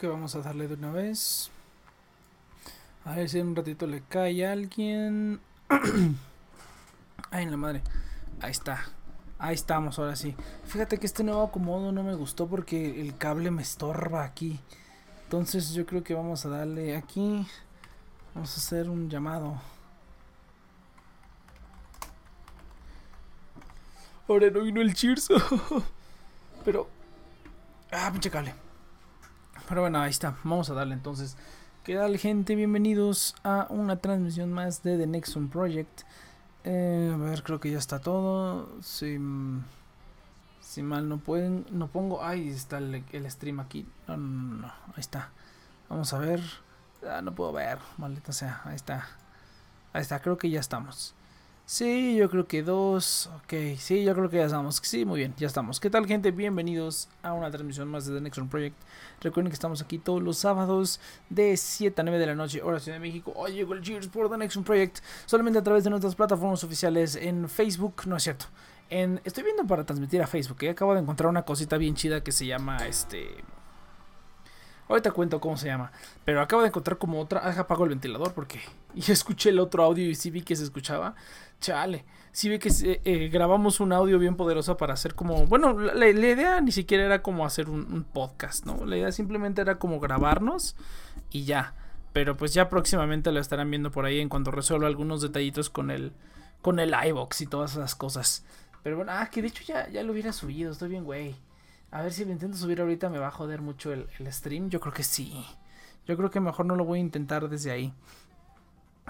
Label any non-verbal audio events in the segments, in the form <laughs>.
que vamos a darle de una vez. A ver si en un ratito le cae alguien. <clears throat> Ay, en la madre. Ahí está. Ahí estamos, ahora sí. Fíjate que este nuevo acomodo no me gustó porque el cable me estorba aquí. Entonces yo creo que vamos a darle aquí. Vamos a hacer un llamado. Ahora no vino el Cheers. <laughs> Pero. Ah, pinche cable. Pero bueno, ahí está. Vamos a darle entonces. ¿Qué tal, gente? Bienvenidos a una transmisión más de The Nexon Project. Eh, a ver, creo que ya está todo. Si, si mal no pueden, no pongo. Ahí está el, stream aquí. No, no, no, ahí está. Vamos a ver. Ah, no puedo ver, maldita sea. Ahí está. Ahí está, creo que ya estamos. Sí, yo creo que dos. Ok, sí, yo creo que ya estamos. Sí, muy bien, ya estamos. ¿Qué tal, gente? Bienvenidos a una transmisión más de The Nexon Project. Recuerden que estamos aquí todos los sábados de 7 a 9 de la noche, hora Ciudad de México. Hoy llegó el Cheers por The Nexon Project. Solamente a través de nuestras plataformas oficiales en Facebook. No es cierto. En, estoy viendo para transmitir a Facebook. Acabo de encontrar una cosita bien chida que se llama este. Ahorita cuento cómo se llama. Pero acabo de encontrar como otra. Ah, apago el ventilador porque. <laughs> Y escuché el otro audio y sí vi que se escuchaba. Chale. Sí vi que eh, grabamos un audio bien poderoso para hacer como. Bueno, la, idea ni siquiera era como hacer un, un, podcast, ¿no? La idea simplemente era como grabarnos y ya. Pero pues ya próximamente lo estarán viendo por ahí en cuanto resuelva algunos detallitos con el. Con el iBox y todas esas cosas. Pero bueno, ah, que de hecho ya, ya lo hubiera subido. Estoy bien, güey. A ver si lo intento subir ahorita me va a joder mucho el, stream. Yo creo que sí. Yo creo que mejor no lo voy a intentar desde ahí.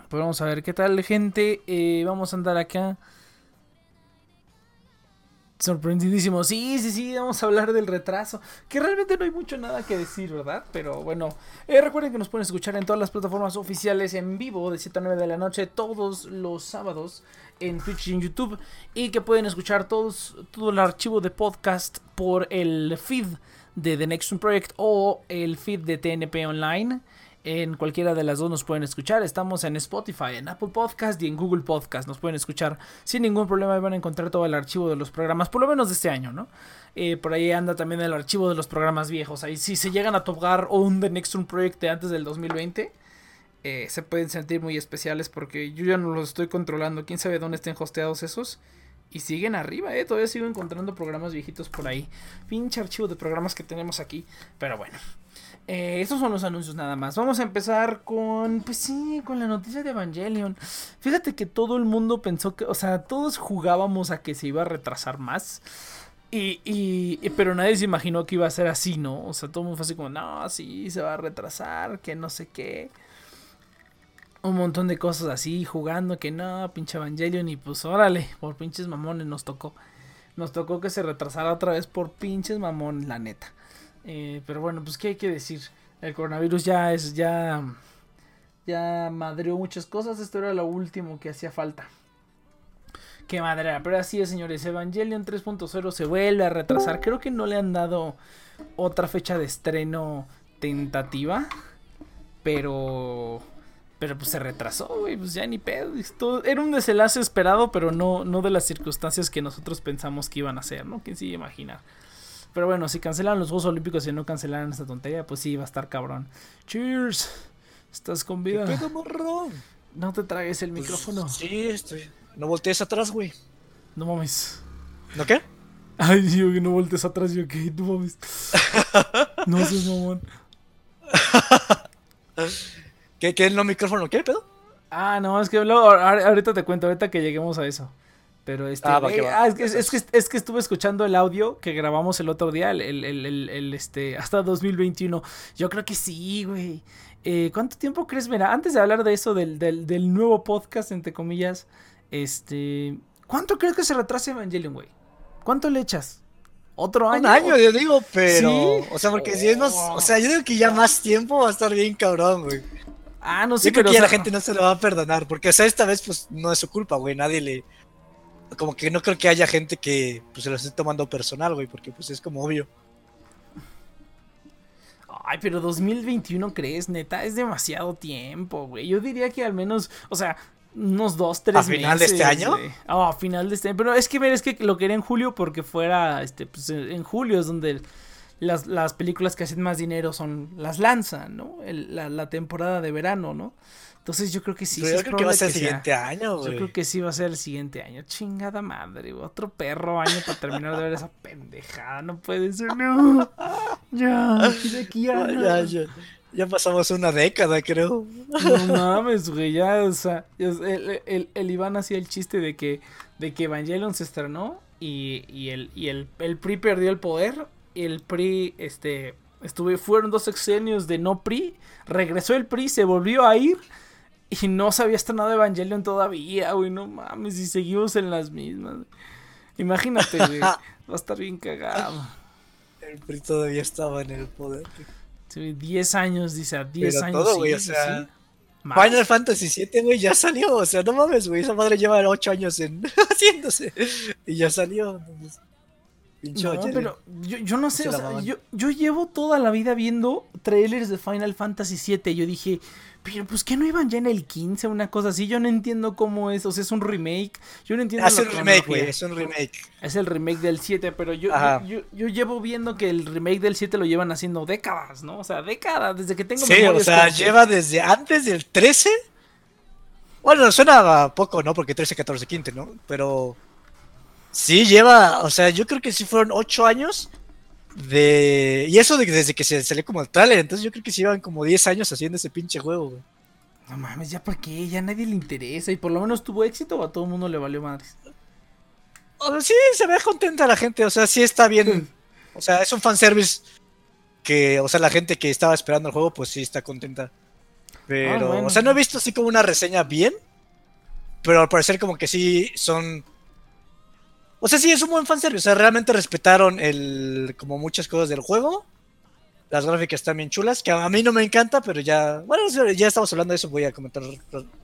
Pues vamos a ver qué tal, gente. Eh, vamos a andar acá. Sorprendidísimo. Sí, sí, sí. Vamos a hablar del retraso. Que realmente no hay mucho nada que decir, ¿verdad? Pero bueno. Eh, recuerden que nos pueden escuchar en todas las plataformas oficiales en vivo de 7 a 9 de la noche todos los sábados en Twitch y en YouTube y que pueden escuchar todos, todo el archivo de podcast por el feed de The Next Project o el feed de TNP Online. En cualquiera de las dos nos pueden escuchar. Estamos en Spotify, en Apple Podcast y en Google Podcast. Nos pueden escuchar sin ningún problema y van a encontrar todo el archivo de los programas, por lo menos de este año, ¿no? Eh, por ahí anda también el archivo de los programas viejos. Ahí si se llegan a tocar un The Next Project antes del 2020 eh, se pueden sentir muy especiales porque yo ya no los estoy controlando. Quién sabe dónde estén hosteados esos. Y siguen arriba, eh. Todavía sigo encontrando programas viejitos por ahí. Pinche archivo de programas que tenemos aquí. Pero bueno. Eh, estos son los anuncios nada más. Vamos a empezar con. Pues sí, con la noticia de Evangelion. Fíjate que todo el mundo pensó que. O sea, todos jugábamos a que se iba a retrasar más. Y, y, pero nadie se imaginó que iba a ser así, ¿no? O sea, todo el mundo fue así como, no, sí, se va a retrasar, que no sé qué un montón de cosas así, jugando que no, pinche Evangelion, y pues órale, por pinches mamones nos tocó. Nos tocó que se retrasara otra vez por pinches mamones, la neta. Eh, pero bueno, pues qué hay que decir. El coronavirus ya es, ya, ya madreó muchas cosas. Esto era lo último que hacía falta. Qué madre, pero así es, señores. Evangelion 3.0 se vuelve a retrasar. Creo que no le han dado otra fecha de estreno tentativa. Pero pero pues se retrasó, güey, pues ya ni pedo. Esto era un desenlace esperado, pero no, no de las circunstancias que nosotros pensamos que iban a ser, ¿no? ¿Quién se iba a imaginar? Pero bueno, si cancelan los Juegos Olímpicos y no cancelaran esta tontería, pues sí, va a estar cabrón. Cheers. ¿Estás con vida? ¿Qué pedo, morro? No te tragues el Pues, micrófono. Sí, estoy. No voltees atrás, güey. No mames. ¿No qué? Ay, yo que no voltees atrás, yo que no mames. no seas <laughs> mamón. ¿Qué, qué no micrófono? ¿Qué pedo? Ah, no, es que luego, ahor- ahorita te cuento, ahorita que lleguemos a eso. Pero este. Ah, va, eh, que va. ah, es, que, es, que, es que estuve escuchando el audio que grabamos el otro día, el, el, el, este, hasta 2021. Yo creo que sí, güey. Eh, ¿Cuánto tiempo crees? Mira, antes de hablar de eso, del, del, del nuevo podcast, entre comillas, este. ¿Cuánto crees que se retrase Evangelion, güey? ¿Cuánto le echas? ¿Otro año? Un año, yo digo, pero. ¿Sí? O sea, porque si es más. O sea, yo digo que ya más tiempo va a estar bien cabrón, güey. Ah, no Sí, sé, creo pero. que ya o la gente no se lo va a perdonar. Porque, o sea, esta vez, pues, no es su culpa, güey. Nadie le. Como que no creo que haya gente que pues, se lo esté tomando personal, güey. Porque, pues, es como obvio. Ay, pero 2021 crees, neta, es demasiado tiempo, güey. Yo diría que al menos, o sea, unos dos, tres ¿A final de este meses, año? Ah, a final de este año. Pero es que, mira, es que lo quería en julio porque fuera, este, pues en en julio es donde las, las películas que hacen más dinero son las lanzan, ¿no? El- la, la temporada de verano, ¿no? Entonces yo creo que sí. Sí yo es creo que va a ser el sea. siguiente año, Yo güey. creo que sí va a ser el siguiente año. Chingada madre, güey. Otro perro año para terminar de ver esa pendejada. No puede ser, no. Ya, de aquí <laughs> ya, ya, ya pasamos una década, creo. No <laughs> mames, güey, ya, o sea, el, el, el Iván hacía el chiste de que, de que Evangelion se estrenó y, y, el, y el, el PRI perdió el poder, y el PRI, este, estuve, fueron dos sexenios de no PRI, regresó el PRI, se volvió a ir y no se había estrenado Evangelion todavía, güey, no mames, y seguimos en las mismas. Imagínate, güey, <laughs> va a estar bien cagado. El PRI todavía estaba en el poder. Sí, 10 años, dice, a 10 Pero años. todo, güey, sí, o sea, sí. Final Fantasy VII, güey, ya salió. O sea, no mames, güey. Esa madre lleva 8 años en <laughs> haciéndose. Y ya salió. Entonces, pinche No, pero yo, yo no sé, o sea, yo, yo llevo toda la vida viendo trailers de Final Fantasy VII. Yo dije, pero pues que no iban ya en el 15, una cosa así. Yo no entiendo cómo es, o sea, es un remake. Yo no entiendo Es un remake, güey. Es un remake. Es el remake del 7, pero yo, yo, yo, yo llevo viendo que el remake del 7 lo llevan haciendo décadas, ¿no? O sea, décadas, desde que tengo Sí, o sea, lleva desde antes del 13. Bueno, suena a poco, ¿no? Porque 13, 14, 15, ¿no? Pero sí lleva, o sea, yo creo que sí fueron 8 años de... Y eso de, desde que se salió como el trailer, entonces yo creo que sí llevan como 10 años haciendo ese pinche juego, güey. No mames, ¿ya para qué? Ya a nadie le interesa. Y por lo menos tuvo éxito o a todo el mundo le valió madres. O sea, sí, se ve contenta la gente, o sea, sí está bien. O sea, es un fanservice que, o sea, la gente que estaba esperando el juego, pues sí está contenta. Pero, Ah, bueno. o sea, no he visto así como una reseña bien, pero al parecer como que sí son... O sea, sí es un buen fanservice, o sea, realmente respetaron el, como muchas cosas del juego. Las gráficas están bien chulas, que a mí no me encanta, pero ya, bueno, ya estamos hablando de eso, voy a comentar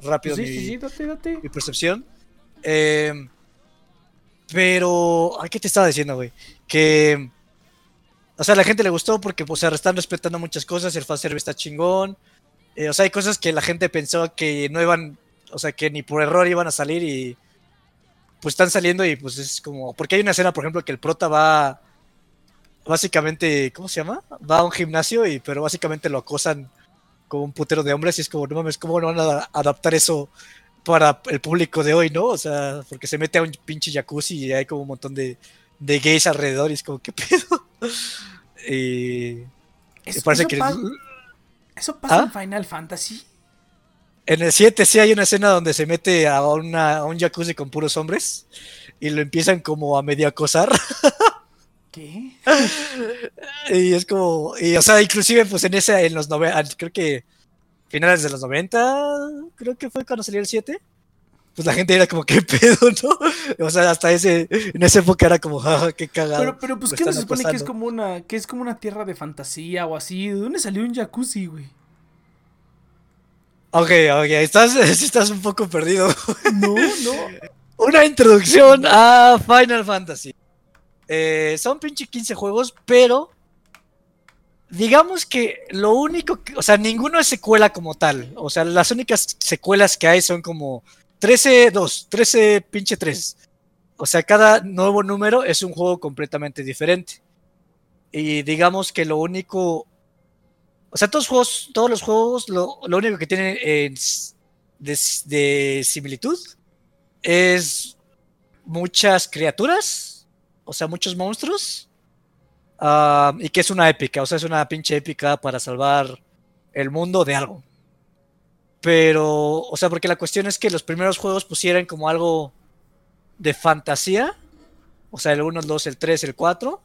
rápido sí, mi, sí, sí, date, date. mi percepción. Eh, pero, ay, ¿qué te estaba diciendo, güey? Que, o sea, a la gente le gustó porque, pues, se están respetando muchas cosas, el fanservice está chingón. Eh, o sea, hay cosas que la gente pensó que no iban, o sea, que ni por error iban a salir y, pues, están saliendo y, pues, es como, porque hay una escena, por ejemplo, que el prota va, básicamente, ¿cómo se llama? Va a un gimnasio y, pero básicamente lo acosan como un putero de hombres y es como, no mames, ¿cómo no van a adaptar eso para el público de hoy, ¿no? O sea, porque se mete a un pinche jacuzzi y hay como un montón de, de gays alrededor y es como, ¿qué pedo? <laughs> Y Eso, me parece eso que pa- eso pasa ¿Ah? en Final Fantasy. En el 7 sí hay una escena donde se mete a, una, a un jacuzzi con puros hombres y lo empiezan como a medio acosar. <laughs> ¿Qué? y es como, y o sea, inclusive pues en ese, en los 90, creo que finales de los 90, creo que fue cuando salió el 7. Pues la gente era como, ¿qué pedo, <laughs> no? O sea, hasta ese, en esa época era como, jaja, qué cagado. Pero, pero pues, ¿qué no están se supone que es como una, que es como una tierra de fantasía o así? ¿De dónde salió un jacuzzi, güey? Ok, ok, estás, <laughs> estás un poco perdido. <laughs> No, no. Una introducción a Final Fantasy. Eh, son pinche 15 juegos, pero digamos que lo único que, o sea, ninguno es secuela como tal. O sea, las únicas secuelas que hay son como 13, 2, 13, pinche 3. O sea, cada nuevo número es un juego completamente diferente. Y digamos que lo único, o sea, todos juegos, todos los juegos, lo, único que tienen eh, de, de similitud es muchas criaturas, o sea, muchos monstruos, ah, y que es una épica, o sea, es una pinche épica para salvar el mundo de algo. Pero, o sea, porque la cuestión es que los primeros juegos pusieran como algo de fantasía, o sea, el 1, el 2, el 3, el 4,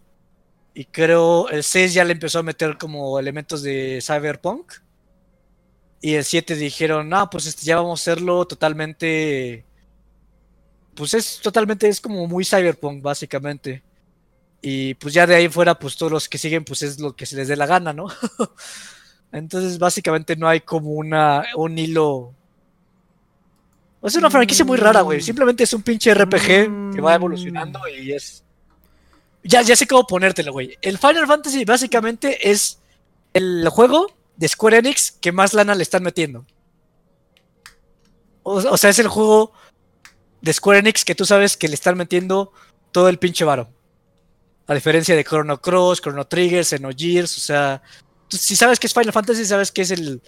y creo el 6 ya le empezó a meter como elementos de cyberpunk. Y el 7 dijeron, no, pues este, ya vamos a hacerlo totalmente. Pues es totalmente, es como muy cyberpunk, básicamente. Y pues ya de ahí fuera, pues todos los que siguen, pues es lo que se les dé la gana, ¿no? <laughs> Entonces, básicamente no hay como una, un hilo. Es una franquicia muy rara, güey. Simplemente es un pinche RPG que va evolucionando y es. Ya, ya sé cómo ponértelo, güey. El Final Fantasy básicamente es el juego de Square Enix que más lana le están metiendo. O, sea, es el juego de Square Enix que tú sabes que le están metiendo todo el pinche varo. A diferencia de Chrono Cross, Chrono Trigger, Xenogears, o sea, si sabes que es Final Fantasy, sabes que es el,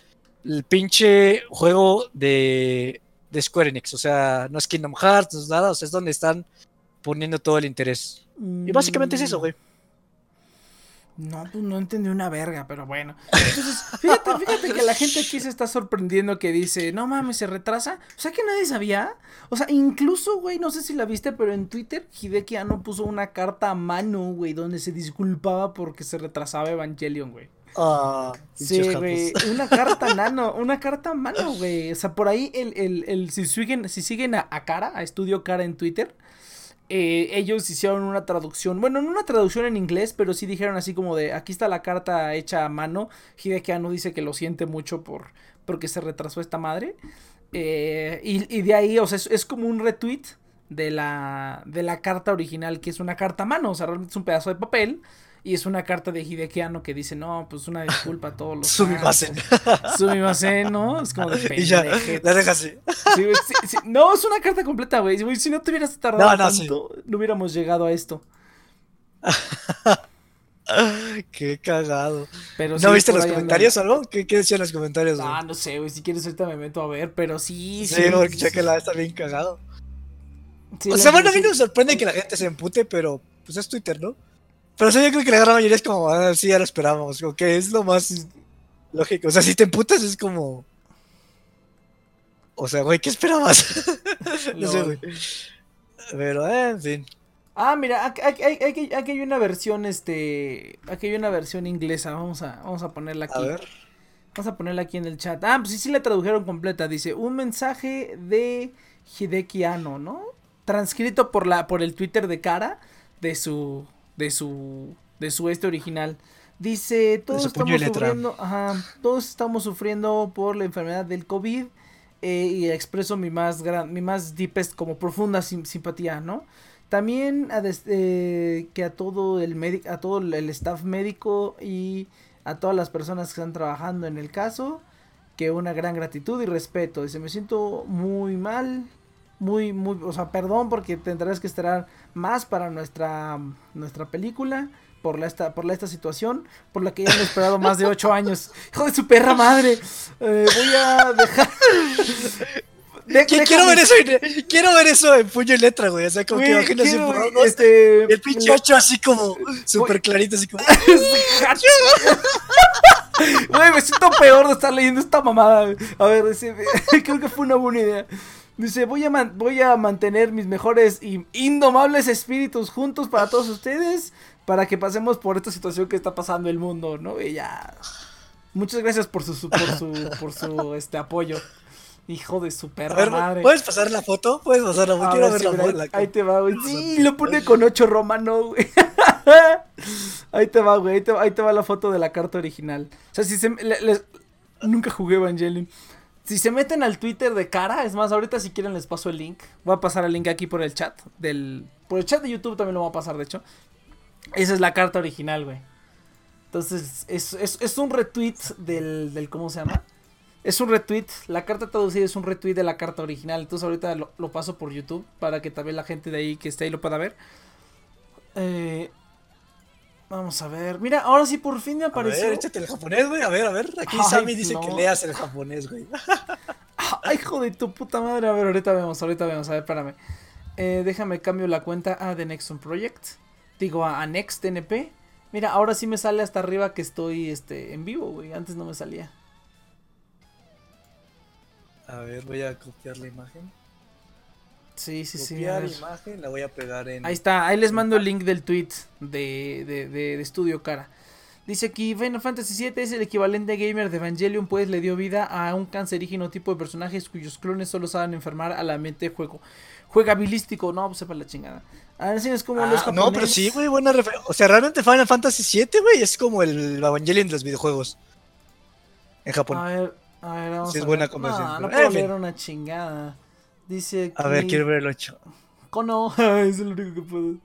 el pinche juego de, de Square Enix. O sea, no es Kingdom Hearts, no es nada, o sea, es donde están poniendo todo el interés. Y básicamente es eso, güey. No, pues no entendí una verga, pero bueno. <laughs> Entonces, fíjate, fíjate que la gente aquí se está sorprendiendo que dice, no mames, se retrasa. O sea que nadie sabía. O sea, incluso, güey, no sé si la viste, pero en Twitter Hideki Anno puso una carta a mano, güey, donde se disculpaba porque se retrasaba Evangelion, güey. Ah, Sí, güey, una carta nano, una carta a mano, güey. O sea, por ahí el, el, el si siguen, si siguen a, a Cara, a Estudio Cara en Twitter, eh, ellos hicieron una traducción, bueno, no una traducción en inglés, pero sí dijeron así como de, aquí está la carta hecha a mano. Hideki dice que lo siente mucho por porque se retrasó esta madre. Eh, y, de ahí, o sea, es, es como un retweet de la, de la carta original, que es una carta a mano, o sea, realmente es un pedazo de papel. Y es una carta de Hideki Anno que dice, no, pues una disculpa a todos los <laughs> Sumimasen. fans". Sumimasen, <laughs> ¿no? Es como de <laughs> Y ya, la dejas así. Sí, güey, sí, sí. No, es una carta completa, güey. Si no te hubieras tardado No, tanto, no hubiéramos llegado a esto. Qué cagado. Pero ¿No viste los comentarios o algo? ¿Qué, qué decían los comentarios? Ah, no sé, güey. Si quieres ahorita me meto a ver, pero sí, sí, porque chéquela, está bien cagado. o la sea, bueno, a mí no me sorprende que la gente se empute, pero pues es Twitter, ¿no? Pero o sea, yo creo que la gran mayoría es como, ah, sí, ya lo esperábamos. Como que es lo más lógico. O sea, si te emputas es como. O sea, güey, ¿qué esperabas? <laughs> no sé, güey. Pero, eh, en fin. Ah, mira, aquí, aquí- aquí- aquí- aquí hay una versión, este, aquí hay una versión inglesa, vamos a, vamos a ponerla aquí. A ver. Vamos a ponerla aquí en el chat. Ah, pues sí, sí la tradujeron completa. Dice, un mensaje de Hideki Anno, ¿no? Transcrito por la, por el Twitter de cara de su, de su, de su este original. Dice, todos estamos sufriendo, ajá, todos estamos sufriendo por la enfermedad del COVID eh, y expreso mi más gran, mi más deepest, como profunda sim- simpatía, ¿no? También a des- eh, que a todo el médico, a todo el staff médico y a todas las personas que están trabajando en el caso, que una gran gratitud y respeto. Dice, me siento muy mal, muy, muy, o sea, perdón porque tendrás que esperar más para nuestra, nuestra película. Por la, esta, por la esta situación, por la que ya han esperado más de ocho años. <laughs> Hijo de su perra madre. Eh, voy a dejar. <laughs> De- Quiero ver eso en, quiero ver eso en puño y letra, güey. O sea, como que Güey, quiero, por este, El pinche lo- ocho así como súper clarito, así como. <laughs> Güey, me siento peor de estar leyendo esta mamada. güey. A ver, dice, creo que fue una buena idea. Dice, voy a, man- voy a mantener mis mejores y indomables espíritus juntos para todos ustedes, para que pasemos por esta situación que está pasando el mundo, ¿no? Y ya. Muchas gracias por su, su- por su, <laughs> por su, este, apoyo. Hijo de su perra ver, madre. ¿puedes pasar la foto? ¿Puedes pasar la foto? Quiero ver, sí, la ahí, la- ahí te va, güey. Sí, lo pone con 8 romano, güey. <laughs> ahí te va, güey. Ahí te, ahí te va la foto de la carta original. O sea, si se... le- les- Nunca jugué Evangelion. Si se meten al Twitter de cara, es más, ahorita si quieren les paso el link. Voy a pasar el link aquí por el chat. Del, por el chat de YouTube también lo voy a pasar, de hecho. Esa es la carta original, güey. Entonces, es, es, es un retweet del, del... ¿Cómo se llama? Es un retweet, la carta traducida es un retweet de la carta original. Entonces ahorita lo, lo paso por YouTube para que también la gente de ahí que esté ahí lo pueda ver. Eh, vamos a ver. Mira, ahora sí por fin me A apareció. ver, échate el japonés, güey. A ver, a ver. Aquí Ay, Sammy dice no. que leas el japonés, güey. <laughs> Ay, hijo de tu puta madre. A ver, ahorita vemos, ahorita vemos. A ver, espérame. Eh, déjame cambio la cuenta a The Nexon Project. Digo a, a Next NP. Mira, ahora sí me sale hasta arriba que estoy este, en vivo, güey. Antes no me salía. A ver, voy a copiar la imagen. Sí, sí, sí. a Copiar ver. imagen, la voy a pegar en. Ahí está, ahí les mando el link del tweet de, de, de, de Estudio Cara. Dice aquí, Final Fantasy VII es el equivalente gamer de Evangelion, pues le dio vida a un cancerígeno tipo de personajes cuyos clones solo saben enfermar a la mente de juego. Juegabilístico, no, pues sepa la chingada. A ver si es como Ah, los no, pero sí, güey, buena referencia. O sea, realmente Final Fantasy VII, güey, es como el Evangelion de los videojuegos. En Japón. A ver, a ver, vamos Sí, es a buena ver. conversión, No, no puedo leer una chingada. Dice aquí... a ver, quiero ver el 8. Cono, <laughs> es lo único que puedo.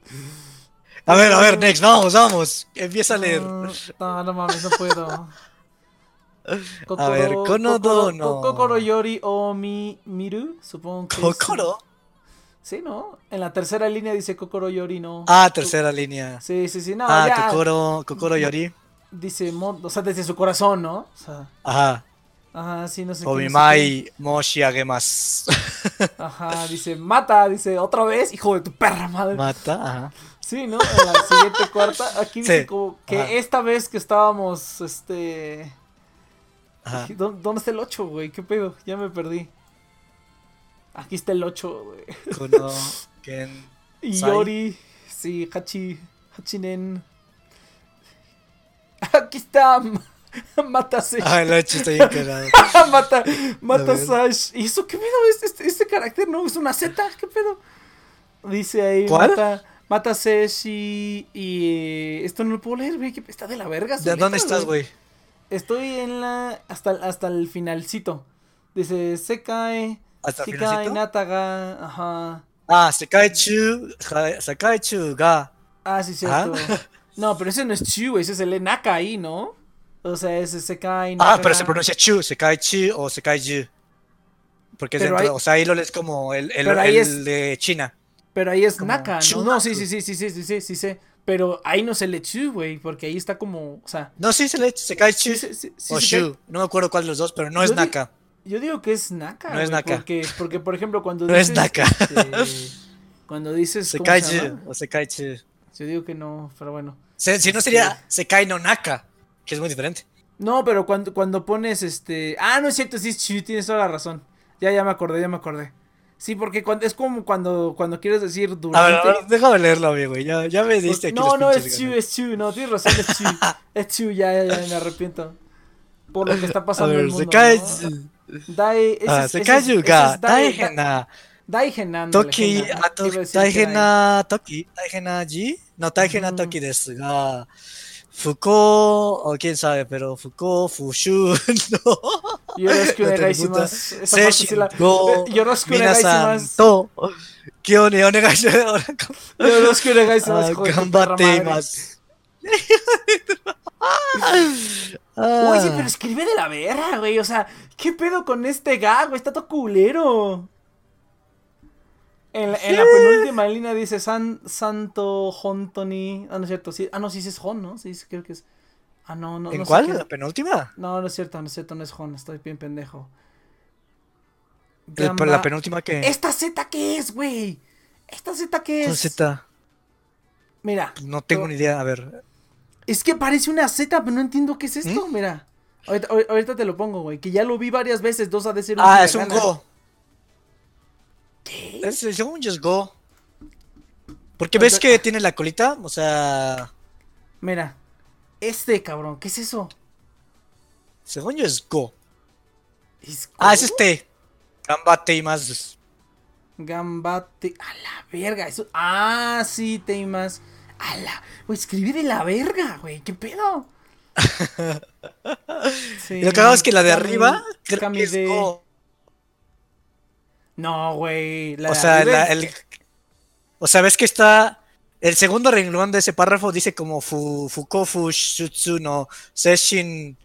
A ver, a ver, Next, vamos, vamos. Empieza a leer. No, no, mames, no puedo. <laughs> A ver, Konodo, Kokoro, no. Kokoro Yori o mi Miru, supongo que ¿Kokoro? Sí, ¿no? En la tercera línea dice Kokoro Yori, ¿no? Ah, tercera línea. Sí, sí, sí, no, ah, ya. Kokoro, Kokoro Yori. Dice, o sea, desde su corazón, ¿no? O sea, Ajá. Ajá, sí, no sé qué, no sé qué. <laughs> Ajá, dice, mata, dice, otra vez, hijo de tu perra madre. Mata, ajá. Sí, ¿no? En la siguiente <laughs> cuarta, aquí dice Sí. como que Ajá. esta vez que estábamos, este... Ajá. ¿Dó- ¿Dónde está el 8, güey? ¿Qué pedo? Ya me perdí. Aquí está el 8, güey. Kuno, <laughs> Ken. Yori, sí, Hachi, Hachinen. Aquí está. <laughs> Mátase. Ah, el 8 está bien cagado. <laughs> mata, mata A. Sash. ¿Y eso qué pedo es? Este, este carácter no es una Z. ¿Qué pedo? Dice ahí. ¿Cuál? Mata, mata Sash y. y, esto no lo puedo leer, güey. ¿qué- Está de la verga. ¿De dónde estás, güey? Estoy en la. Hasta, hasta el finalcito. Dice, se cae. ¿Hasta Se cae? Nataga. Ajá. Ah, Sekaichu, ja- Sekaichu ga. Ah, sí, cierto. No, pero ese no es Chu, ese es el Naka ahí, ¿no? O sea, ese se cae. Ah, pero se pronuncia Chu, Sekaichu o Sekaiju. Porque es dentro, ahí- o sea, ahí lo lees como el, el, el es- de China. Pero ahí es como Naka, Chu. ¿no? No, sí, sí, sí, sí, sí, sí, sí, sí, sí. Pero ahí no se le Chu, güey, porque ahí está como, o sea. No, sí se lee Sí, sí, sí, sí, o se Shu. No me acuerdo cuál de los dos, pero no es Yo Naka. Yo digo que es Naka. No es Naka. Porque, porque, por ejemplo, cuando No es dices. Naka. este, cuando dices. ¿cómo se Sekaichu llama? o Sekaichu. Yo digo que no, pero bueno. Se- Si no sería Sekai no Naka, que es muy diferente. No, pero cuando, cuando pones este. Ah, no es cierto, sí, sí, tienes toda la razón. Ya, ya me acordé, ya me acordé. Sí, porque cuando, es como cuando, cuando quieres decir durante. A ver, déjame leerlo, amigo. Ya, ya me diste aquí. No, no, es chu, es chu, no, tienes razón, es chu. <laughs> es chu, ya, ya, ya, me arrepiento. Por lo que está pasando. A ver, el mundo, se cae. ¿no? Dai, ah, se cae Yuga. Dai, Hena. Dai Hena. Toki, ah, Toki, Dai Hena, Toki, Dai Hena G. No, Dai Hena Toki desu. Foucault, o quién sabe, pero Foucault, Fushu, <laughs> no. Yoroshiku-onegaishimasu. Esa parte sí la... Yoroshiku-onegaishimasu. Kyo-ne-onegaishimasu. Yoroshiku-onegaishimasu. Gambatteimasu. Oye, ah. pero escribe de la verga, güey. O sea, ¿qué pedo con este gag, güey? Está todo culero. En la, en la penúltima línea dice San, Santo Hontoni. Ah, no es cierto. Sí, ah, no, sí, sí es Hon, ¿no? Sí, sí, creo que es. Ah, no, no. ¿En no sé cuál? qué- ¿La penúltima? No, no es cierto, no es cierto, no es Hon. Estoy bien pendejo. Gamba- la penúltima que... ¿Esta Z qué es, güey? ¿Esta Z qué ¿Cuál es? Z? Mira, No tengo ni idea. A ver. es que parece una Z, pero no entiendo qué es esto. ¿Mm? Mira. Ahorita, ahor- ahorita te lo pongo, güey. Que ya lo vi varias veces. Dos ha de ser Ah, es un. Go. ¿Qué? Es, según yo es Go. Porque ves que tiene la colita, o sea... Mira. Este, cabrón. ¿Qué es eso? Según yo es Go. ¿Es Ah, es este. Gambate y más. Gambate. A la verga. Eso. Ah, sí, temas. A la. Güey, escribí de la verga, güey. ¿Qué pedo? <laughs> Sí, Y lo que hago es que la de arriba creo que es Go. No, güey. O sea, la- el, o sea, ves que está. El segundo renglón de ese párrafo dice como fu, Fukofu Shutsu no Seshin.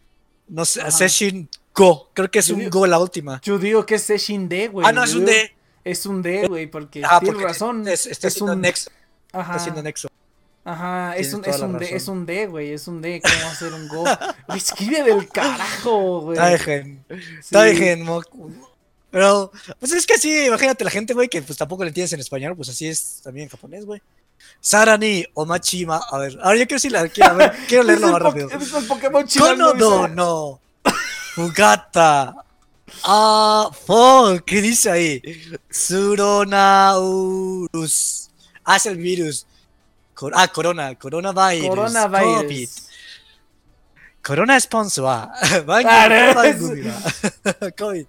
No sé. Seshin Go. Creo que es Yo un digo- Go la última. Yo digo que es Seshin D, güey. ah, no, es un digo- D. Es un D, güey, porque Ah, tienes razón. es- está es un nexo. Está Ajá. haciendo nexo. Ajá, es un, es un D, es un D, güey, es un D, ¿cómo va a ser un Go? Escribe del carajo, güey. Taigen. Sí. Taigen. Pero, pues es que así, imagínate la gente, güey, que pues tampoco le entiendes en español, pues así es también en japonés, güey. Sarani Omachima. A ver, ahora yo quiero decir la. Quiero, a ver, <laughs> quiero leerlo más rápido. Es el Pokémon dice. no. Fugata. Ah, fo, ¿qué dice ahí? Suronaurus. Ah, es el virus. Cor- ah, corona, coronavirus. COVID. Coronavirus. コロナスポンスは番あれ組番組は COVID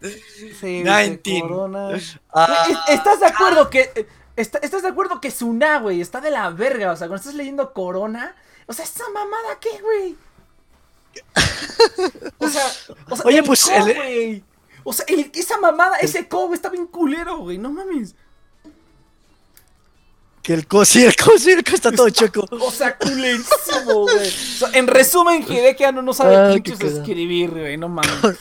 <laughs> Sí, dice 19. Corona. <laughs> Ah, Güey, ¿es- ¿Estás de acuerdo que. eh, está- ¿Estás de acuerdo que Suna, güey, está de la verga? O sea, cuando estás leyendo Corona. O sea, ¿esa mamada qué, güey? O sea, o sea Oye, el pues, co, el- güey. O sea, el- esa mamada, ese co, güey, está bien culero, güey. No mames. que el co, sí, el co, sí, el co está todo choco. O sea, culerísimo, güey. O sea, en resumen, Hideki no, no sabe Ah, qué pinches escribir, güey. No mames. <laughs>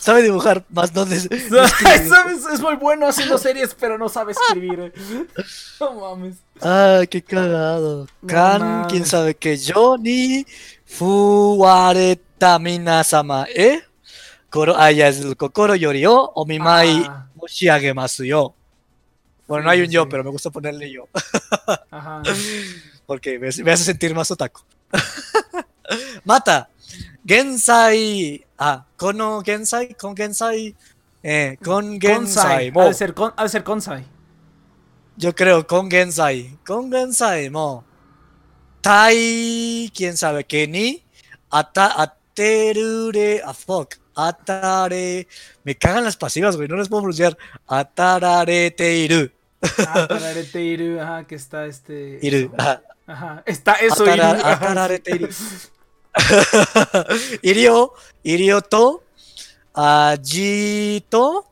Sabe dibujar, más no des- <laughs> ¿Sabes? Es muy bueno haciendo series, pero no sabe escribir. eh. <laughs> No mames. Ah, qué cagado. Kan, quién sabe que yo ni fuwareta minasama, ¿eh? Koro, ah, ya es el kokoro yori o omimai Ah. moshiagemasu yo. Bueno, no hay un yo, sí. pero me gusta ponerle yo. Ajá. <laughs> Porque me, me hace sentir más otaku. <laughs> Mata. Gensai. Ah, kono gensai, con gensai. Eh, con gensai. De ser, con, de ser Konsai. Yo creo con gensai. Con gensai mo. Tai. Quién sabe qué ni. Ata, aterure. Ah, fuck. Atare. Me cagan las pasivas, güey. No les puedo pronunciar. Atararete iru. Ah, Tararete Iru, ajá, que está este. Iru. Ajá. Ajá. Está eso, Atara- Iru. <laughs> atararete sí. iru. <laughs> Irio, Irio to, ah, ji to,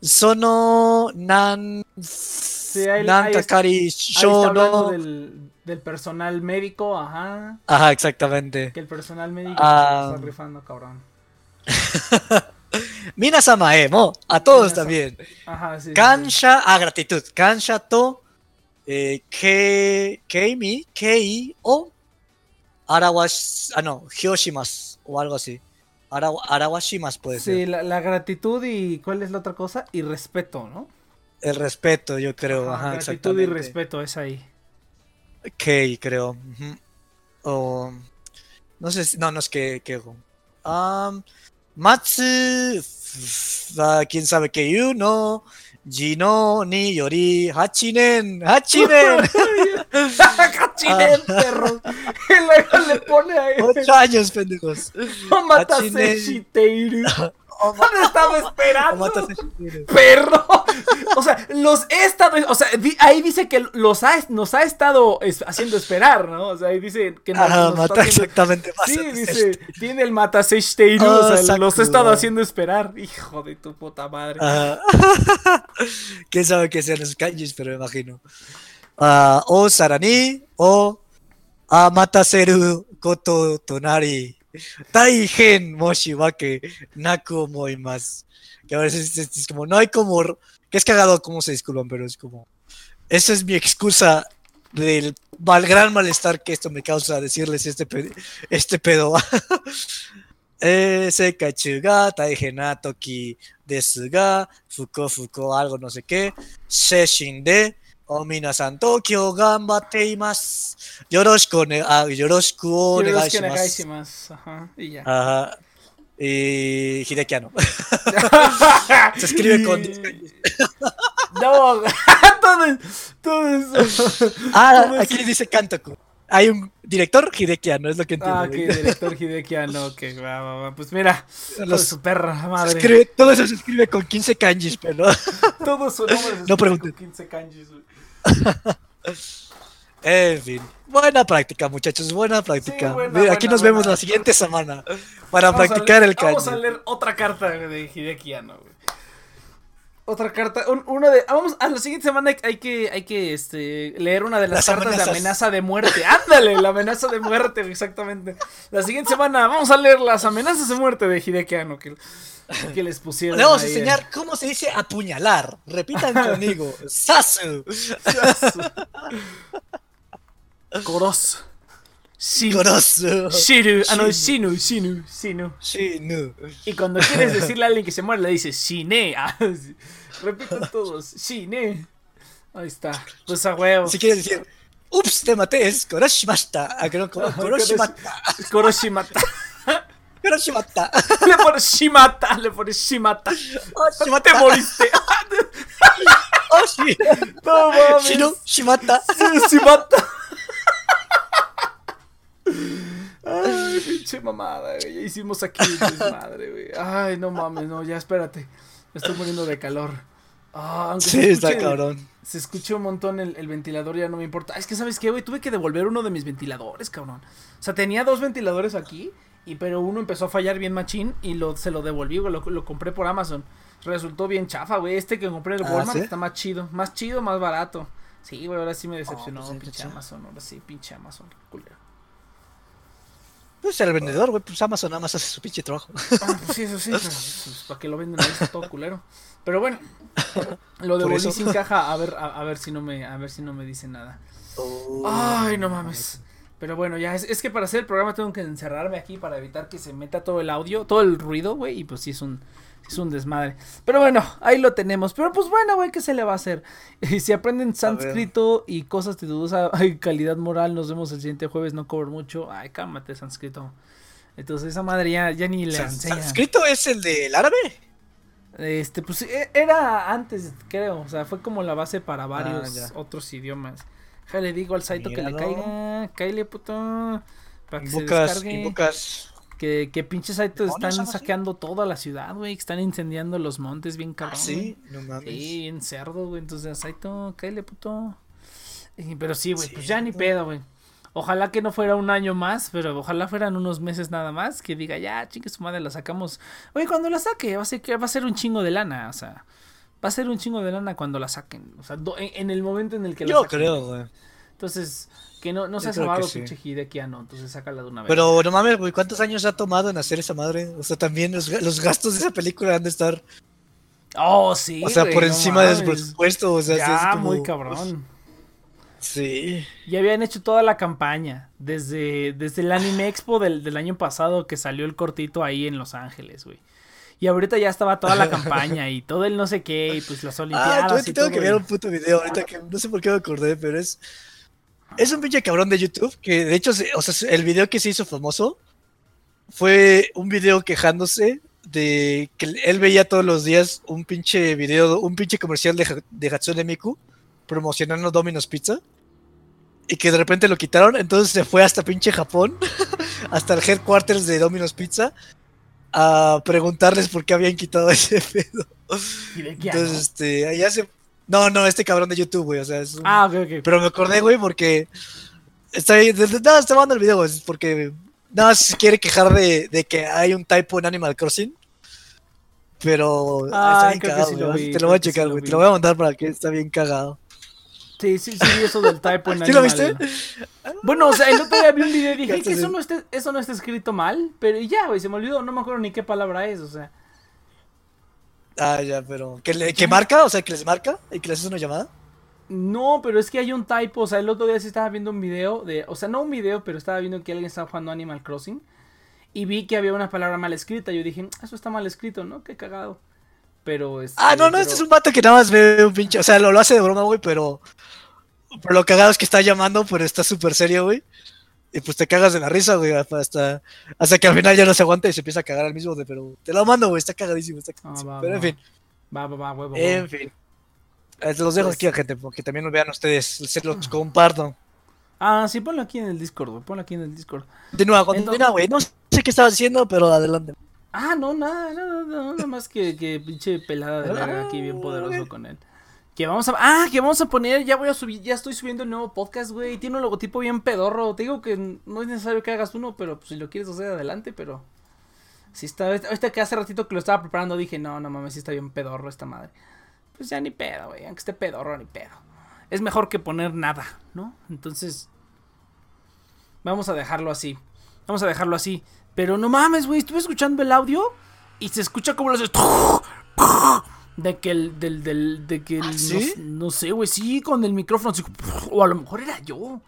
sono nan, ahí- nan ahí está- takari Ahí está sho hablando no. del, del personal médico, ajá. Ajá, exactamente. Que el personal médico Ah. se está rifando, cabrón. <laughs> Minasama e mo, a todos Minasama. también. Ajá, sí. sí, sí. Kansha, ah, gratitud. Kansha to, eh, ke, keimi, kei o, arawash, ah, no, hyoshimasu, o algo así. Ara, arawashimasu puede ser. Sí, la, la gratitud y ¿cuál es la otra cosa? Y respeto, ¿no? El respeto, yo creo. Ajá, gratitud y respeto es ahí. Kei, creo. O. No sé si. No, no es que. que um, Matsu. ah, quién sabe que you no. Jino ni yori. Hachinen. Hachinen. ¡Cachinen, <laughs> perros! <laughs> Y luego le pone a él. Ocho años, pendejos. ¡No matas Hachinen. ¿Dónde estaba esperando? perro. O sea, los he estado, o sea, di- ahí dice que los ha, nos ha estado es- haciendo esperar, ¿no? O sea, ahí dice que nos, Ajá, nos mata haciendo- exactamente. Sí, dice, tiene el Mataseiru, Oh, o sea, los he estado haciendo esperar. Hijo de tu puta madre. Ajá. <laughs> Quién sabe qué sean los kanjis, pero me imagino. Ah, o sarani, o amataseru koto tonari. Tai gen moshibake naku moimas. Que a veces es, como, no hay como. Que es cagado cómo se disculpan, pero es como. Esa es mi excusa del mal, gran malestar que esto me causa decirles este, pe, este pedo. <laughs> Eh, Ese kachuga taigenatoki desuga fuko fuko algo no sé qué. Seshin de お皆さん、東京頑張っています。よろしくお願、ね、い、よろしくお願いします。よろしくお願いします。あいや。あえー、秀樹 <laughs> <laughs> <laughs> あの。Se escribe Hay un director Hidekiano, es lo que entiendo. Ah, ok, director Hidekiano, que <laughs> va, va, va. Pues mira, Los- su perra madre. escribe- todo eso se escribe con 15 kanjis, pero. <laughs> Todo su nombre se No escribe pregunten. con 15 kanjis, güey. <laughs> En fin, buena práctica, muchachos, buena práctica. buena, Mira, Aquí buena, nos vemos la siguiente semana para Vamos practicar leer- el kanji. Vamos a leer otra carta de Hideki Anno, güey. Otra carta, un- uno de, ah, vamos, a la siguiente semana hay, que, hay que, este, leer una de las, Las cartas amenazas. de amenaza de muerte. <laughs> Ándale, la amenaza de muerte, exactamente. La siguiente semana vamos a leer las amenazas de muerte de Hideki Anno que, que les pusieron. Le vamos a ahí, enseñar cómo se dice apuñalar. Repitan <laughs> conmigo. Sasu. eh. Koros. Gorosu. Shiru, ah no, Shinu. Shinu, Shinu, Shinu. Y cuando quieres <laughs> decirle a alguien que se muere, le dices Shine. Ah, sí. Repiten todos, Shine. Ahí está. Pues a huevo. Si quieres decir, ups, te maté, es Koroshimashita. Ah, que no, Koroshimata. Koroshimata. <laughs> Koroshimata. <laughs> Le pones Shimata, le pones Shimata. Oh, Te Shimata. moriste. Oh, shi. No mames. Shinu, Shimata. Shimata. Ay, pinche mamada, güey. Ya hicimos aquí madre, güey. Ay, no mames, no, ya espérate. Me estoy muriendo de calor. Ah, Sí, está cabrón. Se escuchó un montón el, el ventilador, ya no me importa. Es que, ¿sabes qué, güey? Tuve que devolver uno de mis ventiladores, cabrón. O sea, tenía dos ventiladores aquí, y pero uno empezó a fallar bien machín y lo, se lo devolví, güey. Lo, lo compré por Amazon. Resultó bien chafa, güey. Este que compré en el Ah, Walmart ¿sí? está más chido. Más chido, más barato. Sí, güey, ahora sí me decepcionó, pues, pinche Amazon. Ahora sí, pinche Amazon, culero. Pues el vendedor, güey, pues Amazon nada más hace su pinche trabajo. Ah, pues sí, eso sí, pero, pues, para que lo venden ahí está todo culero. Pero bueno, lo devolví eso. sin caja, a ver, a, a ver si no me, a ver si no me dice nada. Oh. Ay, no mames. Pero bueno, ya es, es que para hacer el programa tengo que encerrarme aquí para evitar que se meta todo el audio, todo el ruido, güey, y pues sí es un es un desmadre. Pero bueno, ahí lo tenemos. Pero pues bueno, güey, ¿qué se le va a hacer? <laughs> Y si aprenden sánscrito y cosas de dudosa ay, calidad moral, nos vemos el siguiente jueves, no cobro mucho. Ay, cálmate, sánscrito. Entonces esa madre ya, ya ni le enseña. ¿Sánscrito es el del árabe? Este, pues e- era antes, creo. O sea, fue como la base para varios ya. otros idiomas. Ja, le digo al Saito que le caiga. Cáile, puto. Para que se Invocas, descargue. invocas. Que, que pinches Saito Demonios, están así. saqueando toda la ciudad, güey. Que están incendiando los montes bien Ah, cabrón. sí, no mames. Sí, bien cerdo, güey. Entonces, Saito, cáile, puto. Pero sí, güey, Sí, pues ya ni pedo, güey. Ojalá que no fuera un año más, pero ojalá fueran unos meses nada más. Que diga, ya, chingue su madre, la sacamos. Oye, cuando la saque, va a ser, que va a ser un chingo de lana, o sea. Va a ser un chingo de lana cuando la saquen. O sea, do- en, en el momento en el que la Yo saquen. creo, güey. Entonces, que no, no Yo seas creo que amado, sí. pinche Hideki, ah, no. Entonces, sácala de una vez. Pero no mames, güey, ¿cuántos años ha tomado en hacer esa madre? O sea, también los, los gastos de esa película han de estar, Oh, sí. o sea, güey, por no encima de su presupuesto, o sea, Ya, es como- muy cabrón. Sí. Ya habían hecho toda la campaña. Desde, desde el Anime Expo del, del año pasado que salió el cortito ahí en Los Ángeles, güey. Y ahorita ya estaba toda la campaña y todo el no sé qué, y pues las <laughs> Ah, Olimpiadas. tuve- y tengo todo, que ver y- un puto video ahorita que no sé por qué me acordé, pero es. Es un pinche cabrón de YouTube que, de hecho, o sea, el video que se hizo famoso fue un video quejándose de que él veía todos los días un pinche video, un pinche comercial de, de Hatsune Miku promocionando Domino's Pizza y que de repente lo quitaron, entonces se fue hasta pinche Japón, <laughs> hasta el headquarters de Domino's Pizza a preguntarles por qué habían quitado <laughs> ese pedo. Entonces, este, allá se. No, no, este cabrón de YouTube, güey. O sea, es un- ¿no? Ah, ok, ok. Pero me acordé, güey, porque. Está ahí. Nada, está mandando el video, güey. es Porque. Nada más quiere quejar de, de que hay un typo en Animal Crossing. Pero. Ah, está bien cagado, sí lo güey, vi, Te lo voy a checar, güey. Te lo voy a mandar para que está bien cagado. Sí, sí, sí, eso del <laughs> typo en ¿Sí lo viste? Bueno, o sea, el otro día vi un video y dije, Ya "Ay, que eso no, esté, eso no está escrito mal. Pero y ya, güey, se me olvidó, no me acuerdo ni qué palabra es, o sea. Ah, ya, pero. ¿Que, le- que marca? O sea, que les marca y que les hace una llamada. No, pero es que hay un typo, o sea, el otro día sí estaba viendo un video de, o sea, no un video, pero estaba viendo que alguien estaba jugando Animal Crossing y vi que había una palabra mal escrita. Yo dije, "Ah, eso está mal escrito, ¿no? Qué cagado. Pero este, Ah, no, no, pero- este es un vato que nada más ve un pinche. O sea, lo, lo hace de broma, güey, pero. Pero lo cagado es que está llamando, pero está súper serio, güey. Y pues te cagas de la risa, güey, hasta, hasta que al final ya no se aguanta y se empieza a cagar al mismo, de, pero te lo mando, güey, está cagadísimo, está Ah, cagadísimo. va, pero en fin, Va, va, va, huevo. en fin. Eh, Los dejo Pues- aquí, gente, porque también lo vean ustedes, se los comparto. Ah, sí, ponlo aquí en el Discord, güey, ponlo aquí en el Discord. Continúa, continúa, güey, no sé qué estabas diciendo, pero adelante. Ah, no, nada, nada, nada, nada más que, que pinche pelada de verga aquí bien Ah, poderoso con él. Que vamos a, ah, que vamos a poner, ya voy a subir, ya estoy subiendo el nuevo podcast, güey. Tiene un logotipo bien pedorro. Te digo que no es necesario que hagas uno, pero pues, si lo quieres hacer adelante, pero si está, ahorita que hace ratito que lo estaba preparando dije, no, no mames, sí está bien pedorro esta madre. Pues ya ni pedo, güey, aunque esté pedorro ni pedo. Es mejor que poner nada, ¿no? Entonces, vamos a dejarlo así. Vamos a dejarlo así. Pero no mames, güey, estuve escuchando el audio y se escucha como los de que el del del de que el, ¿Ah, no- sí? no, sé, güey, sí con el micrófono así, o a lo mejor era yo.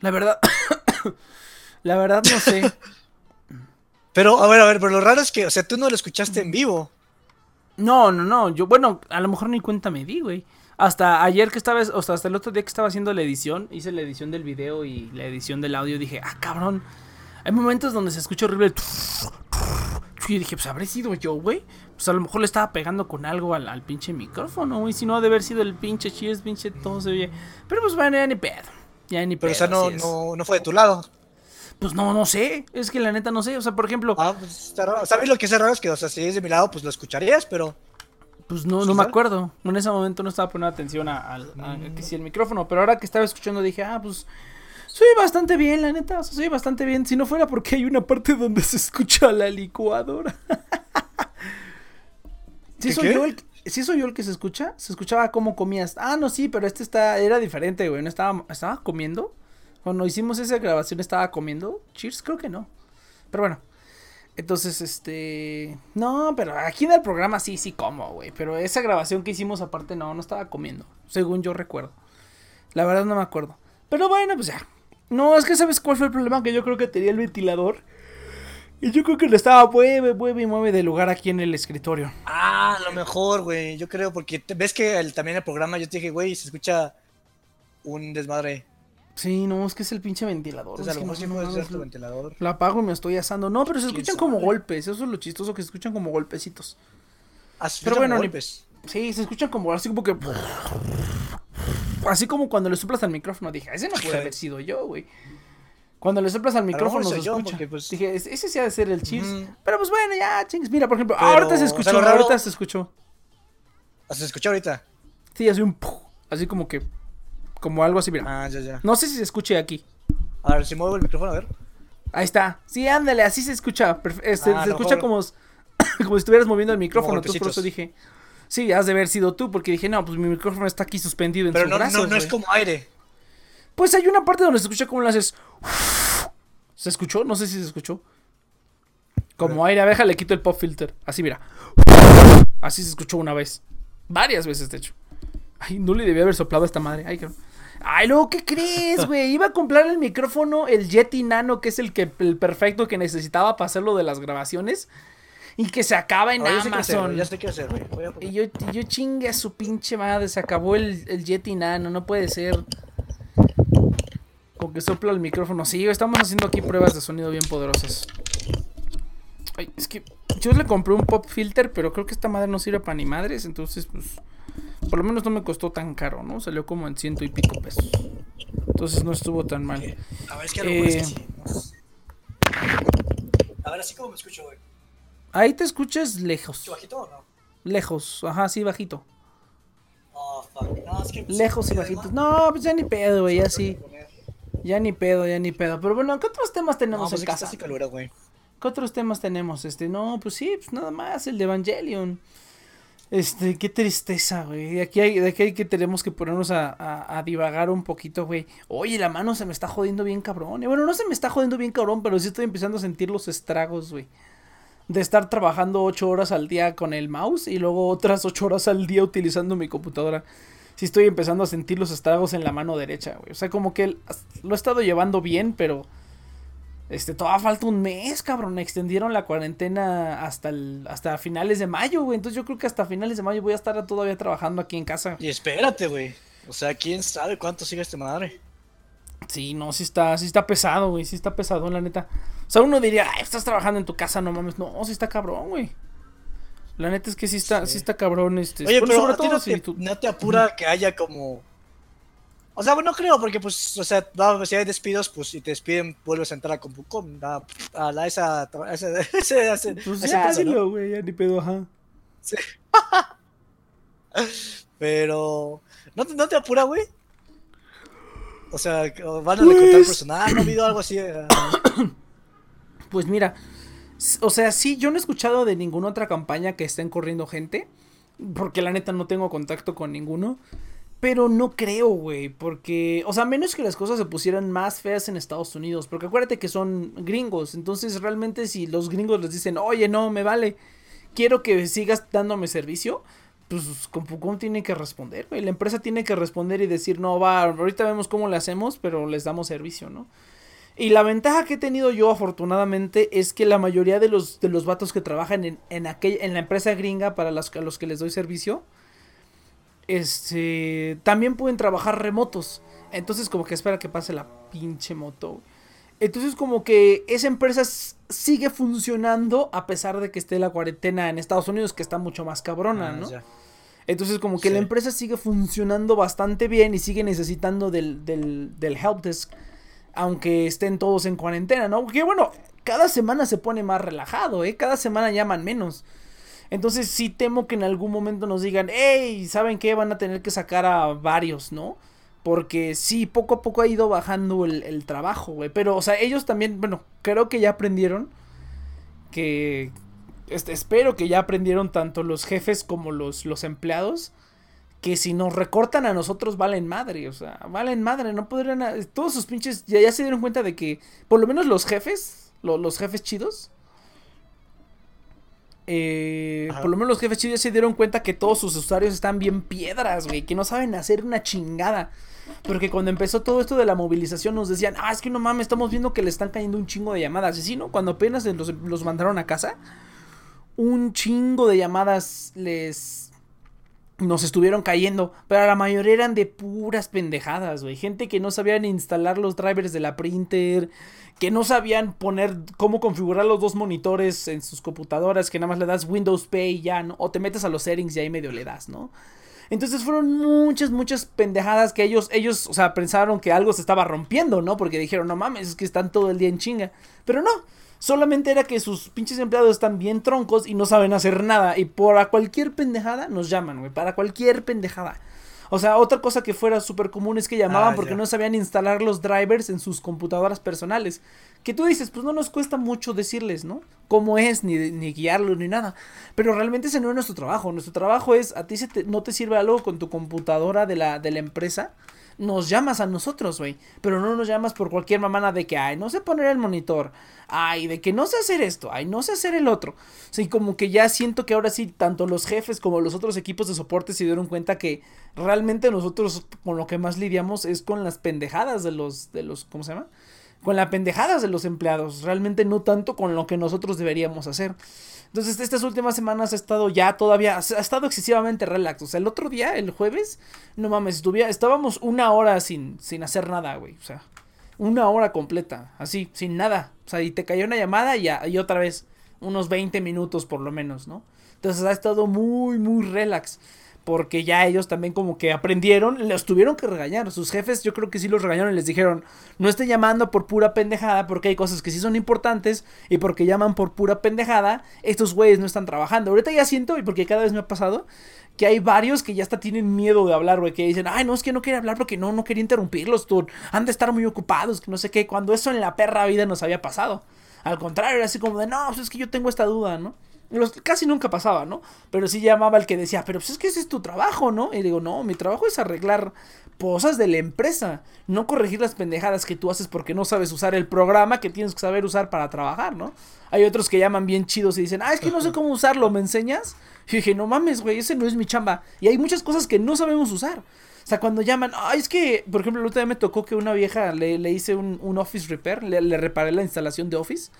La verdad <coughs> La verdad no sé. <laughs> Pero, a ver, a ver, pero lo raro es que, o sea, tú no lo escuchaste en vivo. No, no, no, yo bueno, a lo mejor ni cuenta me di, güey. Hasta ayer que estaba, o sea, hasta el otro día que estaba haciendo la edición, hice la edición del video y la edición del audio, dije, ah, cabrón. Hay momentos donde se escucha horrible. Y dije, pues habré sido yo, güey. Pues a lo mejor le estaba pegando con algo al, al pinche micrófono, güey. Si no, ha de haber sido el pinche cheers, pinche todo se oye. Pero pues bueno, ya ni pedo. Ya ni Pero, pedo. o sea, no, no, no fue de tu lado. Pues no, no sé. Es que la neta no sé. O sea, por ejemplo, Ah, pues está raro. ¿Sabes lo que es raro? Es que, o sea, si es de mi lado, pues lo escucharías, pero. Pues no, ¿Sí no me acuerdo. En ese momento no estaba poniendo atención a, a que sí el micrófono. Pero ahora que estaba escuchando dije, ah, pues soy bastante bien, la neta. O sea, soy bastante bien. Si no fuera porque hay una parte donde se escucha la licuadora. <laughs> ¿Sí ¿Qué, soy yo el ¿Sí soy yo el que se escucha? Se escuchaba cómo comías. Ah, no, sí, pero este está, era diferente, güey. No estaba, estaba comiendo. Cuando hicimos esa grabación estaba comiendo. Cheers, creo que no. Pero bueno. Entonces, este. No, pero aquí en el programa sí, sí como, güey. Pero esa grabación que hicimos aparte, no, no estaba comiendo. Según yo recuerdo. La verdad no me acuerdo. Pero bueno, pues ya. No, es que sabes cuál fue el problema que yo creo que tenía el ventilador. Y yo creo que le estaba mueve, mueve y mueve de lugar aquí en el escritorio. Ah, a lo mejor, güey. Yo creo, porque te- ves que el- también el programa yo te dije, güey, se escucha un desmadre. Sí, no, es que es el pinche ventilador. Entonces, a lo mejor sí no, puede ser tu ventilador. La apago y me estoy asando. No, pero se ¿Quién escuchan como golpes. Eso es lo chistoso, que se escuchan como golpecitos. Ah, se Pero bueno, golpes. Sí, se escuchan como así como que. Así como cuando le soplas al micrófono. Dije, ese no puede haber sido yo, güey. Cuando le soplas al micrófono se escucha. porque, pues- Dije, "Ese- sí ha de ser el chips. Ujú. Pero pues bueno, ya, chingues. Mira, por ejemplo, Pero, ahorita se o escuchó. sea, lo raro- Ahorita se escuchó. Ah, ¿Se escucha ahorita? Sí, así un. Así como que. Como algo así, mira. Ah, ya, ya. No sé si se escuche aquí. A ver, si muevo el micrófono, a ver. Ahí está. Sí, ándale, así se escucha. Perfe- Este, Ah, se escucha como, <coughs> como si estuvieras moviendo el micrófono. Entonces por eso dije. Sí, has de haber sido tú, porque dije, no, pues mi micrófono está aquí suspendido en Pero sus no, no, no es güey". como aire. Pues hay una parte donde se escucha como lo haces. ¿Se escuchó? No sé si se escuchó. Como aire abeja le quito el pop filter. Así, mira. Así se escuchó una vez. Varias veces, de hecho. Ay, no le debía haber soplado a esta madre. Ay, cabrón. Ay, luego, ¿qué crees, güey? Iba a comprar el micrófono, el Yeti Nano, que es el que el perfecto que necesitaba para hacerlo de las grabaciones. Y que se acaba en Ahora Amazon. ya sé qué hacer, güey. Y yo, yo chingue a su pinche madre, se acabó el, el Yeti Nano, no puede ser. Con que sopla el micrófono. Sí, estamos haciendo aquí pruebas de sonido bien poderosas. Ay, es que yo le compré un pop filter, pero creo que esta madre no sirve para ni madres, entonces pues por lo menos no me costó tan caro, ¿no? Salió como en ciento y pico pesos. Entonces no estuvo tan mal. A ver, es que a lo mejor es que Eh, sí. A ver, así como me escucho, güey. Ahí te escuchas lejos. ¿Escucho bajito o no? Lejos, ajá, sí, bajito. Oh, fuck. No, es que. Lejos y bajitos. No, pues ya ni pedo, güey, ya sí. Ya ni pedo, ya ni pedo. Pero bueno, ¿qué otros temas No, tenemos pues en casa? así calura, güey. ¿Qué otros temas tenemos? Este, no, pues sí, pues nada más, el de Evangelion. Este, qué tristeza, güey. De aquí hay, de aquí hay que tenemos que ponernos a, a, a divagar un poquito, güey. Oye, la mano se me está jodiendo bien cabrón. Y bueno, no se me está jodiendo bien cabrón, pero sí estoy empezando a sentir los estragos, güey. De estar trabajando ocho horas al día con el mouse y luego otras ocho horas al día utilizando mi computadora. Sí estoy empezando a sentir los estragos en la mano derecha, güey. O sea, como que lo he estado llevando bien, pero... Este, todavía falta un mes, cabrón. Extendieron la cuarentena hasta el, hasta finales de mayo, güey. Entonces yo creo que hasta finales de mayo voy a estar todavía trabajando aquí en casa. Y espérate, güey. O sea, quién sabe cuánto sigue este madre. Sí, no, sí está, sí está pesado, güey. Sí está pesado, la neta. O sea, uno diría, ay, estás trabajando en tu casa, no mames. No, sí está cabrón, güey. La neta es que sí está, sí, Sí. está cabrón, este. Oye, bueno, pero sobre a ti todo no, si te, tú- no te apura que haya como. O sea, bueno, no creo, porque pues, o sea, si hay despidos, pues si te despiden, vuelves a entrar a Compucom, a, a la esa, a esa, a <laughs> ese, a ese- Pues ya, güey, ya ni pedo, ajá. <laughs> Pero, ¿no, no te apura, güey? O sea, van a recortar Pues- personal, ¿no ha habido algo así? eh? <coughs> Pues mira, o sea, sí, yo no he escuchado de ninguna otra campaña que estén corriendo gente, porque la neta no tengo contacto con ninguno, pero no creo, güey, porque, o sea, menos que las cosas se pusieran más feas en Estados Unidos, porque acuérdate que son gringos, entonces realmente si los gringos les dicen, oye, no, me vale, quiero que sigas dándome servicio, pues Compucom tiene que responder, güey, la empresa tiene que responder y decir, no, va, ahorita vemos cómo le hacemos, pero les damos servicio, ¿no? Y la ventaja que he tenido yo, afortunadamente, es que la mayoría de los, de los vatos que trabajan en, en, aquella, en la empresa gringa para los, a los que les doy servicio, este, también pueden trabajar remotos. Entonces, como que espera que pase la pinche moto. Entonces, como que esa empresa sigue funcionando a pesar de que esté la cuarentena en Estados Unidos, que está mucho más cabrona, Ah, ¿no? ya. Entonces, como que la empresa sigue funcionando bastante bien y sigue necesitando del, del, del help desk, aunque estén todos en cuarentena, ¿no? Porque bueno, cada semana se pone más relajado, ¿eh? Cada semana llaman menos. Entonces sí temo que en algún momento nos digan, hey, ¿saben qué? Van a tener que sacar a varios, ¿no? Porque sí, poco a poco ha ido bajando el, trabajo, güey. Pero, o sea, ellos también, bueno, creo que ya aprendieron que... Este, espero que ya aprendieron tanto los jefes como los, los empleados que si nos recortan a nosotros valen madre, o sea, valen madre, no podrían, todos sus pinches, ya, ya se dieron cuenta de que, por lo menos los jefes, los jefes chidos. Eh, por lo menos los jefes chidos se dieron cuenta que todos sus usuarios están bien piedras, güey, que no saben hacer una chingada. Porque cuando empezó todo esto de la movilización nos decían, ah, es que no mames, estamos viendo que le están cayendo un chingo de llamadas. Y sí, ¿no? Cuando apenas los, los mandaron a casa, un chingo de llamadas les... Nos estuvieron cayendo, pero la mayoría eran de puras pendejadas, güey. Gente que no sabían instalar los drivers de la printer, que no sabían poner cómo configurar los dos monitores en sus computadoras, que nada más le das Windows Pay ya, ¿no? O te metes a los settings y ahí medio le das, ¿no? Entonces fueron muchas, muchas pendejadas que ellos, ellos, o sea, pensaron que algo se estaba rompiendo, ¿no? Porque dijeron, no mames, es que están todo el día en chinga. Pero no, solamente era que sus pinches empleados están bien troncos y no saben hacer nada. Y por cualquier pendejada nos llaman, güey, para cualquier pendejada. O sea, otra cosa que fuera súper común es que llamaban ah, porque no sabían instalar los drivers en sus computadoras personales. Que tú dices, pues no nos cuesta mucho decirles, ¿no? Cómo es, ni, ni guiarlo, ni nada. Pero realmente ese no es nuestro trabajo. Nuestro trabajo es, a ti se no te sirve algo con tu computadora de la, de la empresa nos llamas a nosotros, güey. Pero no nos llamas por cualquier mamana de que, ay, no sé poner el monitor. Ay, de que no sé hacer esto. Ay, no sé hacer el otro. Sí, como que ya siento que ahora sí, tanto los jefes como los otros equipos de soporte se dieron cuenta que realmente nosotros con lo que más lidiamos es con las pendejadas de los, de los, ¿cómo se llama? Con las pendejadas de los empleados. Realmente no tanto con lo que nosotros deberíamos hacer. Entonces, estas últimas semanas ha estado ya todavía, ha estado excesivamente relax. O sea, el otro día, el jueves, no mames, estuviera, estábamos una hora sin, sin hacer nada, güey. O sea, una hora completa, así, sin nada. O sea, y te cayó una llamada y, y otra vez, unos 20 minutos por lo menos, ¿no? Entonces ha estado muy, muy relax porque ya ellos también como que aprendieron, los tuvieron que regañar. Sus jefes yo creo que sí los regañaron y les dijeron, no estén llamando por pura pendejada porque hay cosas que sí son importantes y porque llaman por pura pendejada, estos güeyes no están trabajando. Ahorita ya siento, y porque cada vez me ha pasado, que hay varios que ya hasta tienen miedo de hablar, güey, que dicen, ay, no, es que no quería hablar porque no, no quería interrumpirlos, tú, han de estar muy ocupados, que no sé qué, cuando eso en la perra vida nos había pasado. Al contrario, era así como de, no, pues es que yo tengo esta duda, ¿no? Casi nunca pasaba, ¿no? Pero sí llamaba el que decía, pero pues es que ese es tu trabajo, ¿no? Y digo, no, mi trabajo es arreglar cosas de la empresa, no corregir las pendejadas que tú haces porque no sabes usar el programa que tienes que saber usar para trabajar, ¿no? Hay otros que llaman bien chidos y dicen, ah, es que no sé cómo usarlo, ¿me enseñas? Y dije, no mames, güey, ese no es mi chamba. Y hay muchas cosas que no sabemos usar. O sea, cuando llaman, ay, es que, por ejemplo, el otro día me tocó que una vieja le, le hice un, un Office Repair, le, le reparé la instalación de Office.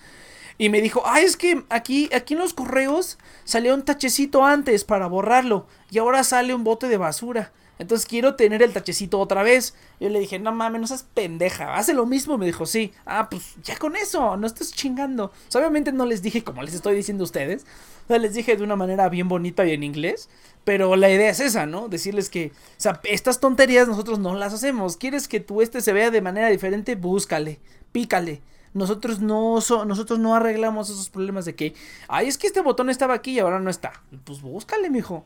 Y me dijo, ah, es que aquí, aquí en los correos salió un tachecito antes para borrarlo. Y ahora sale un bote de basura. Entonces quiero tener el tachecito otra vez. Yo le dije, no mames, no seas pendeja. Hace lo mismo. Me dijo, sí. Ah, pues ya con eso. No estés chingando. obviamente no les dije como les estoy diciendo a ustedes. O sea, les dije de una manera bien bonita y en inglés. Pero la idea es esa, ¿no? Decirles que, o sea, estas tonterías nosotros no las hacemos. ¿Quieres que tu este se vea de manera diferente? Búscale. Pícale nosotros no nosotros no arreglamos esos problemas de que, ay, es que este botón estaba aquí y ahora no está. Pues búscale, mijo.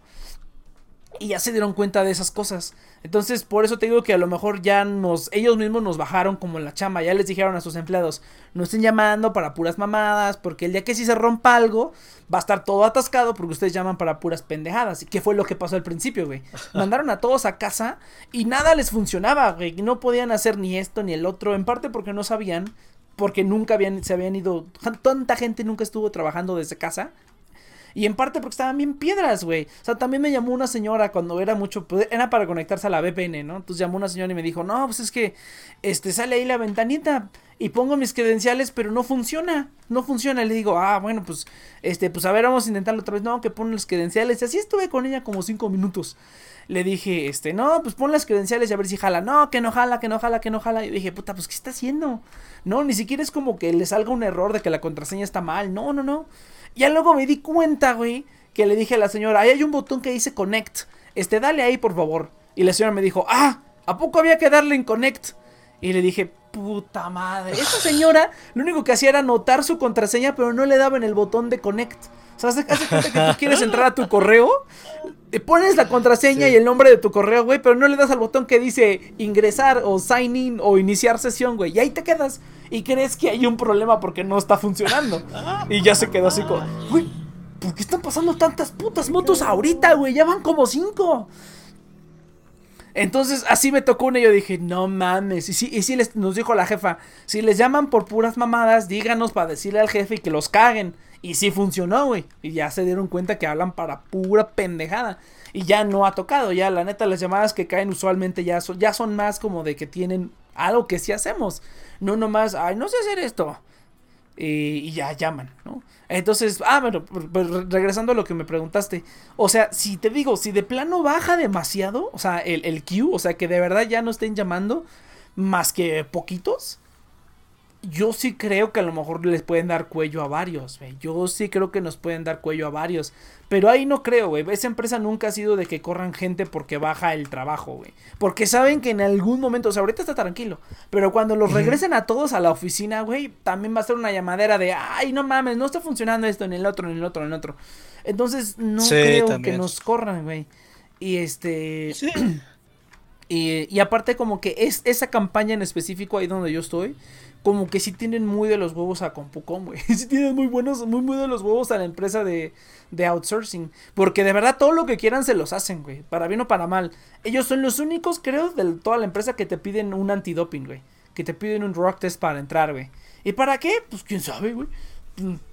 Y ya se dieron cuenta de esas cosas. Entonces, por eso te digo que a lo mejor ya nos, ellos mismos nos bajaron como la chamba. Ya les dijeron a sus empleados, no estén llamando para puras mamadas, porque el día que si se rompa algo, va a estar todo atascado porque ustedes llaman para puras pendejadas. ¿Y qué fue lo que pasó al principio, güey? <laughs> Mandaron a todos a casa y nada les funcionaba, güey. No podían hacer ni esto ni el otro, en parte porque no sabían porque nunca habían, se habían ido, tanta gente nunca estuvo trabajando desde casa. Y en parte porque estaban bien piedras, güey. O sea, también me llamó una señora cuando era mucho, pues, era para conectarse a la VPN, ¿no? Entonces llamó una señora y me dijo, no, pues es que, este, sale ahí la ventanita y pongo mis credenciales, pero no funciona, no funciona. Le digo, ah, bueno, pues, este, pues a ver, vamos a intentarlo otra vez. No, que pon las credenciales. Y así estuve con ella como cinco minutos le dije, este, no, pues pon las credenciales y a ver si jala. No, que no jala, que no jala, que no jala. Y dije, puta, pues, ¿qué está haciendo? No, ni siquiera es como que le salga un error de que la contraseña está mal. No, no, no. Ya luego me di cuenta, güey, que le dije a la señora, ahí hay un botón que dice connect. Este, dale ahí, por favor. Y la señora me dijo, ah, ¿a poco había que darle en connect? Y le dije, puta madre. Esta señora lo único que hacía era anotar su contraseña, pero no le daba en el botón de connect. O sea, hace, cuenta que tú quieres entrar a tu correo, te pones la contraseña y el nombre de tu correo, güey, pero no le das al botón que dice ingresar o sign in o iniciar sesión, güey. Y ahí te quedas y crees que hay un problema porque no está funcionando. Y ya se quedó así como, güey, ¿por qué están pasando tantas putas motos ahorita, güey? Ya van como cinco. Entonces, así me tocó una y yo dije, no mames. Y sí, y sí les, nos dijo la jefa, si les llaman por puras mamadas, díganos para decirle al jefe y que los caguen. Y sí funcionó, güey. Y ya se dieron cuenta que hablan para pura pendejada. Y ya no ha tocado. Ya, la neta, las llamadas que caen usualmente ya son, ya son más como de que tienen algo que sí hacemos. No nomás, ay, no sé hacer esto. y ya llaman, ¿no? Entonces, ah, bueno, regresando a lo que me preguntaste. O sea, si te digo, si de plano baja demasiado, o sea, el, el queue, o sea, que de verdad ya no estén llamando más que poquitos, yo sí creo que a lo mejor les pueden dar cuello a varios, güey. Yo sí creo que nos pueden dar cuello a varios. Pero ahí no creo, güey. Esa empresa nunca ha sido de que corran gente porque baja el trabajo, güey. Porque saben que en algún momento, o sea, ahorita está tranquilo. Pero cuando los regresen a todos a la oficina, güey, también va a ser una llamadera de, ay, no mames, no está funcionando esto en el otro, en el otro, en el otro. Entonces, no creo que nos corran, güey. Y este... Sí. <clears throat> y, y aparte como que es esa campaña en específico ahí donde yo estoy como que sí tienen muy de los huevos a Compucom, güey. <laughs> Sí tienen muy buenos, muy, muy de los huevos a la empresa de, de outsourcing. Porque de verdad todo lo que quieran se los hacen, güey. Para bien o para mal. Ellos son los únicos, creo, de toda la empresa que te piden un antidoping, güey. Que te piden un rock test para entrar, güey. ¿Y para qué? Pues quién sabe, güey.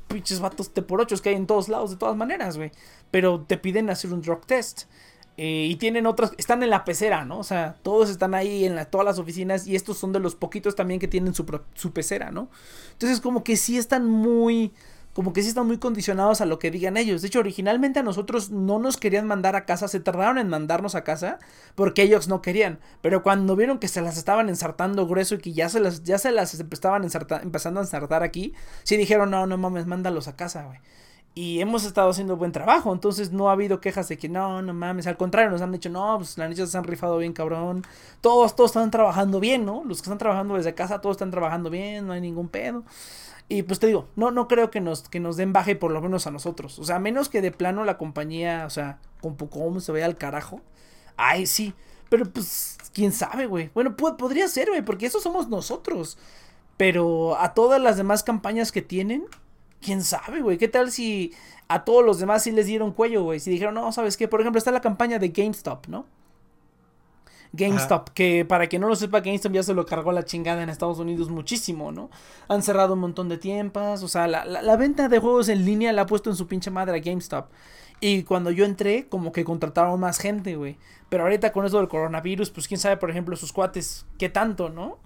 Pinches vatos te por ochos que hay en todos lados, de todas maneras, güey. Pero te piden hacer un drug test. Eh, y tienen otras, están en la pecera, ¿no? O sea, todos están ahí en todas las oficinas y estos son de los poquitos también que tienen su, su pecera, ¿no? Entonces como que sí están muy, como que sí están muy condicionados a lo que digan ellos. De hecho, originalmente a nosotros no nos querían mandar a casa, se tardaron en mandarnos a casa porque ellos no querían. Pero cuando vieron que se las estaban ensartando grueso y que ya se las, ya se las estaban empezando a ensartar aquí, sí dijeron, no, no mames, mándalos a casa, güey. Y hemos estado haciendo buen trabajo, entonces no ha habido quejas de que no, no mames, al contrario, nos han dicho, no, pues la niña se han rifado bien, cabrón. Todos, todos están trabajando bien, ¿no? Los que están trabajando desde casa, todos están trabajando bien, no hay ningún pedo. Y pues te digo, no, no creo que nos, que nos den baje por lo menos a nosotros. O sea, menos que de plano la compañía, o sea, con Pucom se vaya al carajo. Ay, sí. Pero pues, quién sabe, güey. Bueno, podría ser, güey, porque eso somos nosotros. Pero a todas las demás campañas que tienen, quién sabe, güey. ¿Qué tal si a todos los demás sí les dieron cuello, güey? Si dijeron, no, ¿sabes qué? Por ejemplo, está la campaña de GameStop, ¿no? GameStop, que para quien no lo sepa, GameStop ya se lo cargó la chingada en Estados Unidos muchísimo, ¿no? Han cerrado un montón de tiempos, o sea, la, la, venta de juegos en línea la ha puesto en su pinche madre a GameStop. Y cuando yo entré, como que contrataron más gente, güey. Pero ahorita con eso del coronavirus, pues quién sabe, por ejemplo, sus cuates, qué tanto, ¿no?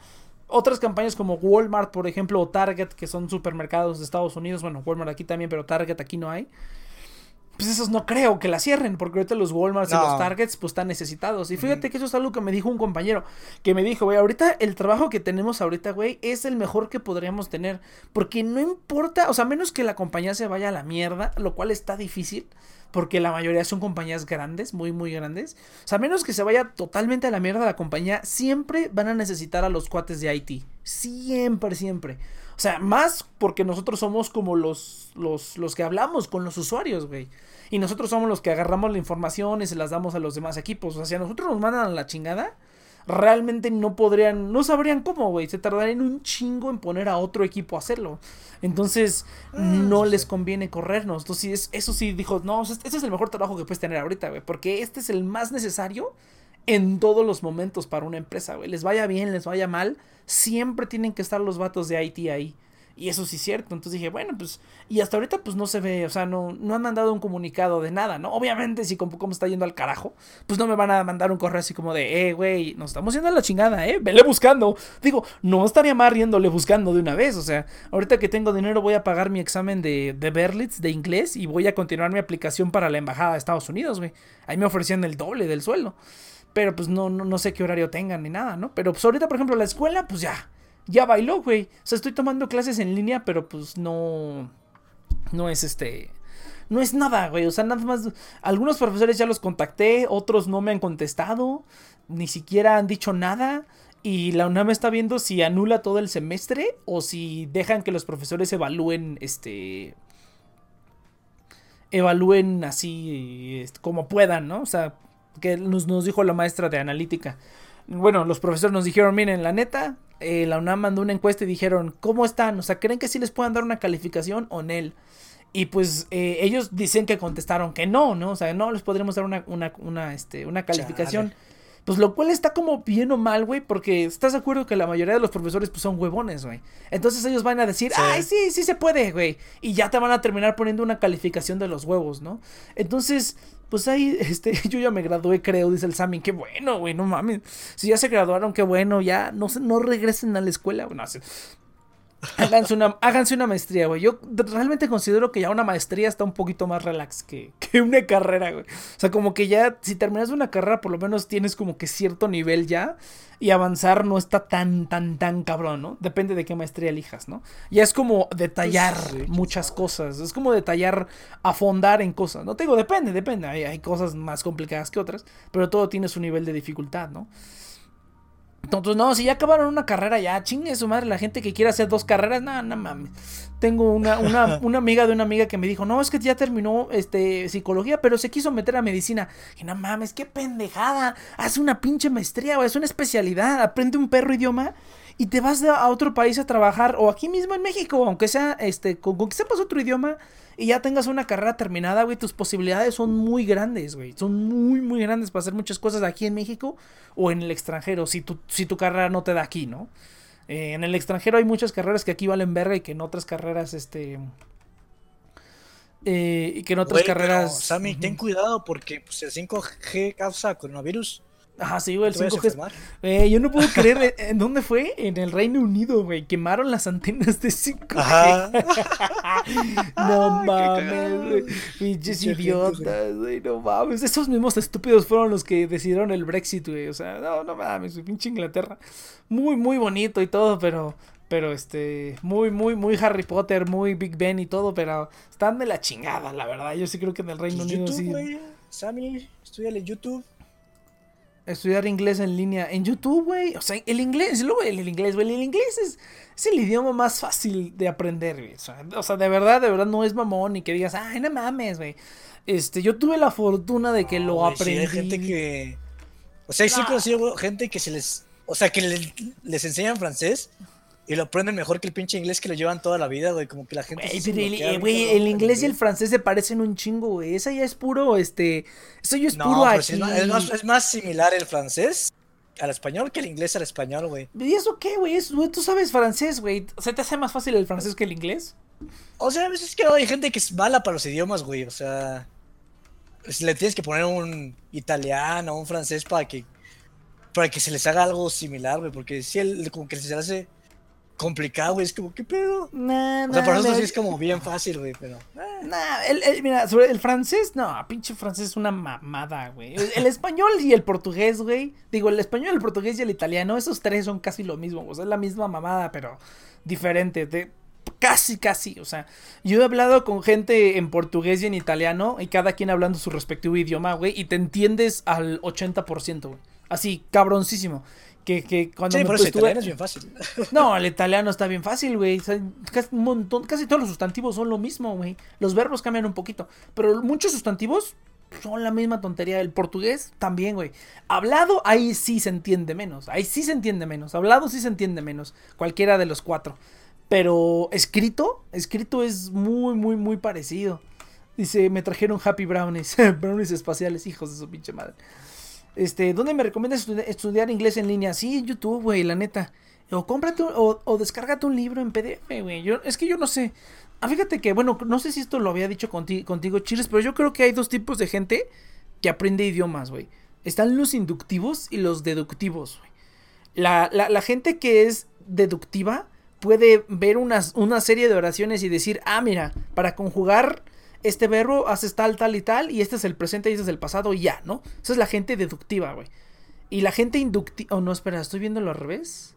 Otras campañas como Walmart, por ejemplo, o Target, que son supermercados de Estados Unidos, bueno, Walmart aquí también, pero Target aquí no hay. Pues esos no creo que la cierren, porque ahorita los Walmarts y los Targets pues están necesitados. Y fíjate que eso es algo que me dijo un compañero, que me dijo, güey, ahorita el trabajo que tenemos ahorita, güey, es el mejor que podríamos tener. Porque no importa, o sea, menos que la compañía se vaya a la mierda, lo cual está difícil porque la mayoría son compañías grandes, muy, muy grandes. O sea, a menos que se vaya totalmente a la mierda la compañía, siempre van a necesitar a los cuates de IT. Siempre, siempre. O sea, más porque nosotros somos como los, los, los que hablamos con los usuarios, güey. Y nosotros somos los que agarramos la información y se las damos a los demás equipos. O sea, si a nosotros nos mandan a la chingada, realmente no podrían, no sabrían cómo, güey. Se tardarían un chingo en poner a otro equipo a hacerlo. Entonces, ah, no les conviene corrernos. Entonces, eso sí dijo, no, este es el mejor trabajo que puedes tener ahorita, güey. Porque este es el más necesario en todos los momentos para una empresa, güey. Les vaya bien, les vaya mal, siempre tienen que estar los vatos de IT ahí. Y eso sí es cierto. Entonces dije, bueno, pues. Y hasta ahorita, pues no se ve. O sea, no, no han mandado un comunicado de nada, ¿no? Obviamente, si como está yendo al carajo, pues no me van a mandar un correo así como de, eh, güey, nos estamos yendo a la chingada, eh. Vele buscando. Digo, no estaría más riéndole buscando de una vez. O sea, ahorita que tengo dinero, voy a pagar mi examen de, de Berlitz de inglés y voy a continuar mi aplicación para la embajada de Estados Unidos, güey. Ahí me ofrecían el doble del sueldo. Pero pues no, no, no sé qué horario tengan ni nada, ¿no? Pero pues ahorita, por ejemplo, la escuela, pues ya ya bailó, güey. O sea, estoy tomando clases en línea, pero pues no. No es este. No es nada, güey. O sea, nada más. Algunos profesores ya los contacté, otros no me han contestado, ni siquiera han dicho nada. Y la UNAM está viendo si anula todo el semestre o si dejan que los profesores evalúen este. Evalúen así como puedan, ¿no? O sea, que nos, nos dijo la maestra de analítica. Bueno, los profesores nos dijeron, miren, la neta, eh, la UNAM mandó una encuesta y dijeron, ¿cómo están? O sea, ¿creen que sí les puedan dar una calificación o no? Y pues eh, ellos dicen que contestaron que no, ¿no? O sea, no les podremos dar una, una, una, este, una calificación. Pues lo cual está como bien o mal, güey, porque estás de acuerdo que la mayoría de los profesores pues son huevones, güey. Entonces ellos van a decir, ay, sí, sí se puede, güey. Y ya te van a terminar poniendo una calificación de los huevos, ¿no? Entonces, pues ahí, <laughs> este, yo ya me gradué, creo, dice el Sammy. Qué bueno, güey, no mames. Si ya se graduaron, qué bueno, ya no, no regresen a la escuela. Bueno, Háganse una, háganse una maestría, güey. Yo realmente considero que ya una maestría está un poquito más relax que, que, una carrera, güey. O sea, como que ya, si terminas una carrera, por lo menos tienes como que cierto nivel ya. Y avanzar no está tan, tan, tan cabrón, ¿no? Depende de qué maestría elijas, ¿no? Ya es como detallar muchas cosas. Es como detallar, afondar en cosas. No te digo, depende, depende. Hay, hay cosas más complicadas que otras. Pero todo tiene su nivel de dificultad, ¿no? Entonces, no, si ya acabaron una carrera, ya chingue su madre, la gente que quiere hacer dos carreras, no, no mames. Tengo una, una, <laughs> una, amiga de una amiga que me dijo, no, es que ya terminó este, psicología, pero se quiso meter a medicina. Y no mames, qué pendejada. Haz una pinche maestría, güey, es una especialidad. Aprende un perro idioma y te vas a otro país a trabajar, o aquí mismo en México, aunque sea, este, con, con que sepas otro idioma y ya tengas una carrera terminada, güey, tus posibilidades son muy grandes, güey. Son muy, muy grandes para hacer muchas cosas aquí en México o en el extranjero, si tu, si tu carrera no te da aquí, ¿no? Eh, en el extranjero hay muchas carreras que aquí valen verga y que en otras carreras, este... Eh, y que en otras carreras... Sammy, ten cuidado porque pues, el 5G causa coronavirus. Ajá, sí, güey, el 5G. Eh, yo no puedo creer, eh, ¿en dónde fue? En el Reino Unido, güey. Quemaron las antenas de 5G. Ajá. <laughs> no mames, güey. Pinches idiotas, güey. No mames. Esos mismos estúpidos fueron los que decidieron el Brexit, güey. O sea, no, no mames, pinche Inglaterra. Muy, muy bonito y todo, pero. Pero este, muy, muy, muy Harry Potter, muy Big Ben y todo, pero están de la chingada, la verdad. Yo sí creo que en el Reino pues Unido YouTube, sí. Sammy, estudiale YouTube estudiar inglés en línea en YouTube, güey. O sea, el inglés, luego el, inglés, güey. El inglés es, es, el idioma más fácil de aprender, güey. O sea, de verdad, de verdad no es mamón ni que digas, ay, no mames, güey. Este, yo tuve la fortuna de que lo aprendí. hay gente que. O sea, sí he conocido gente que se les. O sea, que les, les enseñan francés y lo aprenden mejor que el pinche inglés que lo llevan toda la vida, güey. Como que la gente. Güey, el, inglés y el francés se parecen un chingo, güey. Esa ya es puro, este. Eso ya es puro aquí. Es más, es, más, similar el francés al español que el inglés al español, güey. ¿Y eso qué, güey? Tú sabes francés, güey. ¿Se te hace más fácil el francés que el inglés? O sea, a veces es que hay gente que es mala para los idiomas, güey. O sea. Le tienes que poner un italiano, un francés para que. Para que se les haga algo similar, güey. Porque si él, como que se le hace complicado, güey. Es como, ¿qué pedo? Nah, o sea, para nosotros sí es como bien fácil, güey, pero. Eh. Nah, el, mira, sobre el francés, no, pinche francés es una mamada, güey. El, español y el portugués, güey. Digo, el español, el portugués y el italiano, esos tres son casi lo mismo. O sea, es la misma mamada, pero diferente. De, casi, casi. O sea, yo he hablado con gente en portugués y en italiano, y cada quien hablando su respectivo idioma, güey, y te entiendes al 80%, güey. Así, cabroncísimo. Que, que cuando sí, italiano es bien fácil. <laughs> No, el italiano está bien fácil, güey. casi, un montón, casi todos los sustantivos son lo mismo, güey. Los verbos cambian un poquito. Pero muchos sustantivos son la misma tontería. El portugués también, güey. Hablado, ahí sí se entiende menos. Ahí sí se entiende menos. Hablado sí se entiende menos. Cualquiera de los cuatro. Pero escrito, escrito es muy, muy, muy parecido. Dice, me trajeron Happy Brownies. <laughs> brownies espaciales, hijos de su pinche madre. Este, ¿dónde me recomiendas estudiar inglés en línea? Sí, YouTube, güey, la neta. O cómprate o, descárgate un libro en PDF, güey. Es que yo no sé. Ah, fíjate que, bueno, no sé si esto lo había dicho contigo, contigo Chiles, pero yo creo que hay dos tipos de gente que aprende idiomas, güey. Están los inductivos y los deductivos, güey. La, la, la, gente que es deductiva puede ver unas, una serie de oraciones y decir, ah, mira, para conjugar este verbo haces tal, tal y tal, y este es el presente y este es el pasado, y ya, ¿no? Esa es la gente deductiva, güey. Y la gente inductiva. Oh, no, espera, ¿estoy viéndolo al revés?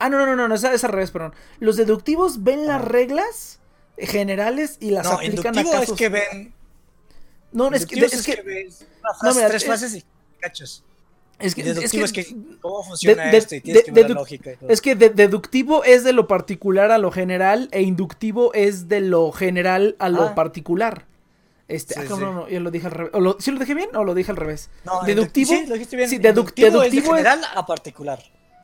Ah, no, no, no, no, es, al revés, perdón. Los deductivos ven las reglas generales y las aplican a casos. es que ven. No, es que, es, que, no, mira, tres frases y cachos. Es que, deductivo es que, cómo funciona esto y tienes que ver la lógica y todo. Es que deductivo es de lo particular a lo general e inductivo es de lo general a lo ah. particular. Este, ah, no, yo lo dije al revés. lo, ¿Sí lo dije bien o lo dije al revés? No, deductivo. Sí, lo dijiste bien. Sí, deductivo, es de general a particular.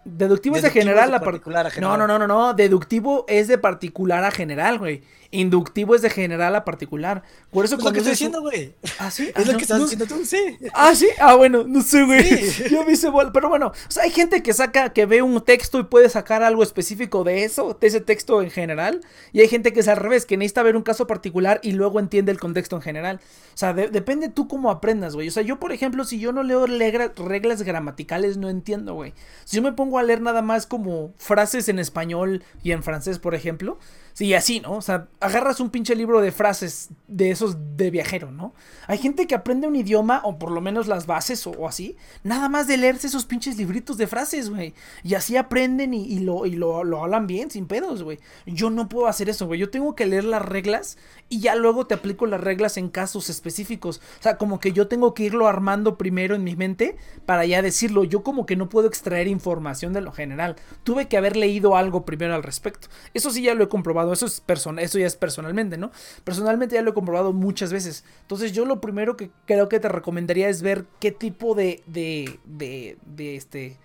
Deductivo, es de general a particular. No, no, no, no, no. Deductivo es de particular a general, güey. Inductivo es de general a particular. Por eso es lo que estoy diciendo, güey. ¿Ah, sí? Es lo que estás diciendo tú, sí. Ah, sí. Ah, bueno, no sé, güey. <laughs> Yo me hice Pero bueno, o sea, hay gente que saca, que ve un texto y puede sacar algo específico de eso, de ese texto en general. Y hay gente que es al revés, que necesita ver un caso particular y luego entiende el contexto en general. O sea, depende tú cómo aprendas, güey. O sea, yo, por ejemplo, si yo no leo reglas gramaticales, no entiendo, güey. Si yo me pongo a leer nada más como frases en español y en francés, por ejemplo, Sí, así, ¿no? O sea, agarras un pinche libro de frases de esos de viajero, ¿no? Hay gente que aprende un idioma, o por lo menos las bases o, así, nada más de leerse esos pinches libritos de frases, güey. Y así aprenden y, lo, y lo, lo, hablan bien, sin pedos, güey. Yo no puedo hacer eso, güey. Yo tengo que leer las reglas y ya luego te aplico las reglas en casos específicos. O sea, como que yo tengo que irlo armando primero en mi mente para ya decirlo. Yo como que no puedo extraer información de lo general. Tuve que haber leído algo primero al respecto. Eso sí ya lo he comprobado. Eso, es eso ya es personalmente, ¿no? Personalmente ya lo he comprobado muchas veces. Entonces yo lo primero que creo que te recomendaría es ver qué tipo de... de, de, de este...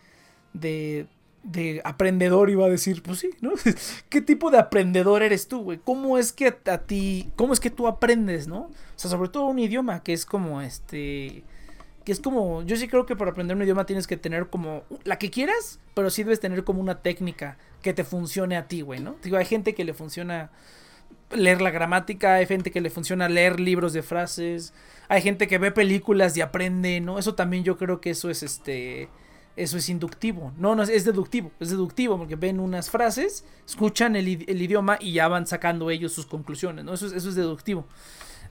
de de aprendedor iba a decir, pues sí, ¿no? <laughs> ¿Qué tipo de aprendedor eres tú, güey? ¿Cómo es que a ti, cómo es que tú aprendes, ¿no? O sea, sobre todo un idioma que es como este, que es como, yo sí creo que para aprender un idioma tienes que tener como la que quieras, pero sí debes tener como una técnica que te funcione a ti, güey, ¿no? Digo, hay gente que le funciona leer la gramática, hay gente que le funciona leer libros de frases, hay gente que ve películas y aprende, ¿no? Eso también yo creo que eso es este eso es inductivo. No, no, es deductivo. Es deductivo porque ven unas frases, escuchan el, idioma y ya van sacando ellos sus conclusiones, ¿no? Eso es, eso es deductivo.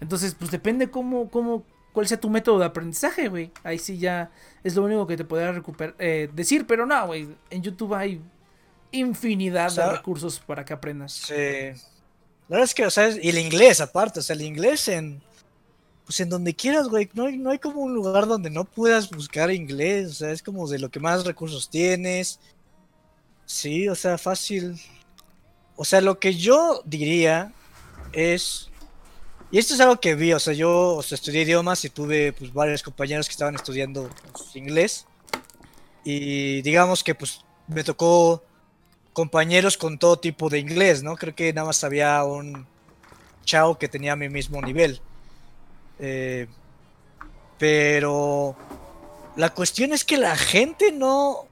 Entonces, pues depende cómo, cómo, cuál sea tu método de aprendizaje, güey. Ahí sí ya es lo único que te podría recuperar, eh, decir, pero no, güey. En YouTube hay infinidad de recursos para que aprendas. Sí. La verdad es que, o sea, y el inglés aparte, o sea, el inglés en pues en donde quieras, güey. No hay, no hay como un lugar donde no puedas buscar inglés. O sea, es como de lo que más recursos tienes. Sí, o sea, fácil. O sea, lo que yo diría es. Y esto es algo que vi, o sea, yo estudié idiomas y tuve pues varios compañeros que estaban estudiando pues, inglés. Y digamos que pues me tocó compañeros con todo tipo de inglés, ¿no? Creo que nada más había un chao que tenía mi mismo nivel. Eh, pero la cuestión es que la gente no...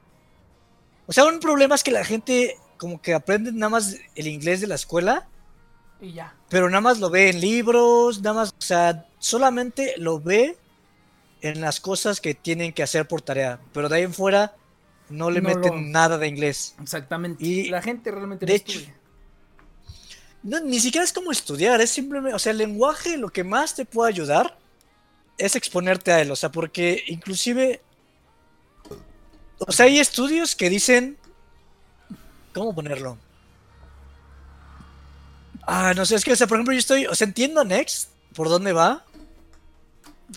O sea, un problema es que la gente como que aprende nada más el inglés de la escuela. Y ya. Pero nada más lo ve en libros, nada más, o sea, solamente lo ve en las cosas que tienen que hacer por tarea. Pero de ahí en fuera no le meten nada de inglés. Exactamente. Y la gente realmente de hecho, ni siquiera es como estudiar, es simplemente, o sea, el lenguaje lo que más te puede ayudar es exponerte a él, o sea, porque inclusive, o sea, hay estudios que dicen, ¿cómo ponerlo? Ah, no sé, es que, o sea, por ejemplo, yo estoy, o sea, entiendo Next, por dónde va,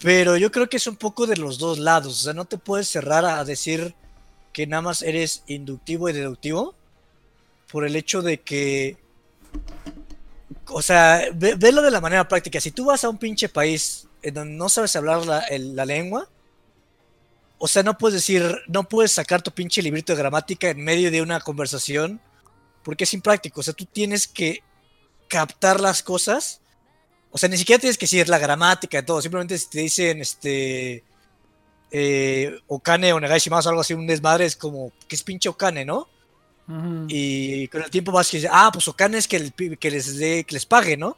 pero yo creo que es un poco de los dos lados, o sea, no te puedes cerrar a decir que nada más eres inductivo y deductivo, por el hecho de que o sea, verlo de la manera práctica. Si tú vas a un pinche país en donde no sabes hablar la, lengua, o sea, no puedes decir, no puedes sacar tu pinche librito de gramática en medio de una conversación, porque es impráctico. O sea, tú tienes que captar las cosas. O sea, ni siquiera tienes que decir la gramática y todo. Simplemente si te dicen, este, eh, Okane o Negashimasu o algo así, un desmadre, es como, que es pinche Okane, ¿no? Y con el tiempo vas que ah, pues Okane es que, que les dé, que les pague, ¿no?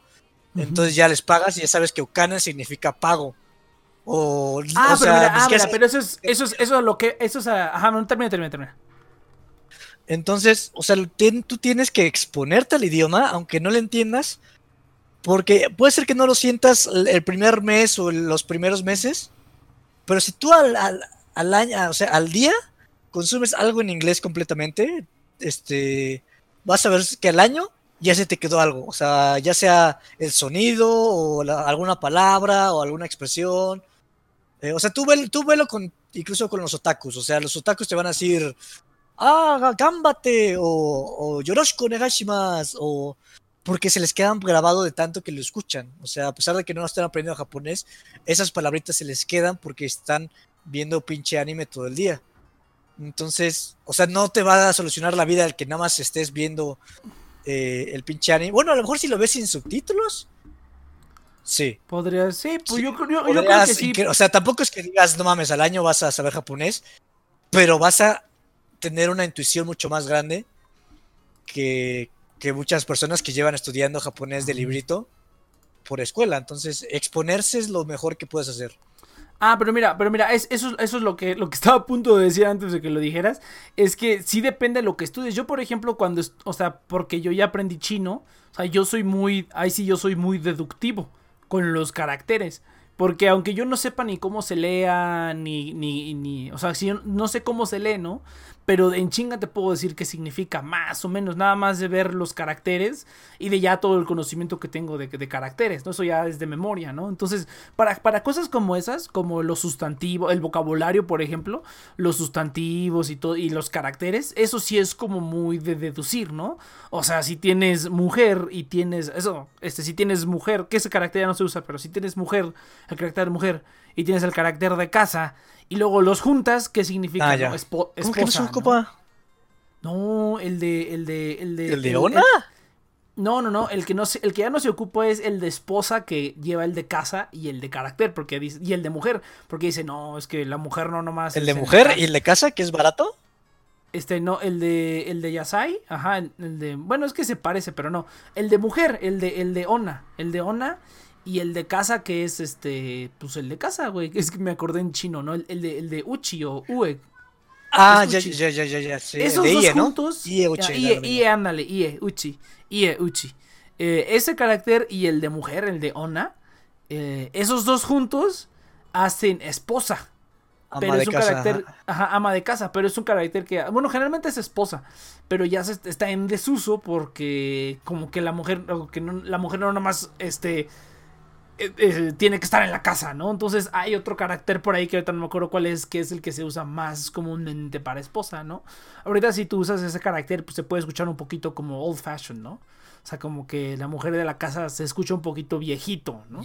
Entonces ya les pagas y ya sabes que Okane significa pago. O, ah, pero mira, ah, pero <laughs> eso es, eso es, eso es lo que, eso es, ajá, no, termina, termina, termina. Entonces, o sea, tú tienes que exponerte al idioma, aunque no lo entiendas, porque puede ser que no lo sientas el primer mes o los primeros meses, pero si tú al, al, al año, o sea, al día consumes algo en inglés completamente, este, vas a ver que al año ya se te quedó algo, o sea, ya sea el sonido o alguna palabra o alguna expresión. Eh, o sea, tú, tú velo con, incluso con los otakus, o sea, los otakus te van a decir, ah, gámbate, o, o yoroshiku negashimasu, o porque se les quedan grabado de tanto que lo escuchan. O sea, a pesar de que no estén aprendiendo japonés, esas palabritas se les quedan porque están viendo pinche anime todo el día. Entonces, o sea, no te va a solucionar la vida el que nada más estés viendo eh, el pinche anime. Bueno, a lo mejor si lo ves sin subtítulos. Sí. Podría, sí, pues Sí, yo, creo- yo- yo creo podrías que sí. incre- O sea, tampoco es que digas, no mames, al año vas a saber japonés, pero vas a tener una intuición mucho más grande que, que muchas personas que llevan estudiando japonés de librito por escuela. Entonces, exponerse es lo mejor que puedes hacer. Ah, pero mira, pero mira, es, eso, eso es lo que, lo que <laughs> estaba a punto de decir antes de que lo dijeras. Es que sí depende de lo que estudies. Yo, por ejemplo, cuando, o sea, porque yo ya aprendí chino, o sea, yo soy muy, ahí sí yo soy muy deductivo con los caracteres. Porque aunque yo no sepa ni cómo se lea, ni, ni, ni, o sea, si yo no sé cómo se lee, ¿no? Pero en chinga te puedo decir qué significa, más o menos, nada más de ver los caracteres y de ya todo el conocimiento que tengo de, caracteres, ¿no? Eso ya es de memoria, ¿no? Entonces, para, para cosas como esas, como los sustantivos, el vocabulario, por ejemplo, los sustantivos y todo, y los caracteres, eso sí es como muy de deducir, ¿no? O sea, si tienes mujer y tienes, eso, este, si tienes mujer, que ese carácter ya no se usa, pero si tienes mujer, el carácter mujer, y tienes el carácter de casa, y luego los juntas, ¿qué significa? Ah, ya. no? Espo- ¿Cómo que no se esposa, ¿no? ocupa? No, el de, el de, el de. ¿El de Ona? no, no, no. El que no se- el que ya no se ocupa es el de esposa que lleva el de casa y el de carácter, porque dice, y el de mujer, porque dice, no, es que la mujer no nomás. ¿El de mujer casa". y el de casa, que es barato? Este, no, el de, el de Yasai, ajá, el, el de, bueno, es que se parece, pero no. El de mujer, el de, el de Ona, el de Ona y el de casa que es este, pues el de casa, güey. Es que me acordé en chino, ¿no? El, el de, el de Uchi o Ue, Ah, ya, ya, ya, ya, ya. Sí, Esos de dos Ie, ¿no? juntos. Ie, Uchi, Ie. Ie, ándale, Ie, Uchi. Ie, Uchi. Eh, ese carácter y el de mujer, el de Ona, eh, esos dos juntos hacen esposa. Ama pero de es un casa, carácter, ajá. ama de casa, pero es un carácter que, bueno, generalmente es esposa, pero ya se, está en desuso porque como que la mujer, que no, la mujer no nomás, este, eh, eh, tiene que estar en la casa, ¿no? Entonces hay otro carácter por ahí que ahorita no me acuerdo cuál es, que es el que se usa más comúnmente para esposa, ¿no? Ahorita si tú usas ese carácter, pues se puede escuchar un poquito como old fashion, ¿no? O sea, como que la mujer de la casa se escucha un poquito viejito, ¿no?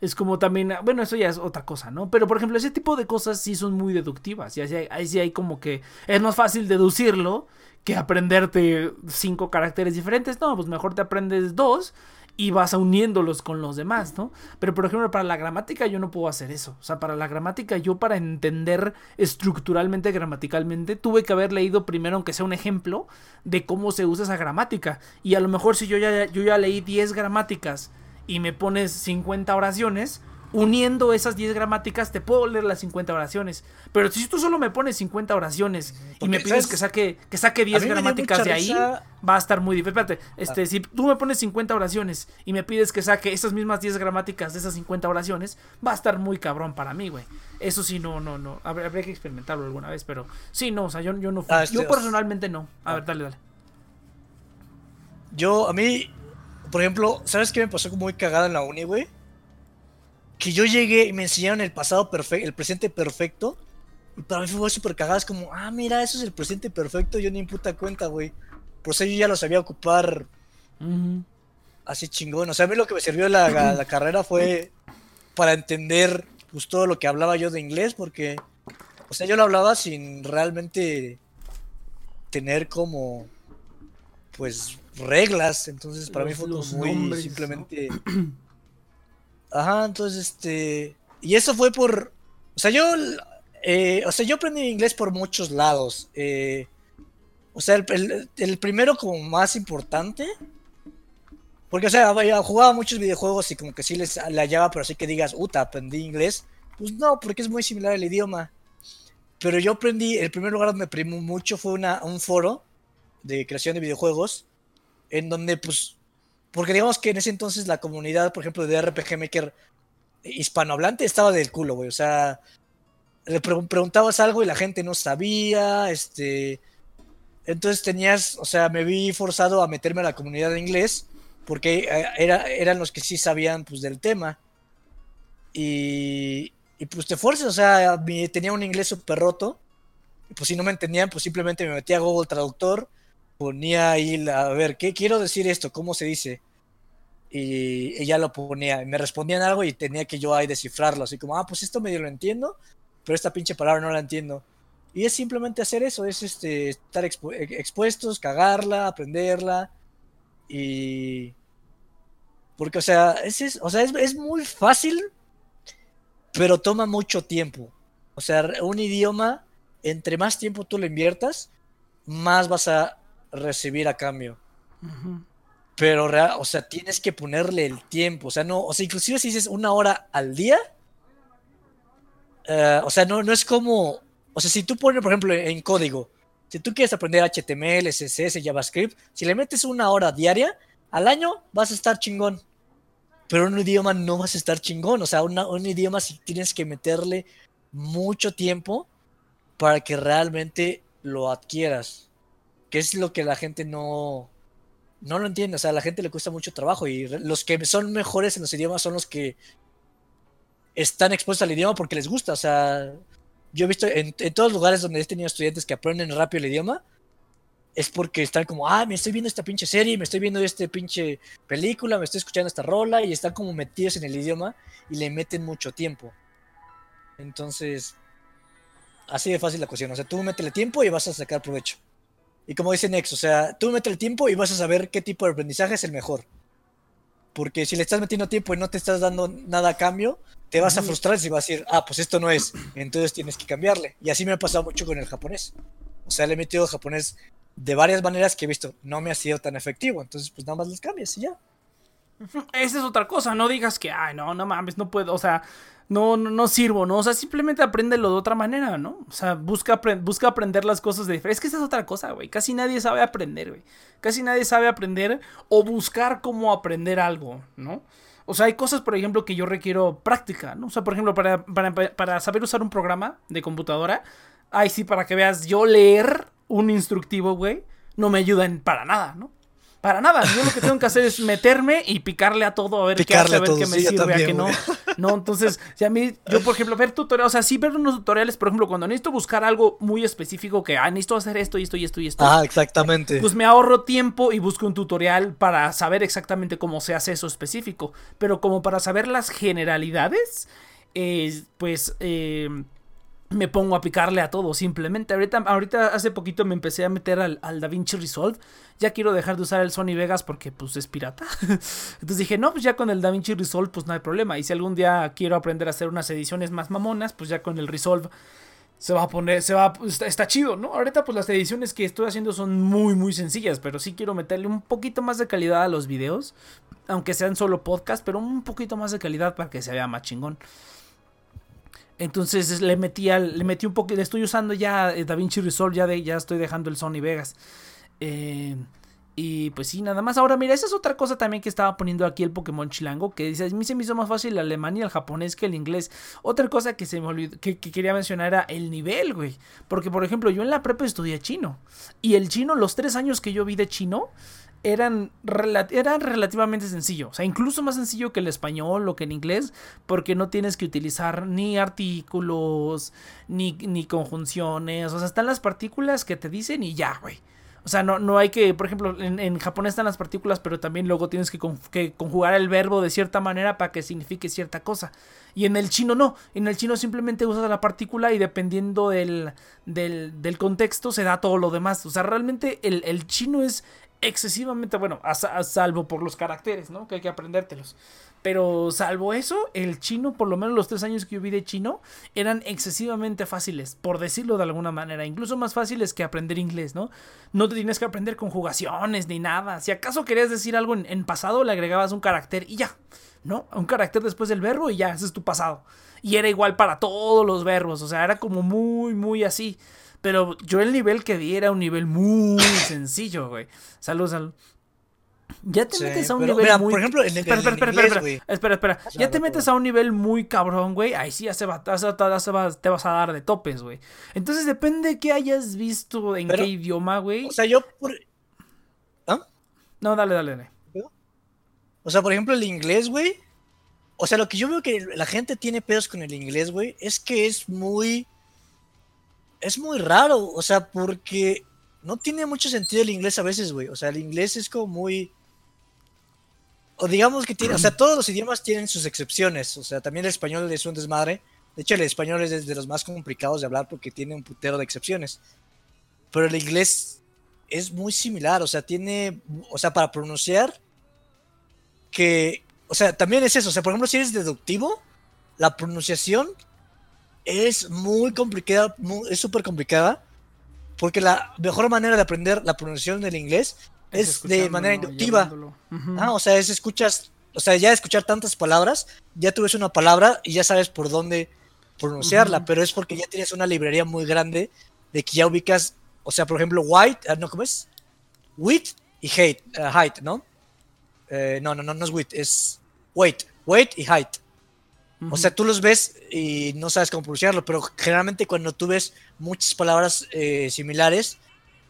Es como también, bueno, eso ya es otra cosa, ¿no? Pero por ejemplo, ese tipo de cosas sí son muy deductivas. Y así hay, ahí sí hay como que es más fácil deducirlo que aprenderte cinco caracteres diferentes. No, pues mejor te aprendes dos y vas uniéndolos con los demás, ¿no? Pero por ejemplo, para la gramática yo no puedo hacer eso. O sea, para la gramática yo para entender estructuralmente, gramaticalmente, tuve que haber leído primero, aunque sea un ejemplo, de cómo se usa esa gramática. Y a lo mejor si yo ya, yo ya leí 10 gramáticas y me pones 50 oraciones, uniendo esas 10 gramáticas te puedo leer las 50 oraciones. Pero si tú solo me pones 50 oraciones y me pides que saque, que saque A 10 mí me dio gramáticas de ahí, risa- va a estar muy difícil. Espérate, Ah. este, si tú me pones 50 oraciones y me pides que saque esas mismas 10 gramáticas de esas 50 oraciones, va a estar muy cabrón para mí, güey. Eso sí, no, no, no. Habría, habría que experimentarlo alguna vez, pero sí, no, o sea, yo, yo no. Ah, este, yo personalmente no. A Ah. ver, dale, dale. Yo, a mí, por ejemplo, ¿sabes qué me pasó como muy cagada en la uni, güey? Que yo llegué y me enseñaron el pasado perfecto, el presente perfecto. Y para mí fue súper cagada. Es como, ah, mira, eso es el presente perfecto. Yo ni en puta cuenta, güey. Por eso yo ya lo sabía ocupar Ujú. así chingón. O sea, a mí lo que me sirvió la, la carrera fue para entender pues todo lo que hablaba yo de inglés. Porque, o sea, yo lo hablaba sin realmente tener como, pues, reglas. Entonces, para mí fue como muy nombres, ¿no? <clears throat> Ajá, entonces, este. Y eso fue por. O sea, yo. eh, o sea, yo aprendí inglés por muchos lados. eh, o sea, el, el- primero como más importante. Porque, o sea, jugaba muchos videojuegos y como que sí les la hallaba, pero así que digas, uta, aprendí inglés. Pues no, porque es muy similar el idioma. Pero yo aprendí, el primer lugar donde aprendí mucho fue una, un foro de creación de videojuegos. En donde, pues, porque digamos que en ese entonces la comunidad, por ejemplo, de RPG Maker hispanohablante estaba del culo, güey. O sea, le pre- preguntabas algo y la gente no sabía, este... Entonces tenías, o sea, me vi forzado a meterme a la comunidad de inglés porque eh, era, eran los que sí sabían, pues, del tema. Y, y pues te fuerzas, o sea, tenía un inglés súper roto. Y pues si no me entendían, pues simplemente me metía a Google Traductor, ponía ahí, la- a ver, ¿qué quiero decir esto? ¿Cómo se dice? Y, ya lo ponía, me respondían algo y tenía que yo ahí descifrarlo, así como, ah, pues esto medio lo entiendo, pero esta pinche palabra no la entiendo. Y es simplemente hacer eso, es este, estar expuestos, cagarla, aprenderla. Y... Porque, o sea, es, o sea, es, muy fácil, pero toma mucho tiempo. O sea, un idioma, entre más tiempo tú le inviertas, más vas a recibir a cambio. Pero, o sea, tienes que ponerle el tiempo. O sea, no, o sea, inclusive si dices una hora al día, eh, o sea, no, no es como, o sea, si tú pones, por ejemplo, en código, si tú quieres aprender HTML, CSS, JavaScript, si le metes una hora diaria, al año vas a estar chingón. Pero en un idioma no vas a estar chingón. O sea, un idioma si tienes que meterle mucho tiempo para que realmente lo adquieras. Que es lo que la gente no, no lo entiende. O sea, a la gente le cuesta mucho trabajo. Y los que son mejores en los idiomas son los que están expuestos al idioma porque les gusta. O sea, yo he visto en, todos los lugares donde he tenido estudiantes que aprenden rápido el idioma, es porque están como, ah, me estoy viendo esta pinche serie, me estoy viendo esta pinche película, me estoy escuchando esta rola y están como metidos en el idioma y le meten mucho tiempo. Entonces, así de fácil la cuestión. O sea, tú métele tiempo y vas a sacar provecho. Y como dice Nex, o sea, tú métele tiempo y vas a saber qué tipo de aprendizaje es el mejor. Porque si le estás metiendo tiempo y no te estás dando nada a cambio, te vas a frustrar y vas a decir, ah, pues esto no es, <clears throat> entonces tienes que cambiarle. Y así me ha pasado mucho con el japonés. O sea, le he metido japonés de varias maneras que he visto, no me ha sido tan efectivo, entonces pues nada más les cambias y ya. Esa es otra cosa, no digas que, ay, no, no mames, no puedo, o sea, no, no, sirvo, ¿no? O sea, simplemente apréndelo de otra manera, ¿no? O sea, busca, busca aprender las cosas de diferente. Es que esa es otra cosa, güey. Casi nadie sabe aprender, güey. Casi nadie sabe aprender o buscar cómo aprender algo, ¿no? O sea, hay cosas, por ejemplo, que yo requiero práctica, ¿no? O sea, por ejemplo, para, para, para saber usar un programa de computadora, ay, sí, para que veas, yo leer un instructivo, güey, no me ayudan para nada, ¿no? Para nada, yo lo que tengo que hacer es meterme y picarle a todo a ver qué hace, a ver qué me sirve, a qué no. No, entonces, si a mí, yo por ejemplo, ver tutoriales, o sea, sí ver unos tutoriales, por ejemplo, cuando necesito buscar algo muy específico que, ah, necesito hacer esto y esto y esto y esto. Ah, exactamente. Pues me ahorro tiempo y busco un tutorial para saber exactamente cómo se hace eso específico. Pero como para saber las generalidades, eh, pues, eh, me pongo a picarle a todo, simplemente. Ahorita, ahorita hace poquito me empecé a meter al, al DaVinci Resolve. Ya quiero dejar de usar el Sony Vegas porque pues es pirata. <laughs> Entonces dije, no, pues ya con el DaVinci Resolve pues no hay problema. Y si algún día quiero aprender a hacer unas ediciones más mamonas, pues ya con el Resolve se va a poner, se va, está, está, chido, ¿no? Ahorita pues las ediciones que estoy haciendo son muy, muy sencillas, pero sí quiero meterle un poquito más de calidad a los videos, aunque sean solo podcast, pero un poquito más de calidad para que se vea más chingón. Entonces le metí, le metí un poco, le estoy usando ya eh, DaVinci Resolve, ya, de, ya estoy dejando el Sony Vegas. Eh, y pues sí, nada más. Ahora, mira, esa es otra cosa también que estaba poniendo aquí el Pokémon Chilango. Que dice, a mí se me hizo más fácil el alemán y el japonés que el inglés. Otra cosa que se me olvidó, que, que, quería mencionar era el nivel, güey. Porque, por ejemplo, yo en la prepa estudié chino. Y el chino, los tres años que yo vi de chino, eran, relativamente sencillo. O sea, incluso más sencillo que el español o que el inglés, porque no tienes que utilizar ni artículos, ni, ni conjunciones. O sea, están las partículas que te dicen y ya, güey. O sea, no, no hay que, por ejemplo, en, en, japonés están las partículas, pero también luego tienes que, que, conjugar el verbo de cierta manera para que signifique cierta cosa. Y en el chino no. En el chino simplemente usas la partícula y dependiendo del, del, del contexto se da todo lo demás. O sea, realmente el, el chino es excesivamente bueno, a, salvo por los caracteres, ¿no? Que hay que aprendértelos. Pero salvo eso, el chino, por lo menos los tres años que yo vi de chino, eran excesivamente fáciles, por decirlo de alguna manera. Incluso más fáciles que aprender inglés, ¿no? No te tienes que aprender conjugaciones ni nada. Si acaso querías decir algo en, en pasado, le agregabas un carácter y ya, ¿no? Un carácter después del verbo y ya, ese es tu pasado. Y era igual para todos los verbos, o sea, era como muy, muy así. Pero yo el nivel que vi era un nivel muy <coughs> sencillo, güey. Salud, salud. Ya te metes a un nivel muy. Por ejemplo, en el, espera, espera, espera, espera, espera, espera, Ya te metes a un nivel muy cabrón, güey. Ahí sí ya se va, te vas a dar de topes, güey. Entonces depende de qué hayas visto, en qué idioma, güey. O sea, yo por. ¿Ah? No, dale, dale, dale. O sea, por ejemplo, el inglés, güey. O sea, lo que yo veo que la gente tiene pedos con el inglés, güey, es que es muy es muy raro, o sea, porque no tiene mucho sentido el inglés a veces, güey. O sea, el inglés es como muy... O digamos que tiene, o sea, <clears throat> todos los idiomas tienen sus excepciones. O sea, también el español es un desmadre, De hecho, el español es de los más complicados de hablar porque tiene un putero de excepciones. Pero el inglés es muy similar, o sea, tiene, o sea, para pronunciar, que, o sea, también es eso, o sea, por ejemplo, si eres deductivo, la pronunciación es muy complicada, es súper complicada, porque la mejor manera de aprender la pronunciación del inglés es, de manera inductiva. Ah, o sea, es escuchas, o sea, ya escuchar tantas palabras, ya tú ves una palabra y ya sabes por dónde pronunciarla, pero es porque ya tienes una librería muy grande de que ya ubicas, o sea, por ejemplo, white, ah, no, ¿cómo es? Wit y hate, uh, height, ¿no? Eh, no, no, no, no es wit, es weight, weight y height. O sea, tú los ves y no sabes cómo pronunciarlo, pero generalmente cuando tú ves muchas palabras eh, similares,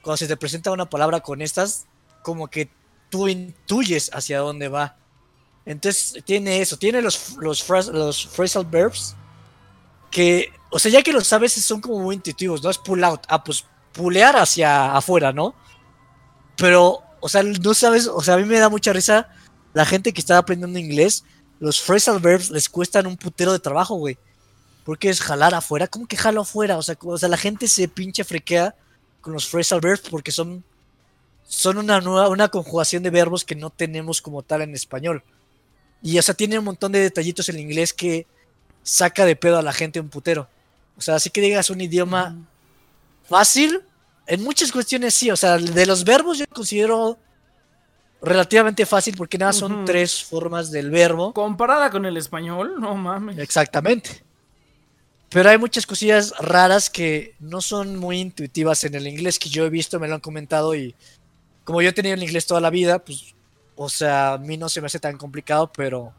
cuando se te presenta una palabra con estas, como que tú intuyes hacia dónde va. Entonces tiene eso, tiene los, los, los phrasal verbs que, o sea, ya que los sabes, son como muy intuitivos, ¿no? Es pull out, ah, pues pulear hacia afuera, ¿no? Pero, o sea, no sabes, o sea, a mí me da mucha risa la gente que está aprendiendo inglés los phrasal verbs les cuestan un putero de trabajo, güey. Porque es jalar afuera. ¿Cómo que jalo afuera? O sea, o sea, la gente se pinche frequea con los phrasal verbs porque son, son una, nueva, una conjugación de verbos que no tenemos como tal en español. Y, o sea, tiene un montón de detallitos en inglés que saca de pedo a la gente un putero. O sea, así que digas un idioma fácil. En muchas cuestiones sí. O sea, de los verbos yo considero relativamente fácil porque nada son tres formas del verbo. Comparada con el español, no mames. Exactamente. Pero hay muchas cosillas raras que no son muy intuitivas en el inglés que yo he visto, me lo han comentado y como yo he tenido el inglés toda la vida, pues, o sea, a mí no se me hace tan complicado, pero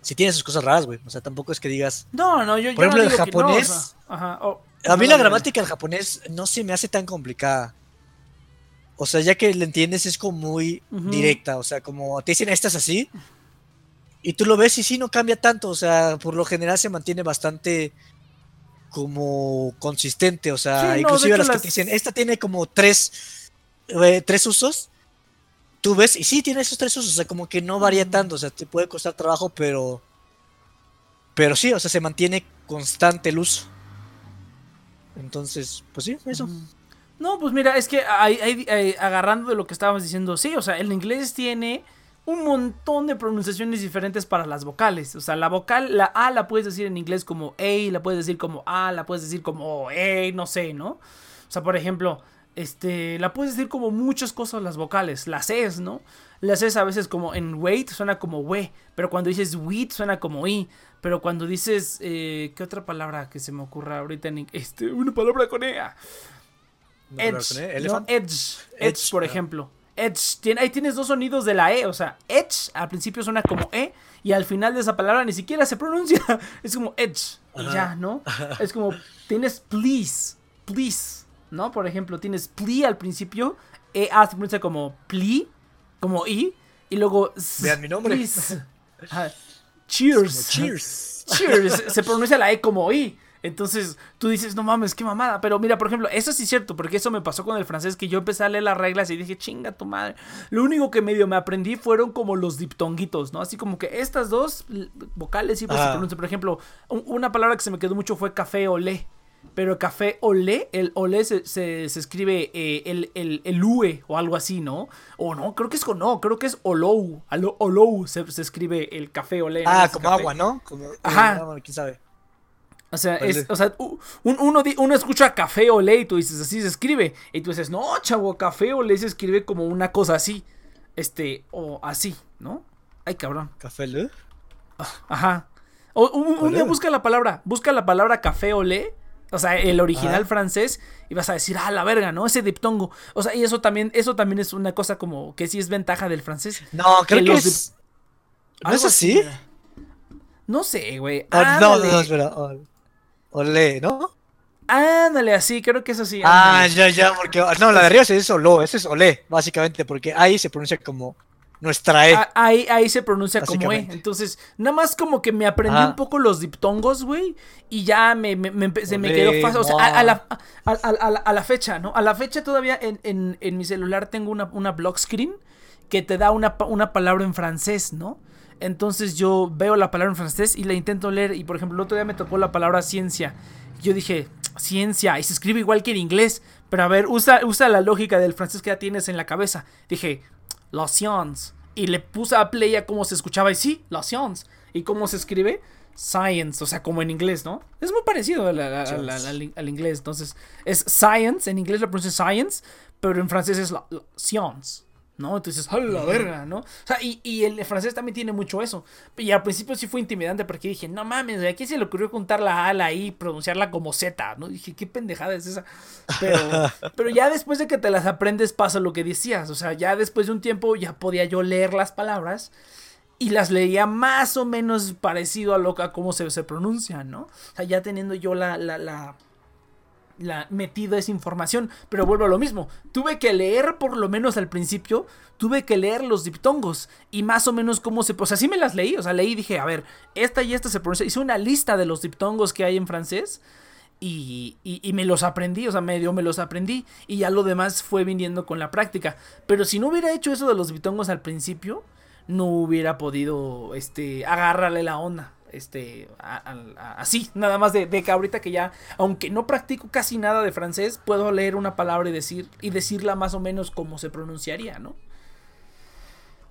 si tiene sus cosas raras, güey. O sea, tampoco es que digas. No, no, yo. Por ejemplo, el japonés. a mí la gramática del japonés no se me hace tan complicada. O sea, ya que le entiendes, es como muy directa. O sea, como te dicen, estas así. Y tú lo ves y sí, no cambia tanto. O sea, por lo general se mantiene bastante como consistente. O sea, inclusive las, que te dicen, esta tiene como tres, eh, tres usos. Tú ves, y sí, tiene esos tres usos. O sea, como que no varía tanto. O sea, te puede costar trabajo, pero. Pero sí, o sea, se mantiene constante el uso. Entonces, pues sí, eso. No, pues mira, es que agarrando de lo que estábamos diciendo, sí, o sea, el inglés tiene un montón de pronunciaciones diferentes para las vocales. O sea, la vocal, la A la puedes decir en inglés como A, la puedes decir como A, la puedes decir como E, no sé, ¿no? O sea, por ejemplo, este, la puedes decir como muchas cosas las vocales, las es, ¿no? Las es a veces como en wait suena como we, pero cuando dices wheat suena como i, pero cuando dices, eh, ¿qué otra palabra que se me ocurra ahorita en este, una palabra con Edge, edge, edge, por ejemplo. Edge, ahí tienes dos sonidos de la E, o sea, edge al principio suena como E y al final de esa palabra ni siquiera se pronuncia, <laughs> es como edge y ya, ¿no? <laughs> Es como tienes please, please, ¿no? Por ejemplo, tienes plea al principio, E A se pronuncia como plea, como I y luego Vean mi nombre. <laughs> cheers. Cheers. Cheers, se pronuncia la E como I. Entonces tú dices, no mames, qué mamada. Pero mira, por ejemplo, eso sí es cierto, porque eso me pasó con el francés, que yo empecé a leer las reglas y dije, chinga tu madre. Lo único que medio me aprendí fueron como los diptonguitos, ¿no? Así como que estas dos vocales sí pues, se pronuncian. Por ejemplo, una palabra que se me quedó mucho fue café olé. Pero café olé, el olé se, se, escribe eh, el, el, el, UE o algo así, ¿no? O no, creo que es con no, creo que es olou. Olou se, se escribe el café olé. Ah, como agua, ¿no? Como, Ajá. ¿Quién sabe? O sea, es, o sea uno, uno, escucha café o ley y tú dices, así se escribe. Y tú dices, no, chavo, café o ley se escribe como una cosa así. Este, o así, ¿no? Ay, cabrón. ¿Café le? Ah, ajá. O, un, día busca la palabra, busca la palabra café o ley. O sea, el original francés, y vas a decir, ah, la verga, ¿no? Ese diptongo. O sea, y eso también, eso también es una cosa como que sí es ventaja del francés. No, creo que, es. ¿No es así? No sé, güey. Ah, no, no, espera. Olé, ¿no? Ándale, así, creo que es así. Ah, ya, ya, porque. No, la de arriba es Oló, ese es Olé, básicamente, porque ahí se pronuncia como nuestra E. Ah, ahí, ahí se pronuncia como E. Entonces, nada más como que me aprendí un poco los diptongos, güey. Y ya me, me, me, se me quedó fácil. O sea, a, la, a, la, fecha, ¿no? A la fecha todavía en, en, en mi celular tengo una, una block screen que te da una, una palabra en francés, ¿no? Entonces yo veo la palabra en francés y la intento leer. Y por ejemplo, el otro día me tocó la palabra ciencia. Yo dije, ciencia, y se escribe igual que en inglés. Pero a ver, usa, usa la lógica del francés que ya tienes en la cabeza. Dije, la science. Y le puse a play a cómo se escuchaba. Y sí, la science. ¿Y cómo se escribe? Science, o sea, como en inglés, ¿no? Es muy parecido al, inglés. Entonces, es science, en inglés lo pronuncia science, pero en francés es la, science. ¿No? Entonces, ¡a la verga! ¿no? O sea, y, el francés también tiene mucho eso. Y al principio sí fue intimidante porque dije, no mames, ¿a quién se le ocurrió juntar la A, la I y pronunciarla como Z? ¿no? Dije, ¿qué pendejada es esa? Pero, <laughs> pero ya después de que te las aprendes pasa lo que decías. O sea, ya después de un tiempo ya podía yo leer las palabras y las leía más o menos parecido a lo a cómo se, se pronuncia, ¿no? O sea, ya teniendo yo la, la, la la esa información, pero vuelvo a lo mismo. Tuve que leer por lo menos al principio, tuve que leer los diptongos y más o menos cómo se, o sea, sí me las leí, o sea, leí y dije, a ver, esta y esta se pronuncia, hice una lista de los diptongos que hay en francés y, y, me los aprendí, o sea, medio me los aprendí y ya lo demás fue viniendo con la práctica. Pero si no hubiera hecho eso de los diptongos al principio, no hubiera podido, este, agarrarle la onda este, así, nada más de, de, que ahorita que ya, aunque no practico casi nada de francés, puedo leer una palabra y decir, y decirla más o menos como se pronunciaría, ¿no?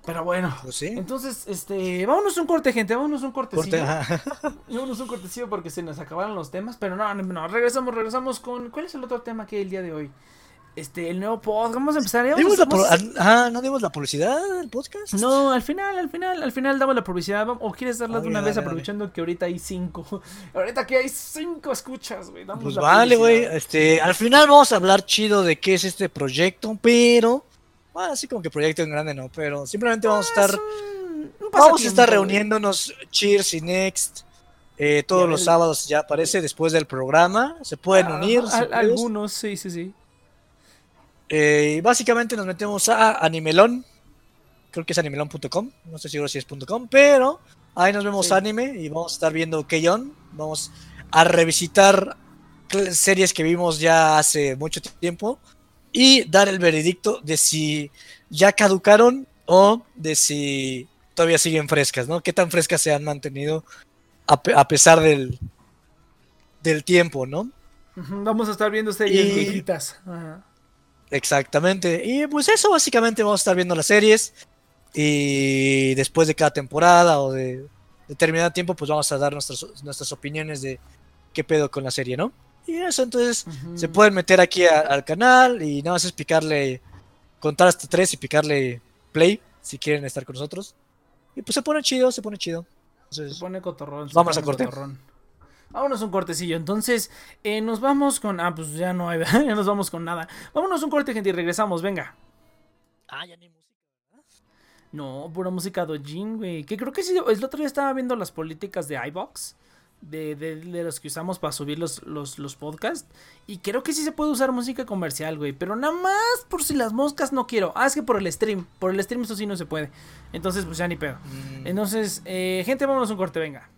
Pero bueno, pues entonces, este, vámonos un corte, gente, vámonos un cortecillo. <laughs> vámonos un cortecillo porque se nos acabaron los temas, pero no, no, regresamos, regresamos con, ¿cuál es el otro tema que hay el día de hoy? Este, el nuevo podcast. Vamos a empezar. ¿Dimos Ah, ¿no dimos la publicidad del podcast? No, al final, al final, al final damos la publicidad. ¿O quieres darla de una vez aprovechando que ahorita hay cinco? <laughs> ahorita que hay cinco escuchas, güey. Pues vale, güey. Este, al final vamos a hablar chido de qué es este proyecto, pero... Bueno, así como que proyecto en grande no, pero simplemente vamos a ah, estar... vamos a estar reuniéndonos Cheers y Next. Eh, todos los sábados ya aparece después del programa. Se pueden ah, unir. algunos, sí, sí, sí. Eh, básicamente nos metemos a Animelón. Creo que es animelón.com. No estoy seguro si es .com, pero ahí nos vemos anime y vamos a estar viendo Keyon. Vamos a revisitar series que vimos ya hace mucho tiempo y dar el veredicto de si ya caducaron o de si todavía siguen frescas, ¿no? Qué tan frescas se han mantenido a, pesar del, del tiempo, ¿no? Vamos a estar viendo series viejitas. Ajá. Exactamente. Y pues eso, básicamente vamos a estar viendo las series. Y después de cada temporada o de determinado tiempo, pues vamos a dar nuestras, nuestras opiniones de qué pedo con la serie, ¿no? Y eso, entonces se pueden meter aquí al canal y nada más es picarle, contar hasta tres y picarle play si quieren estar con nosotros. Y pues se pone chido, se pone chido. se pone cotorrón. Vamos a cortar. Vámonos un cortecillo. Entonces, eh, nos vamos con. Ah, pues ya no hay. <laughs> ya nos vamos con nada. Vámonos un corte, gente, y regresamos. Venga. Ah, ya ni música. No, pura música dojin, güey. Que creo que sí. El otro día estaba viendo las políticas de iBox. De, de, de, los que usamos para subir los, los, los, podcasts. Y creo que sí se puede usar música comercial, güey. Pero nada más por si las moscas no quiero. Ah, es que por el stream. Por el stream eso sí no se puede. Entonces, pues ya ni pedo. Mm. Entonces, eh, gente, vámonos un corte, venga.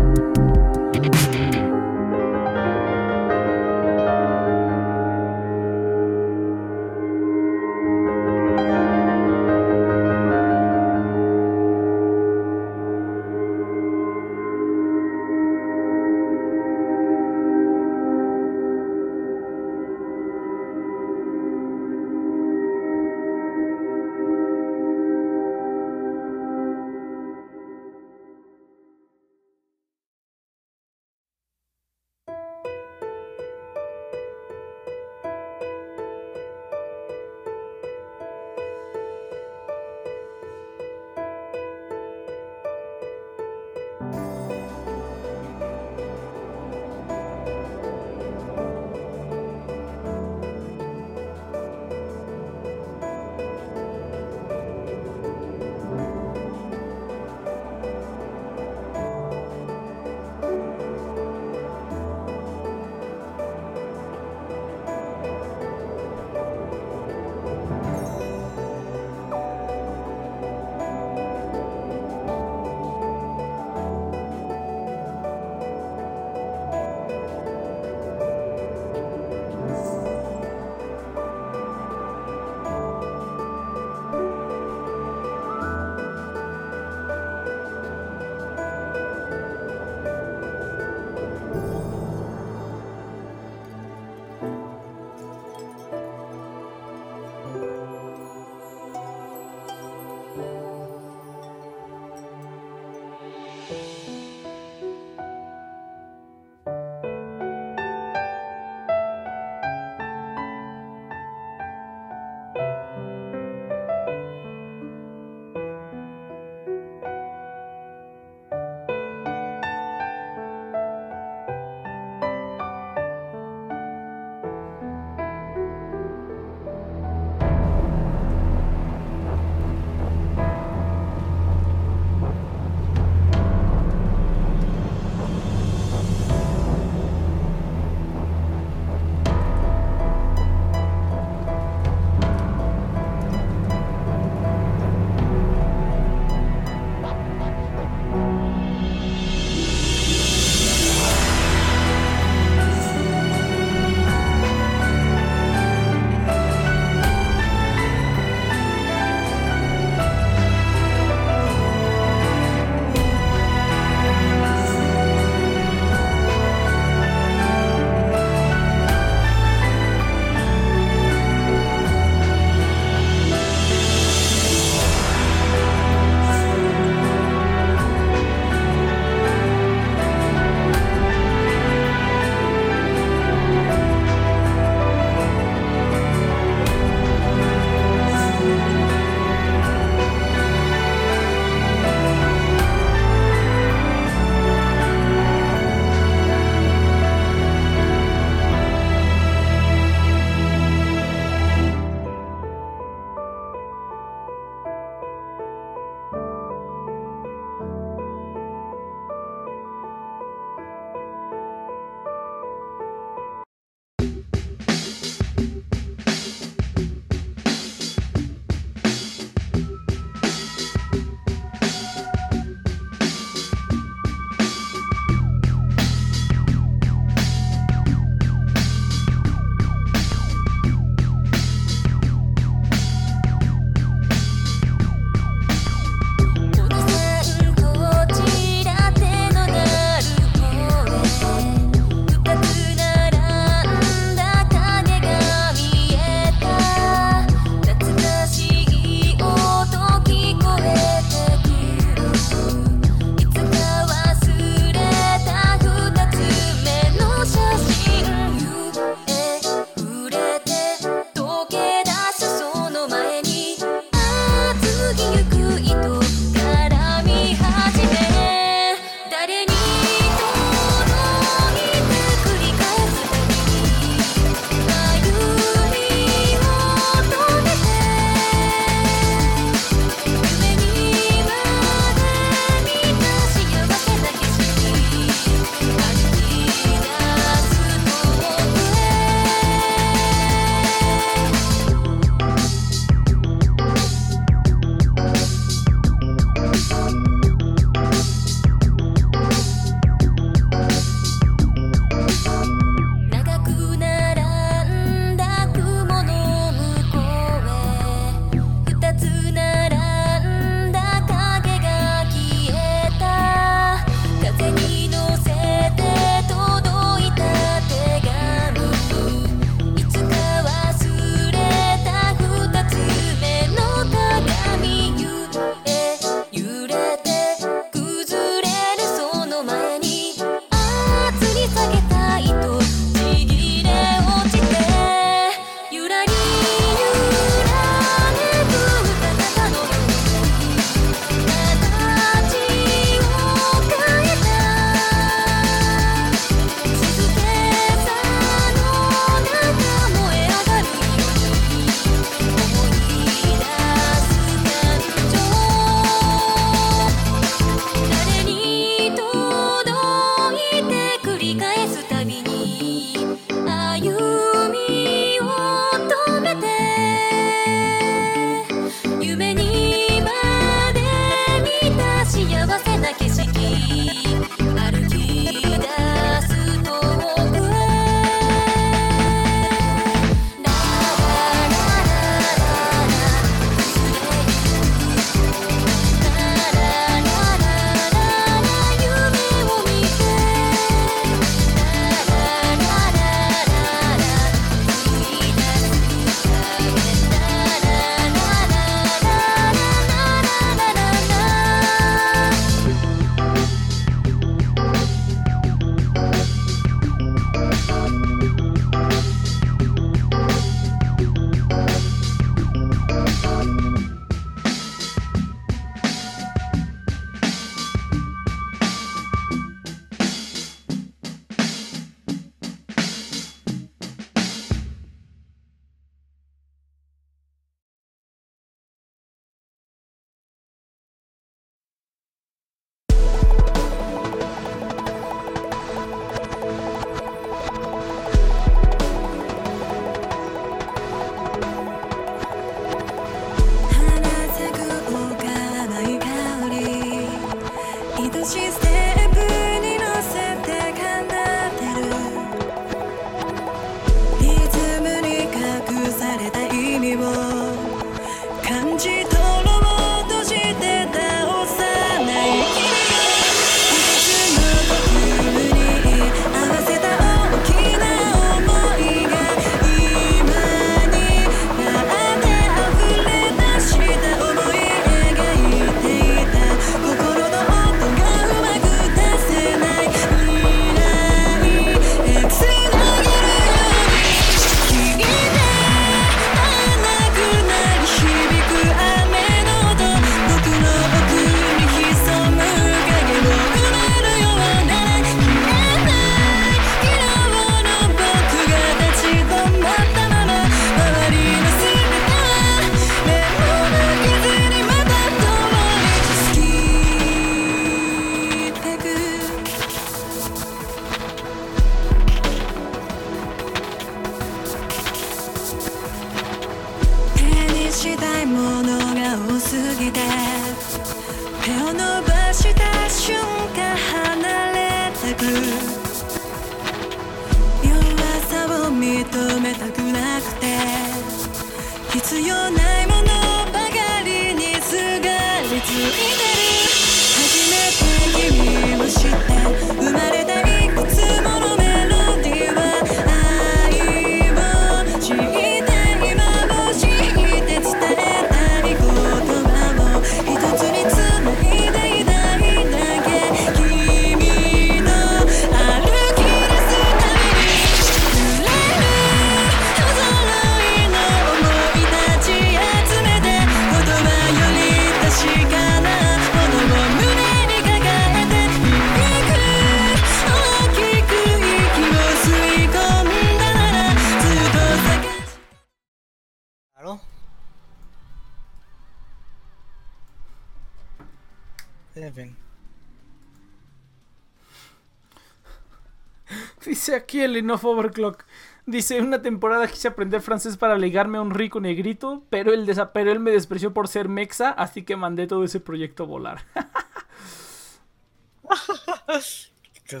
El Enough Overclock. Dice, una temporada quise aprender francés para ligarme a un rico negrito, pero él, pero él me despreció por ser mexa, así que mandé todo ese proyecto a volar. <laughs> Qué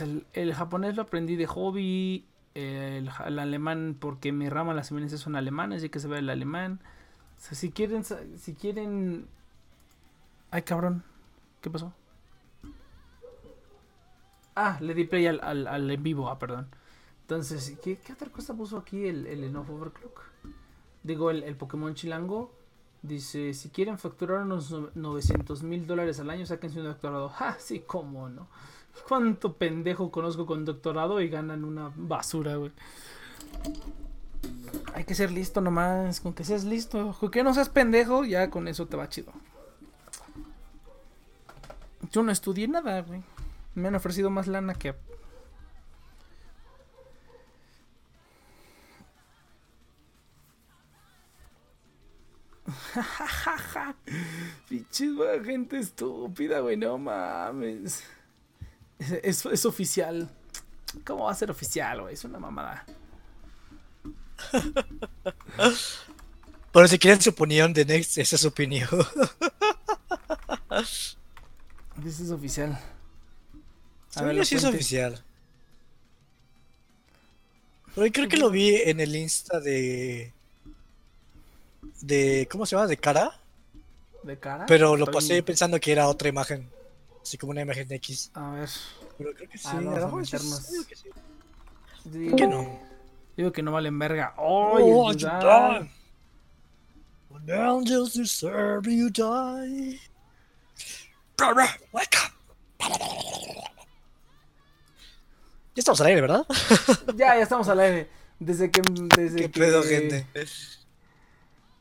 el, el japonés lo aprendí de hobby, el, el alemán porque mi rama las ciencias son alemanas, y que se ve el alemán. O sea, si quieren, si quieren... Ay, cabrón. ¿Qué pasó? Ah, le di play al, al, en vivo, ah, perdón. Entonces, ¿qué, qué otra cosa puso aquí el, el Enough Overclock? Digo, el, Pokémon Chilango. Dice, si quieren facturar unos no- 900 mil dólares al año, sáquense un doctorado. ¡Ja! Sí, cómo no. ¿Cuánto pendejo conozco con doctorado y ganan una basura, güey? Hay que ser listo nomás. Con que seas listo. Con que no seas pendejo, ya con eso te va chido. Yo no estudié nada, güey. Me han ofrecido más lana que... <laughs> Pinches güey, gente estúpida, güey, no mames. Es, es- es oficial. ¿Cómo va a ser oficial, güey? Es una mamada. Pero si quieren su opinión de Next, esa es su opinión. This es oficial. A ver, sí es oficial. Pero creo que lo vi en el Insta de. de. ¿Cómo se llama? De cara. ¿De cara? Pero lo Estoy- pasé pensando que era otra imagen. Así como una imagen X. A ver. Pero creo que sí. Ah, vamos a lo sí, que sí. Digo ¿Por qué no? Digo que no valen verga. ¡Oh! Oh, you die. When angels deserve you die. Wake up. Ya estamos al aire, ¿verdad? <laughs> Ya, ya estamos al aire. Desde que. Desde Qué que... pedo, gente.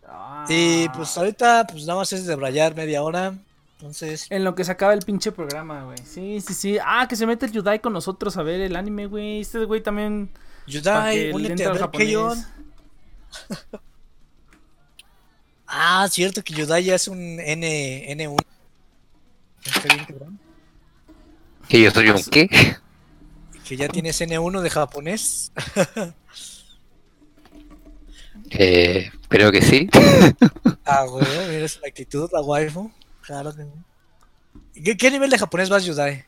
Ah. Y pues ahorita, pues nada más es de brayar media hora. Entonces, En lo que se acaba el pinche programa, güey. Sí, sí, sí. Ah, que se mete el Yudai con nosotros a ver el anime, güey. Este güey también. Yudai, únete a ver japonés. <laughs> Ah, cierto que Yudai ya es un N, N1. Está bien, cabrón. ¿Que yo soy un qué? Que ya tienes N1 de japonés. Eh, creo que sí. <laughs> Ah, güey, mira esa actitud, la waifu. Claro que. ¿Qué, qué nivel de japonés vas, Yudai?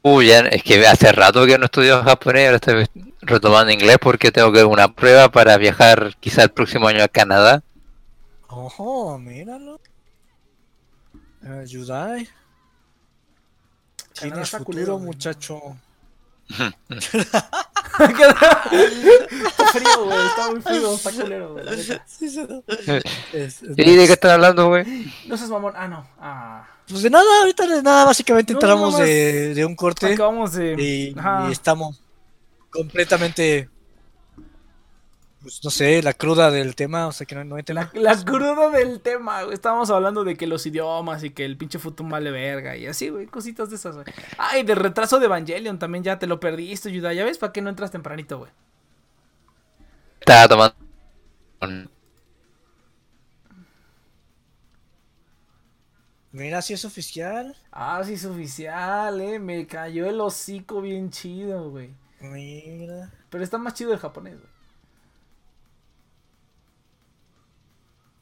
Uy, ya, es que hace rato que no estudio japonés, ahora estoy retomando inglés porque tengo que una prueba para viajar quizá el próximo año a Canadá. Ojo, míralo. Eh, Yudai. Tienes está futuro, muchacho. está frío, güey. Está muy frío. Está culero, güey. Sí, sí, no. Es- es ¿Y de qué están hablando, güey? No seas mamón. Ah, no. Ah. Pues de nada, ahorita de nada, básicamente No, entramos de, de un corte Acabamos de. y, y estamos completamente, pues no sé, la cruda del tema, o sea que no, no hay tema. La, la cruda del tema, güey. Estábamos hablando de que los idiomas y que el pinche futum vale verga y así, güey. Cositas de esas, güey. Ay, del retraso de Evangelion también ya te lo perdiste, Yuda. Ya ves para qué no entras tempranito, güey. Estaba tomando. Mira, si es oficial. Ah, sí, es oficial, eh. Me cayó el hocico bien chido, güey. Mira. Pero está más chido el japonés, güey.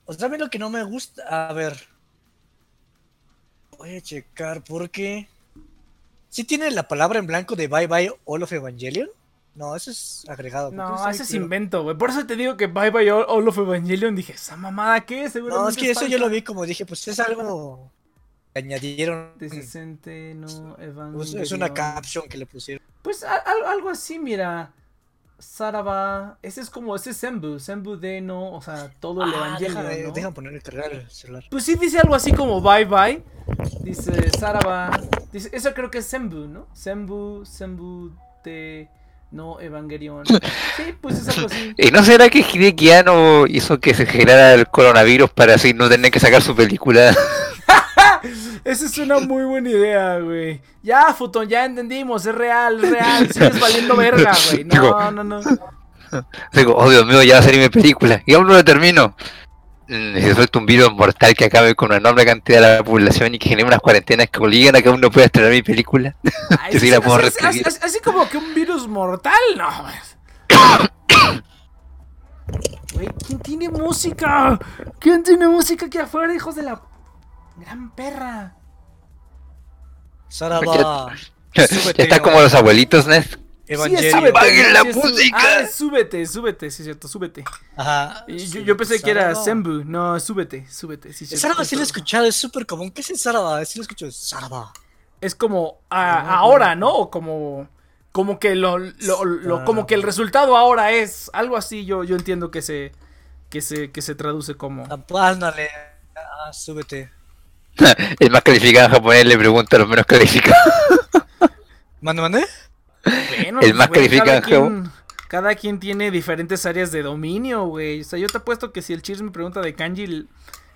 O sea, a mí lo que no me gusta, a ver. Voy a checar porque ¿Sí tiene la palabra en blanco de Bye Bye All of Evangelion? No, eso es agregado. No, ese es invento, güey. Por eso te digo que Bye Bye All, All of Evangelion. Dije, ¿esa mamada qué? Seguramente No, es que eso yo lo vi como dije, pues es algo que añadieron. De 60, no, Evangelion. Pues es una caption que le pusieron. Pues a- al- algo así, mira. Saraba. Ese es como, ese es. Senbu de no, o sea, todo el Ah, Evangelion. déjame, ¿no? ponerle cargar el celular. Pues sí dice algo así como bye bye. Dice Saraba. Dice, eso creo que es Senbu, ¿no? Senbu, Senbu de no Evangelion. <laughs> Sí, pues es algo así. ¿Y no será que Hideki Anno hizo que se generara el coronavirus para así no tener que sacar su película? <laughs> <laughs> Esa es una muy buena idea, güey. Ya, Futon, ya entendimos, es real, es real. Sigues valiendo verga, güey. No, <laughs> Digo- no, no. <laughs> Digo, oh Dios mío, ya va a salir mi película. Y aún no la termino. mm, se suelta un virus mortal que acabe con una enorme cantidad de la población y que genere unas cuarentenas que obliguen a que uno pueda estrenar mi película. Ay, Yo sí la puedo así, así como que un virus mortal, no. <coughs> Güey, ¿quién tiene música? ¿Quién tiene música aquí afuera, hijos de la gran perra? Saraba. Ya está <laughs> como los abuelitos, Ned. La sí, es- música. Ah, es súbete, súbete, sí, es cierto, súbete. Ajá. Y yo, yo pensé que era. Sembu, no, súbete, súbete, sí, sí. Saraba sí lo he escuchado, es súper común. ¿Qué es el Saraba? Sí lo he escuchado. Saraba. Es como ah, Ah, ahora, ¿no? O como como que lo, lo- lo- como que el resultado ahora es algo así. Yo yo entiendo que se que se que se traduce como Apándale. Ah, súbete. <laughs> El más calificado japonés le pregunta a los menos calificados. ¿Mande, mande? Bueno, El más güey, cada calificado. quien, cada quien tiene diferentes áreas de dominio, güey. O sea, yo te apuesto que si el Cheers me pregunta de kanji,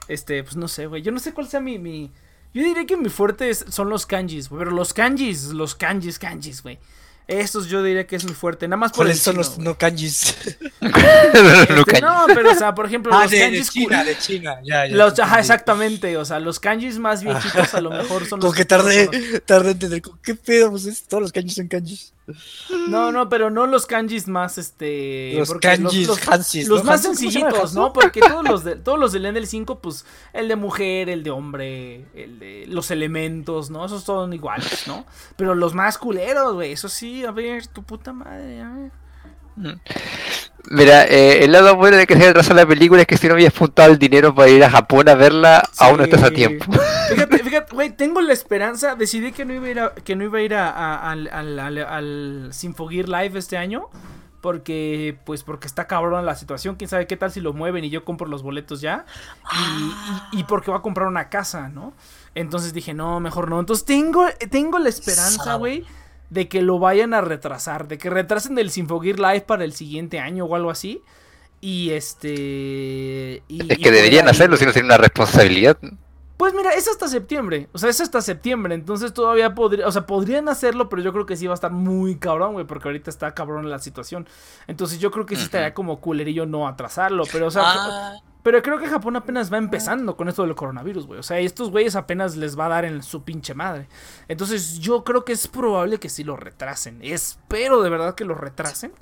este, pues no sé, güey. Yo no sé cuál sea mi, mi... Yo diría que mi fuerte es- son los kanjis, güey. Pero los kanjis, los kanjis, kanjis, güey. Estos yo diría que es mi fuerte. Nada más por el ¿Cuáles son los güey. <laughs> no kanjis? Este, no, pero o sea, por ejemplo, <laughs> Ah, los de, de kanjis... China, de China. Ya, ya. Los, ajá, exactamente. O sea, los kanjis más viejitos a lo <laughs> mejor son los Como que son los- tardé, tardé en entender. ¿Qué pedo? Pues es- todos los kanjis son kanjis. No, no, pero no los kanjis más, este... Los kanjis los, hansis, los ¿no? más ¿Hansis? ¿Cómo se llama sencillitos? ¿no? Porque todos los de, todos los del Endel 5, pues, el de mujer, el de hombre, el de los elementos, ¿no? Esos son iguales, ¿no? Pero los más culeros, güey, eso sí, a ver, tu puta madre, a ver. Mira, eh, el lado bueno de que se haya atrasado la película es que si no habías apuntado el dinero para ir a Japón a verla, aún no estás a tiempo. <laughs> Fíjate, <laughs> fíjate, güey, tengo la esperanza, decidí que no iba a ir a, que no iba a, ir a- a- al, al, al, al Sinfogir Live este año. Porque, pues, porque está cabrón la situación. Quién sabe qué tal si lo mueven y yo compro los boletos ya. Y, y- y porque va a comprar una casa, ¿no? Entonces dije, no, mejor no. Entonces tengo, tengo la esperanza, güey, de que lo vayan a retrasar. De que retrasen el Sinfogir Live para el siguiente año o algo así. Y este. y- Es que deberían ahí- hacerlo, si no sería una responsabilidad. pues mira, es hasta septiembre. O sea, es hasta septiembre. Entonces todavía podría. O sea, podrían hacerlo, pero yo creo que sí va a estar muy cabrón, güey. Porque ahorita está cabrón la situación. Entonces yo creo que sí estaría como culerillo no atrasarlo. Pero, o sea. Ah, Pero creo que Japón apenas va empezando con esto del coronavirus, güey. O sea, estos güeyes apenas les va a dar en su pinche madre. Entonces yo creo que es probable que sí lo retrasen. Espero de verdad que lo retrasen.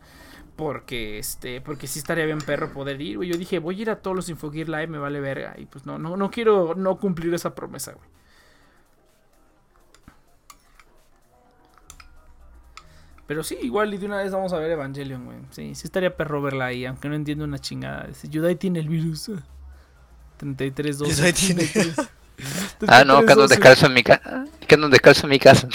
Porque, este, porque sí estaría bien perro poder ir, güey. Yo dije, voy a ir a todos los Infogir Live, me vale verga. Y pues no, no, no quiero no cumplir esa promesa, güey. Pero sí, igual y de una vez vamos a ver Evangelion, güey. Sí, sí estaría perro verla ahí, aunque no entiendo una chingada. Dice, Yudai tiene el virus. <laughs> 33 2 Yudai tiene- Ah, no, que ando descalzo en mi casa. Que ando descalzo en mi casa.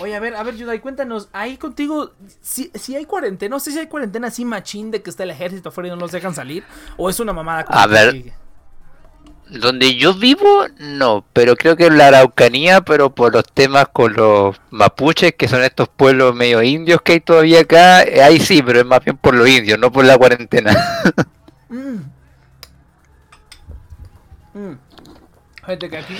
Oye, a ver, a ver, Yudai, cuéntanos, ahí contigo, si, si hay cuarentena, no sé si hay cuarentena así machín de que está el ejército afuera y no los dejan salir, o es una mamada. como A que- ver. Donde yo vivo, no, pero creo que en la Araucanía, pero por los temas con los mapuches, que son estos pueblos medio indios que hay todavía acá, eh, ahí sí, pero es más bien por los indios, no por la cuarentena. <laughs> Mm. Mm. Fíjate que aquí.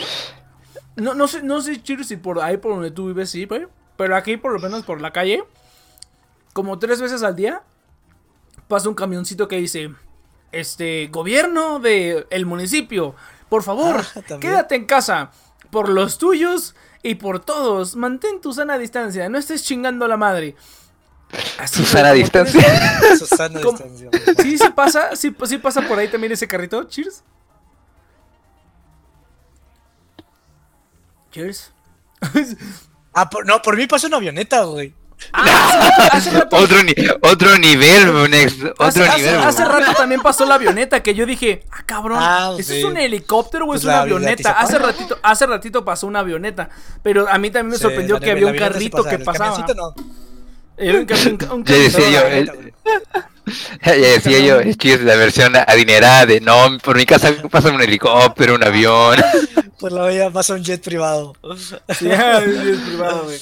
No, no sé, no sé, Chiro, si por ahí por donde tú vives, sí, güey. Pero aquí, por lo menos por la calle, como tres veces al día, pasa un camioncito que dice: Este, gobierno de el municipio, por favor, Ah, quédate en casa. Por los tuyos y por todos, mantén tu sana distancia, no estés chingando a la madre. Así, Susana como distancia. tres- <laughs> Susana ¿Cómo? distancia. Sí, sí pasa, sí, sí pasa por ahí también ese carrito. Cheers. Cheers. Ah, por- no, por mí pasó una avioneta, güey. Ah, hace rato, otro, ni- otro nivel, un otro hace, nivel. hace rato también pasó la avioneta que yo dije, ah, cabrón, Ah, ¿eso sí. es un helicóptero o Pues es una avioneta? Hace ratito, hace ratito pasó una avioneta, pero a mí también me Sí, sorprendió que había un carrito pasa, que pasaba. no. Era un, cami- un Ya <laughs> decía yo, el-. <laughs> Ya decía yo, es que es la versión adinerada de no, por mi casa pasa un helicóptero, un avión. <laughs> Por la vida pasa un jet privado. Sí, es privado, güey.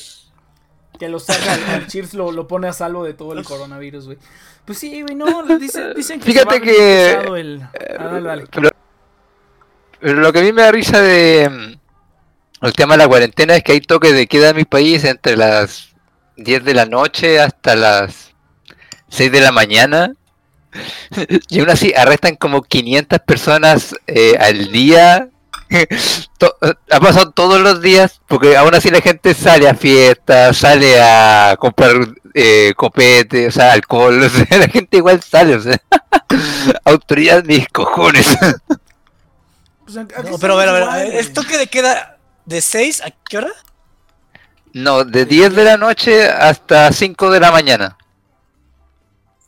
Que lo saca al, <laughs> Cheers, lo, lo pone a salvo de todo el coronavirus, güey. Pues sí, güey, no, dicen, dicen que Fíjate que- el... Ah, dale, dale. Pero, pero lo que a mí me da risa de mm, el tema de la cuarentena es que hay toque de queda en mi país entre las 10 de la noche hasta las 6 de la mañana. <laughs> Y aún así arrestan como 500 personas eh, al día. To- ha pasado todos los días, porque aún así la gente sale a fiestas, sale a comprar eh, copete, o sea, alcohol, <laughs> o sea, la gente igual sale, o sea, <laughs> autoridad mis cojones. Pues, ¿a- a qué No, pero a ver, a ver, estamos igual, ¿es toque de queda de 6 a qué hora? No, de 10 de la noche hasta 5 de la mañana.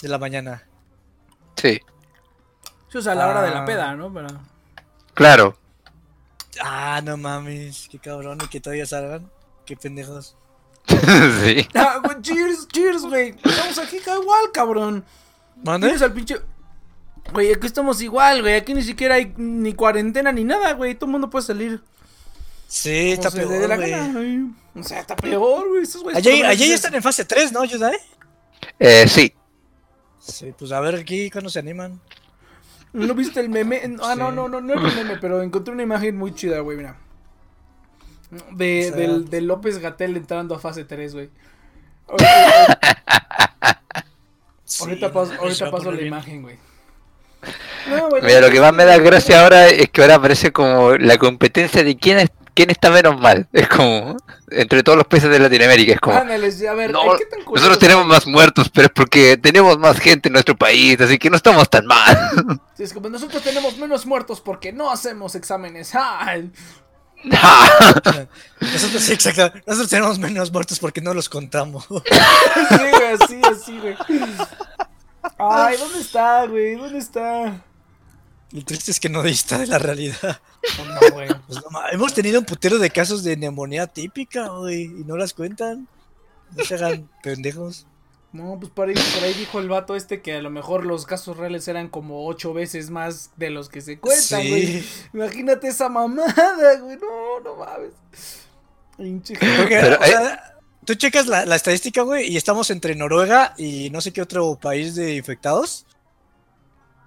De la mañana. Sí, Sí, o sea, a la hora de la Ah. peda, ¿no? Pero... claro. Ah, no mames, qué cabrón, y que todavía salgan. Qué pendejos. <laughs> sí. Ah, cheers, cheers, güey. Estamos aquí igual, cabrón. ¿Mande? Tienes al pinche... Güey, aquí estamos igual, güey. Aquí ni siquiera hay ni cuarentena ni nada, güey. Todo el mundo puede salir. Sí, está peor, la gana, güey. O sea, está peor, güey. Estos güeyes menos allá ya están en fase 3, ¿no, Yudai? Eh, sí. Sí, pues a ver aquí cuando se animan. ¿No viste el meme? <laughs> Ah, no, Sí. no, no, no era el meme, pero encontré una imagen muy chida, güey, mira. De, O sea- del, de López Gatel entrando a fase 3, güey. Ahorita, <laughs> Sí, ahorita no paso, ahorita paso la bien. imagen, güey. No, Mira, lo que más me da gracia ahora es que ahora parece como la competencia de quién, es, quién está menos mal. <laughs> Es como entre todos los países de Latinoamérica. Es como, Ándale, sí, a ver, no, ¿qué tan nosotros tenemos más muertos, pero es porque tenemos más gente en nuestro país, así que no estamos tan mal. <laughs> Sí, es como nosotros tenemos menos muertos porque no hacemos exámenes. <laughs> ¡Ay! Nosotros, sí, exacto. Nosotros tenemos menos muertos porque no los contamos. Sí, güey, así, así, güey. Ay, ¿dónde está, güey? ¿Dónde está? Lo triste es que no dista de la realidad. <laughs> No, güey. Pues no hemos tenido un putero de casos de neumonía típica, güey, y no las cuentan. No se hagan <laughs> pendejos. No, pues por ahí, por ahí dijo el vato este que a lo mejor los casos reales eran como ocho veces más de los que se cuentan, Sí. güey. Imagínate esa mamada, güey. No, no mames. Pero, o sea, tú checas la, la estadística, güey, y estamos entre Noruega y no sé qué otro país de infectados.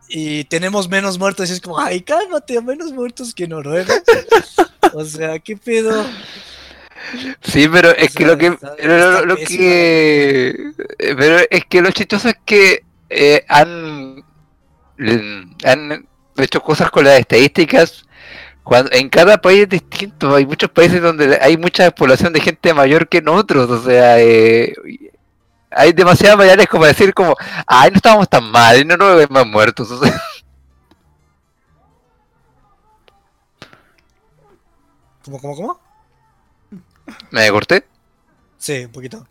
Y tenemos menos muertos. Y es como, ay, cálmate, menos muertos que Noruega. <laughs> o sea, ¿qué pedo? Sí, pero es O que lo que, está- lo, lo que, eh, pero es que lo chistoso es que eh, han, han hecho cosas con las estadísticas. Cuando, en cada país es distinto, hay muchos países donde hay mucha población de gente mayor que en otros, o sea, eh, hay demasiadas variables como decir como, ay, no estábamos tan mal, no, no hay más muertos, <laughs> o sea, ¿Cómo, cómo, cómo? ¿me corté? Sí, un poquito.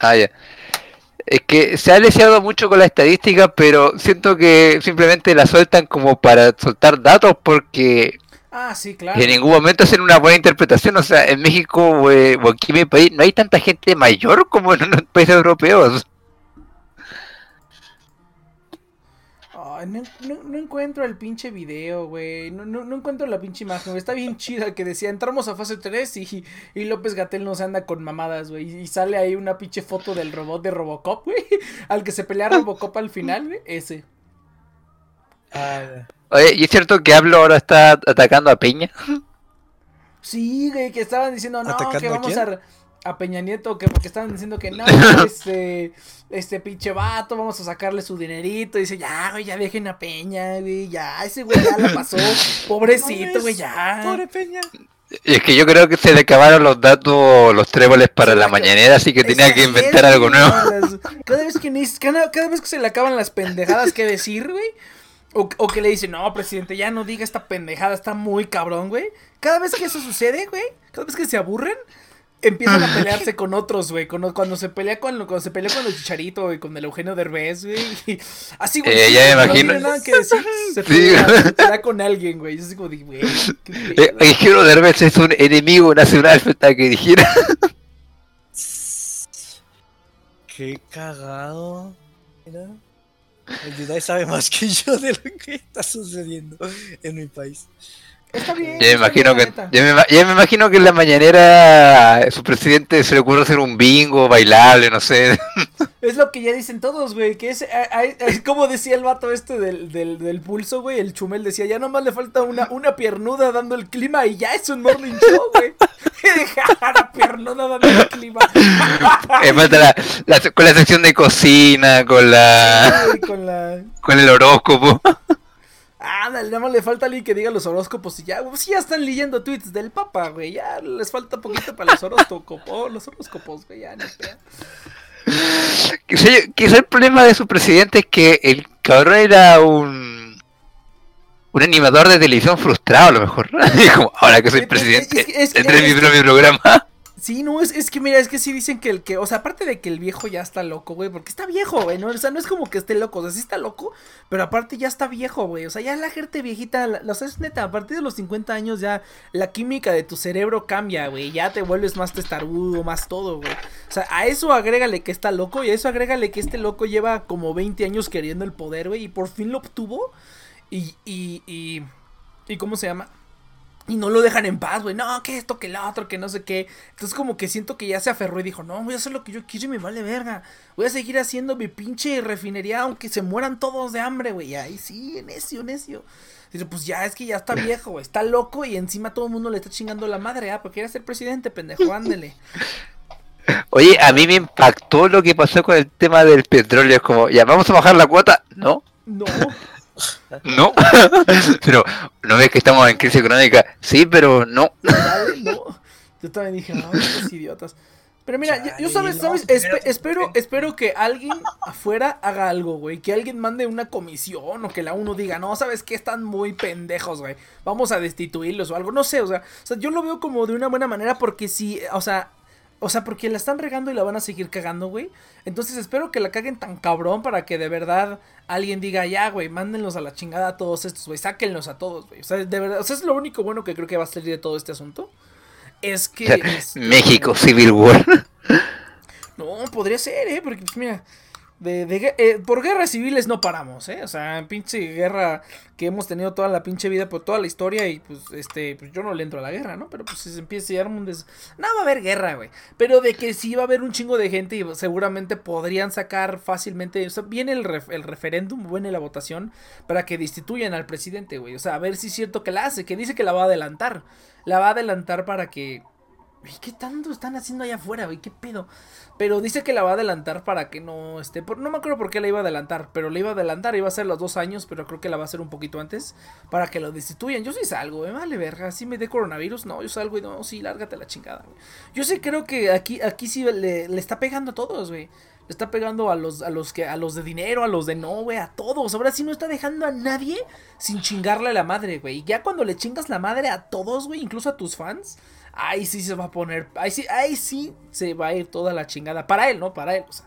Ah, ya. Es que se ha leseado mucho con la estadística, pero siento que simplemente la sueltan como para soltar datos porque Ah, sí, claro. en ningún momento hacen una buena interpretación. O sea, en México o, eh, o aquí en mi país no hay tanta gente mayor como en los países europeos. Ay, no, no- no encuentro el pinche video, güey. No, no, no encuentro la pinche imagen. güey. Está bien chida que decía, entramos a fase 3 y, y López Gatel no se anda con mamadas, güey. Y sale ahí una pinche foto del robot de Robocop, güey. <laughs> Al que se pelea Robocop al final, güey. Ese. Ah, Oye, ¿y es cierto que Hablo ahora está atacando a Peña? Sí, güey, que estaban diciendo, no, ¿Atacando que a vamos quién? a, a Peña Nieto, que, que estaban diciendo que no, <laughs> este, este pinche vato, vamos a sacarle su dinerito. Dice, ya, güey, ya dejen a Peña, güey, ya, ese güey ya la pasó. <laughs> Pobrecito, güey, ya. Pobre Peña. Y es que yo creo que se le acabaron los datos, los tréboles para la mañanera, así que tenía que inventar algo nuevo. Cada vez que, cada, cada vez que se le acaban las pendejadas que decir, güey. O, o que le dice, no, presidente, ya no diga esta pendejada, está muy cabrón, güey. Cada vez que eso sucede, güey, cada vez que se aburren, empiezan a pelearse con otros, güey. Cuando, cuando se pelea con cuando se peleó con el Chicharito, güey, con el Eugenio Derbez, güey. y Así, güey. Eh, sí, ya no imagino. tiene nada que decir, se Sí. pelea, se pelea con alguien, güey. Es así como de, güey. Eh. Eugenio Derbez es un enemigo nacional, falta que dijera. Qué cagado. Mira. El Yudai sabe más que yo de lo que está sucediendo en mi país. Está bien. Ya me imagino bien, que, ya me, ima- ya me imagino que en la mañanera su presidente se le ocurre hacer un bingo bailable, no sé. <laughs> Es lo que ya dicen todos, güey, que es, como decía el vato este del, del, del pulso, güey, el chumel decía, ya nomás le falta una, una piernuda dando el clima y ya es un morning show, güey. <laughs> la piernuda dando el clima. <laughs> Eh, falta la- la- con la sección de cocina, con la Güey, con la... con el horóscopo. Ándale, nada más le falta alguien que diga los horóscopos y ya. Sí, ya están leyendo tweets del Papa, güey. Ya les falta poquito para los horóscopos, <laughs> oh, los horóscopos, güey. Ya, pedo. <laughs> Quizá, quizá el problema de su presidente es que el cabrón era un un animador de televisión frustrado a lo mejor. Como, <laughs> ahora que soy presidente, es es que- tendré mi es propio programa. Sí, no, es, es que mira, es que sí dicen que el que, o sea, aparte de que el viejo ya está loco, güey, porque está viejo, güey, ¿no? O sea, no es como que esté loco, o sea, sí está loco, pero aparte ya está viejo, güey, o sea, ya la gente viejita, la, o sea, es neta, a partir de los 50 años ya la química de tu cerebro cambia, güey, ya te vuelves más testarudo, más todo, güey. O sea, a eso agrégale que está loco y a eso agrégale que este loco lleva como 20 años queriendo el poder, güey, y por fin lo obtuvo y, y, y, y ¿cómo se llama? Y no lo dejan en paz, güey. No, que esto, que lo otro, que no sé qué. Entonces como que siento que ya se aferró y dijo, no, voy a hacer lo que yo quiero y me vale verga. Voy a seguir haciendo mi pinche refinería aunque se mueran todos de hambre, güey. Y ahí sí, necio, necio. Dice, pues ya es que ya está viejo, güey. Está loco y encima todo el mundo le está chingando la madre, ah, porque quiere ser presidente, pendejo, <laughs> ándele. Oye, a mí me impactó lo que pasó con el tema del petróleo. Es como, ya vamos a bajar la cuota. No, No, <laughs> no. <laughs> pero, ¿no ves que estamos en crisis económica? Sí, pero no. dale, no. Yo también dije, no, estos idiotas. Pero mira, yo, yo sabes, no, Espe- espérate, espero, espero que alguien afuera haga algo, güey. Que alguien mande una comisión o que la uno diga, no, sabes que están muy pendejos, güey. Vamos a destituirlos o algo. No sé, o sea, o sea, yo lo veo como de una buena manera porque si, o sea, o sea, porque la están regando y la van a seguir cagando, güey. Entonces espero que la caguen tan cabrón para que de verdad alguien diga, ya, güey, mándenlos a la chingada a todos estos, güey. Sáquenlos a todos, güey. O sea, de verdad, o sea, es lo único bueno que creo que va a salir de todo este asunto. Es que... <laughs> este, México, Civil War. <laughs> no, podría ser, ¿eh? Porque, pues, mira, de, de eh, por guerras civiles no paramos, ¿eh? O sea, pinche guerra que hemos tenido toda la pinche vida, por toda la historia y, pues, este, pues yo no le entro a la guerra, ¿no? Pero, pues, si se empieza a arma un des... No, va a haber guerra, güey. Pero de que sí va a haber un chingo de gente y seguramente podrían sacar fácilmente, o sea, viene el, el referéndum, viene la votación para que destituyan al presidente, güey. O sea, a ver si es cierto que la hace, que dice que la va a adelantar. La va a adelantar para que... ¿Qué tanto están haciendo allá afuera, güey? ¿Qué pedo? Pero dice que la va a adelantar para que no esté. Por, no me acuerdo por qué la iba a adelantar. Pero la iba a adelantar, iba a ser los dos años. Pero creo que la va a hacer un poquito antes. Para que lo destituyan. Yo sí salgo, vale verga. Si me dé coronavirus, no, yo salgo y no, sí, lárgate la chingada, güey. Yo sí creo que aquí, aquí sí le, le está pegando a todos, güey. Le está pegando a los, a los que, a los de dinero, a los de no, güey, a todos. Ahora sí no está dejando a nadie sin chingarle a la madre, güey. Y ya cuando le chingas la madre a todos, güey, incluso a tus fans, ahí sí se va a poner, ahí sí, ahí sí se va a ir toda la chingada. Para él, ¿no? Para él, o sea.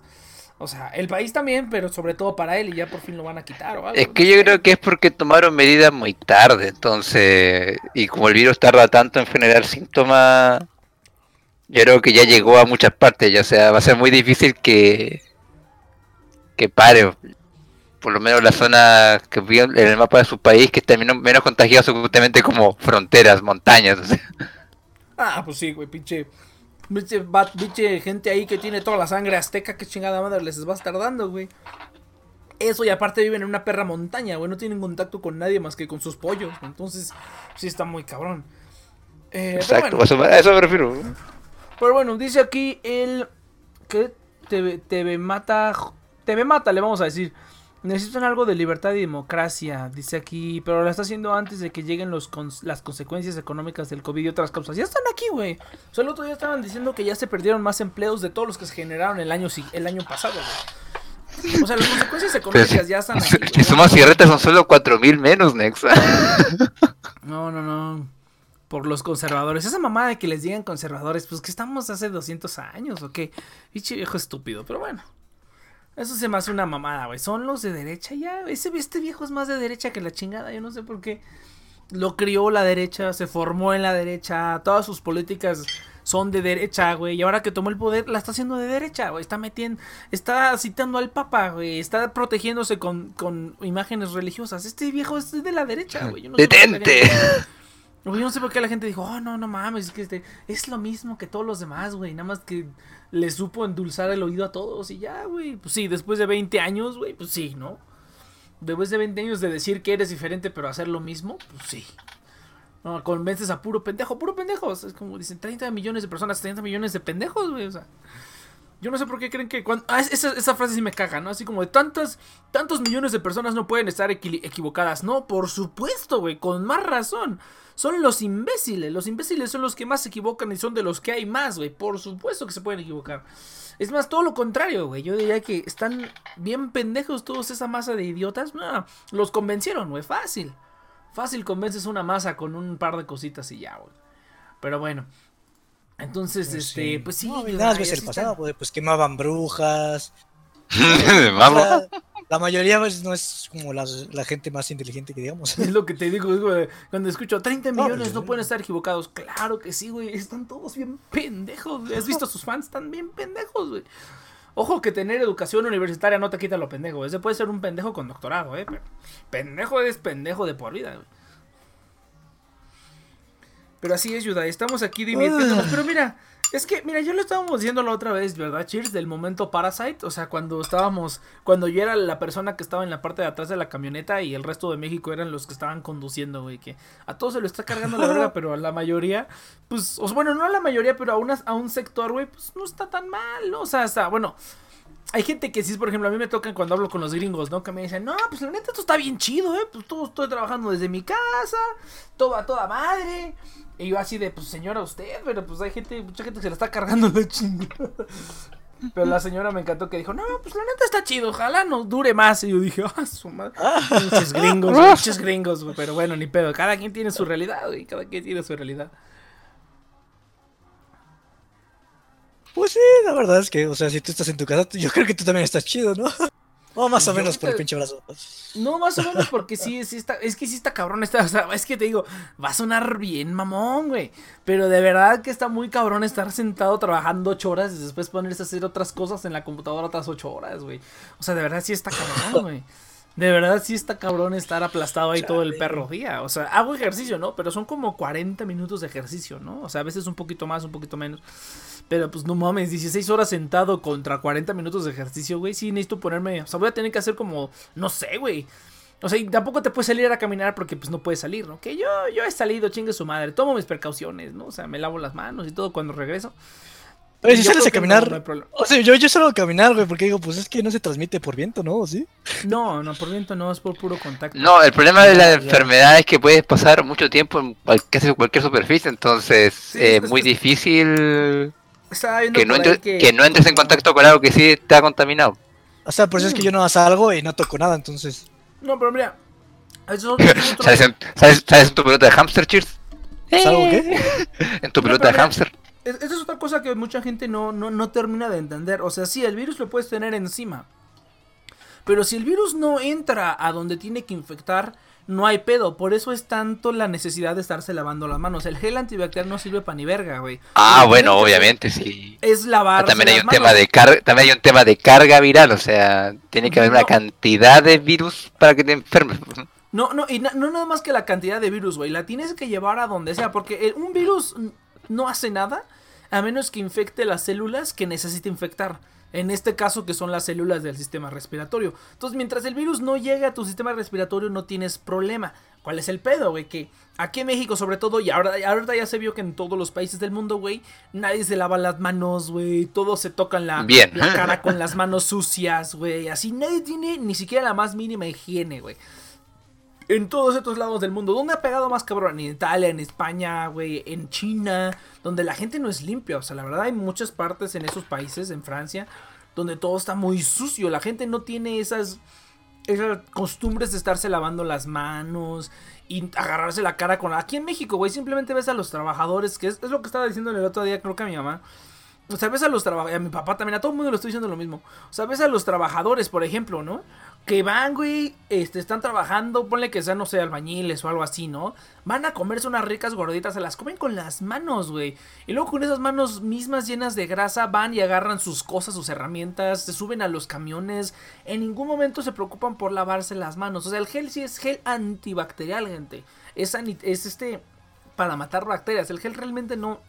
O sea, el país también, pero sobre todo para él y ya por fin lo van a quitar o algo. Es que yo creo que es porque tomaron medidas muy tarde, entonces, y como el virus tarda tanto en generar síntomas, yo creo que ya llegó a muchas partes, ya sea, va a ser muy difícil que que pare, por lo menos la zona que vio en el mapa de su país, que está menos, menos contagiado justamente como fronteras, montañas, o sea. Ah, pues sí, güey, pinche. Pinche, gente ahí que tiene toda la sangre azteca, que chingada madre les va a estar dando, güey. Eso y aparte viven en una perra montaña, güey, no tienen contacto con nadie más que con sus pollos. Entonces, sí está muy cabrón. Eh, Exacto, bueno. a eso, me- a eso me refiero. Pero bueno, dice aquí el que TV, TV mata TV mata, le vamos a decir. Necesitan algo de libertad y democracia, dice aquí, pero lo está haciendo antes de que lleguen los cons- las consecuencias económicas del COVID y otras causas. Ya están aquí, güey. O sea, el otro día estaban diciendo que ya se perdieron más empleos de todos los que se generaron el año, el año pasado, güey. O sea, las consecuencias <laughs> económicas ya están aquí. si, sumas cierretas son solo 4000 menos, Nexa. <laughs> No, no, no. Por los conservadores. Esa mamada de que les digan conservadores, pues que estamos hace 200 años o qué. Viejo estúpido, pero bueno. Eso se me hace una mamada, güey. Son los de derecha ya. Ese, este viejo es más de derecha que la chingada. Yo no sé por qué. Lo crió la derecha, se formó en la derecha. Todas sus políticas son de derecha, güey. Y ahora que tomó el poder, la está haciendo de derecha, güey. Está metiendo, está citando al papa, güey. Está protegiéndose con, con imágenes religiosas. Este viejo es de la derecha, güey. Yo no sé Detente. Güey, yo no sé por qué la gente dijo, oh, no, no mames, es que este, es lo mismo que todos los demás, güey, nada más que le supo endulzar el oído a todos y ya, güey, pues sí, después de 20 años, güey, pues sí, ¿no? Después de 20 años de decir que eres diferente pero hacer lo mismo, pues sí. No, convences a puro pendejo, puro pendejo, o sea, es como dicen 30 millones de personas, 30 millones de pendejos, güey, o sea. Yo no sé por qué creen que cuando... Ah, esa, esa frase sí me caga, ¿no? Así como de tantas, tantos millones de personas no pueden estar equivocadas. No, por supuesto, güey, con más razón. Son los imbéciles. Los imbéciles son los que más se equivocan y son de los que hay más, güey. Por supuesto que se pueden equivocar. Es más, todo lo contrario, güey. Yo diría que están bien pendejos todos esa masa de idiotas. No, los convencieron, güey. Fácil. Fácil convences una masa con un par de cositas y ya, güey. Pero bueno. Entonces, Pues este, sí. pues sí. No, güey, nada, ves el pasado, pues, pues quemaban brujas. <laughs> La, la mayoría pues, no es como la, la gente más inteligente que digamos. Es lo que te digo, digo, de- cuando escucho 30 No, millones pues, no pueden estar equivocados. Claro que sí, güey. Están todos bien pendejos. güey. ¿Has visto a sus fans? Están bien pendejos, güey. Ojo que tener educación universitaria no te quita lo pendejo. Ese puede ser un pendejo con doctorado, eh. Pero pendejo es pendejo de por vida, güey. Pero así es, Yuda. Estamos aquí divirtiéndonos. Pero mira, es que, mira, yo lo estábamos diciendo la otra vez, ¿verdad? Cheers, del momento Parasite. O sea, cuando estábamos, cuando yo era la persona que estaba en la parte de atrás de la camioneta y el resto de México eran los que estaban conduciendo, güey. Que a todos se lo está cargando la verga, <laughs> pero a la mayoría, pues, o sea, bueno, no a la mayoría, pero a, unas, a un sector, güey, pues no está tan mal, ¿no? O sea, está, bueno. Hay gente que sí, por ejemplo, a mí me tocan cuando hablo con los gringos, ¿no? Que me dicen, no, pues la neta esto está bien chido, ¿eh? Pues todo estoy trabajando desde mi casa, todo a toda madre. Y yo así de, pues señora, usted, pero pues hay gente, mucha gente que se la está cargando la chingada. Pero la señora me encantó que dijo, no, pues la neta está chido, ojalá no dure más. Y yo dije, ah, su madre. Pinches gringos, güey, pinches gringos. Pero bueno, ni pedo, cada quien tiene su realidad, güey, cada quien tiene su realidad. Pues sí, la verdad es que, o sea, si tú estás en tu casa, yo creo que tú también estás chido, ¿no? O más o menos por el pinche brazo. No, más o menos porque sí, sí está, es que sí está cabrón esta, o sea, es que te digo, va a sonar bien mamón, güey, pero de verdad que está muy cabrón estar sentado trabajando ocho horas y después ponerse a hacer otras cosas en la computadora otras ocho horas, güey. O sea, de verdad sí está cabrón, güey. De verdad sí está cabrón estar aplastado ahí todo el perro día. O sea, hago ejercicio, ¿no? Pero son como 40 minutos de ejercicio, ¿no? O sea, a veces un poquito más, un poquito menos. Pero pues no mames, 16 horas sentado contra 40 minutos de ejercicio, güey. Sí, necesito ponerme. O sea, voy a tener que hacer como. No sé, güey. O sea, y tampoco te puedes salir a caminar porque pues no puedes salir, ¿no? Que yo, yo he salido, chingue su madre. Tomo mis precauciones, ¿no? O sea, me lavo las manos y todo cuando regreso. Oye, si sales a no, caminar. no hay problema. O sea, yo, yo solo caminar, güey, porque digo, pues es que no se transmite por viento, ¿no? ¿O ¿Sí? No, no, por viento no, es por puro contacto. No, el problema de la Ya, ya. enfermedad es que puedes pasar mucho tiempo en cual- casi cualquier superficie, entonces Sí, es es- muy difícil que no, entres, que no entres en contacto con algo que sí está contaminado. O sea, por eso es que yo no salgo y no toco nada, entonces. No, pero mira. Eso es otro- <laughs> ¿Sabes en, sabes- sabes en tu pelota de hamster, Cheers? ¿Salgo qué? <laughs> En tu pelota de mira, hamster. Es- Esa es otra cosa que mucha gente no, no, no termina de entender. O sea, sí, el virus lo puedes tener encima. Pero si el virus no entra a donde tiene que infectar, no hay pedo. Por eso es tanto la necesidad de estarse lavando las manos. El gel antibacterial no sirve para ni verga, güey. Ah, bueno, obviamente, sí. Es lavar. También hay un tema de carga, también hay un tema de carga viral, o sea, tiene que haber una cantidad de virus para que te enfermes. No, no, y na- no nada más que la cantidad de virus, güey. La tienes que llevar a donde sea. Porque el- un virus no hace nada a menos que infecte las células que necesita infectar. En este caso, que son las células del sistema respiratorio. Entonces, mientras el virus no llegue a tu sistema respiratorio, no tienes problema. ¿Cuál es el pedo, güey? Que aquí en México, sobre todo, y ahora, ahorita ya se vio que en todos los países del mundo, güey, nadie se lava las manos, güey. Todos se tocan la, Bien. la cara con las manos sucias, güey. Así nadie tiene ni siquiera la más mínima higiene, güey en todos estos lados del mundo. ¿Dónde ha pegado más cabrón? En Italia, en España, güey, en China, donde la gente no es limpia. O sea, la verdad hay muchas partes en esos países, en Francia, donde todo está muy sucio. La gente no tiene esas, esas costumbres de estarse lavando las manos y agarrarse la cara con... Aquí en México, güey, simplemente ves a los trabajadores, que es, lo que estaba diciendo el otro día, creo que a mi mamá. O sea, ves a los trabajadores, a mi papá también, a todo el mundo le estoy diciendo lo mismo. O sea, ves a los trabajadores, por ejemplo, ¿no? Que van, güey, este, están trabajando, ponle que sean, no sé, albañiles o algo así, ¿no? Van a comerse unas ricas gorditas, se las comen con las manos, güey. Y luego con esas manos mismas llenas de grasa van y agarran sus cosas, sus herramientas, se suben a los camiones. En ningún momento se preocupan por lavarse las manos. O sea, el gel sí es gel antibacterial, gente. Es, este para matar bacterias. El gel realmente no,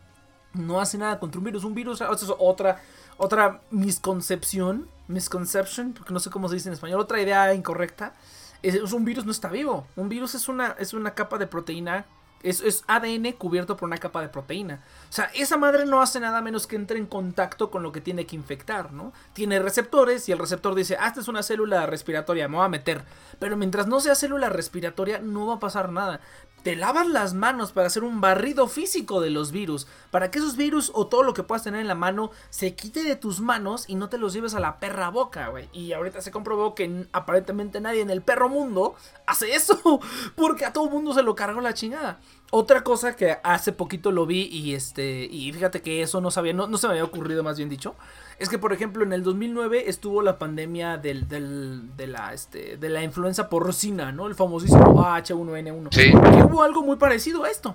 no hace nada contra un virus. Un virus sea, es otra, otra misconcepción, misconception, porque no sé cómo se dice en español, otra idea incorrecta. Es, un virus no está vivo. Un virus es una, es una capa de proteína Es, es ADN cubierto por una capa de proteína. O sea, esa madre no hace nada menos que entre en contacto con lo que tiene que infectar, ¿no? Tiene receptores y el receptor dice, ah, esta es una célula respiratoria, me voy a meter. Pero mientras no sea célula respiratoria, no va a pasar nada te lavas las manos para hacer un barrido físico de los virus, para que esos virus o todo lo que puedas tener en la mano se quite de tus manos y no te los lleves a la perra boca, güey. Y ahorita se comprobó que aparentemente nadie en el perro mundo hace eso, <laughs> porque a todo mundo se lo cargó la chingada. Otra cosa que hace poquito lo vi y este y fíjate que eso no sabía, no, no se me había ocurrido más bien dicho, es que por ejemplo en el 2009 estuvo la pandemia del, del, de, la, este, de la influenza porcina, ¿no? El famosísimo H1N1. Sí. Y hubo algo muy parecido a esto.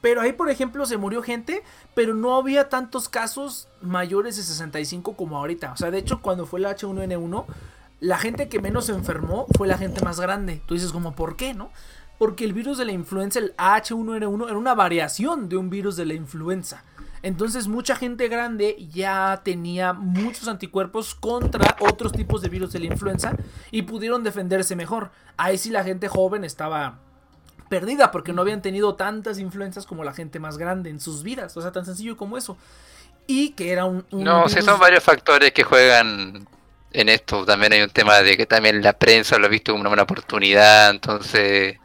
Pero ahí, por ejemplo, se murió gente, pero no había tantos casos mayores de 65 como ahorita. O sea, de hecho, cuando fue el H1N1, la gente que menos se enfermó fue la gente más grande. Tú dices como, ¿por qué, no? Porque el virus de la influenza, el H1N1, era una variación de un virus de la influenza. Entonces mucha gente grande ya tenía muchos anticuerpos contra otros tipos de virus de la influenza y pudieron defenderse mejor. Ahí sí la gente joven estaba perdida porque no habían tenido tantas influencias como la gente más grande en sus vidas. O sea, tan sencillo como eso. Y que era un... no, sí son varios factores que juegan en esto. También hay un tema de que también la prensa lo ha visto como una buena oportunidad, entonces...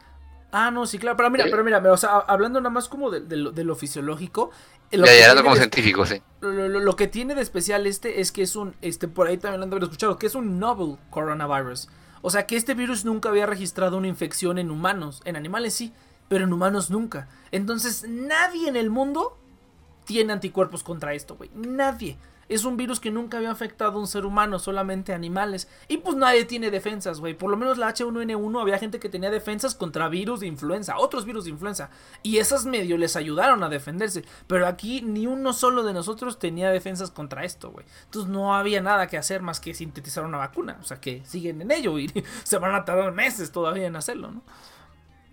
Ah, no, sí, claro, pero mira, pero mira, o sea, hablando nada más como de, lo, fisiológico. Lo ya, ya como científico, sí. Lo, que tiene de especial este es que es un, este, por ahí también lo han de haber escuchado, que es un novel coronavirus. O sea, que este virus nunca había registrado una infección en humanos, en animales sí, pero en humanos nunca. Entonces, nadie en el mundo tiene anticuerpos contra esto, güey. Nadie. Es un virus que nunca había afectado a un ser humano, solamente animales. Y pues nadie tiene defensas, güey. Por lo menos la H1N1 había gente que tenía defensas contra virus de influenza, otros virus de influenza. Y esas medio les ayudaron a defenderse. Pero aquí ni uno solo de nosotros tenía defensas contra esto, güey. Entonces no había nada que hacer más que sintetizar una vacuna. O sea que siguen en ello y <laughs> se van a tardar meses todavía en hacerlo, ¿no?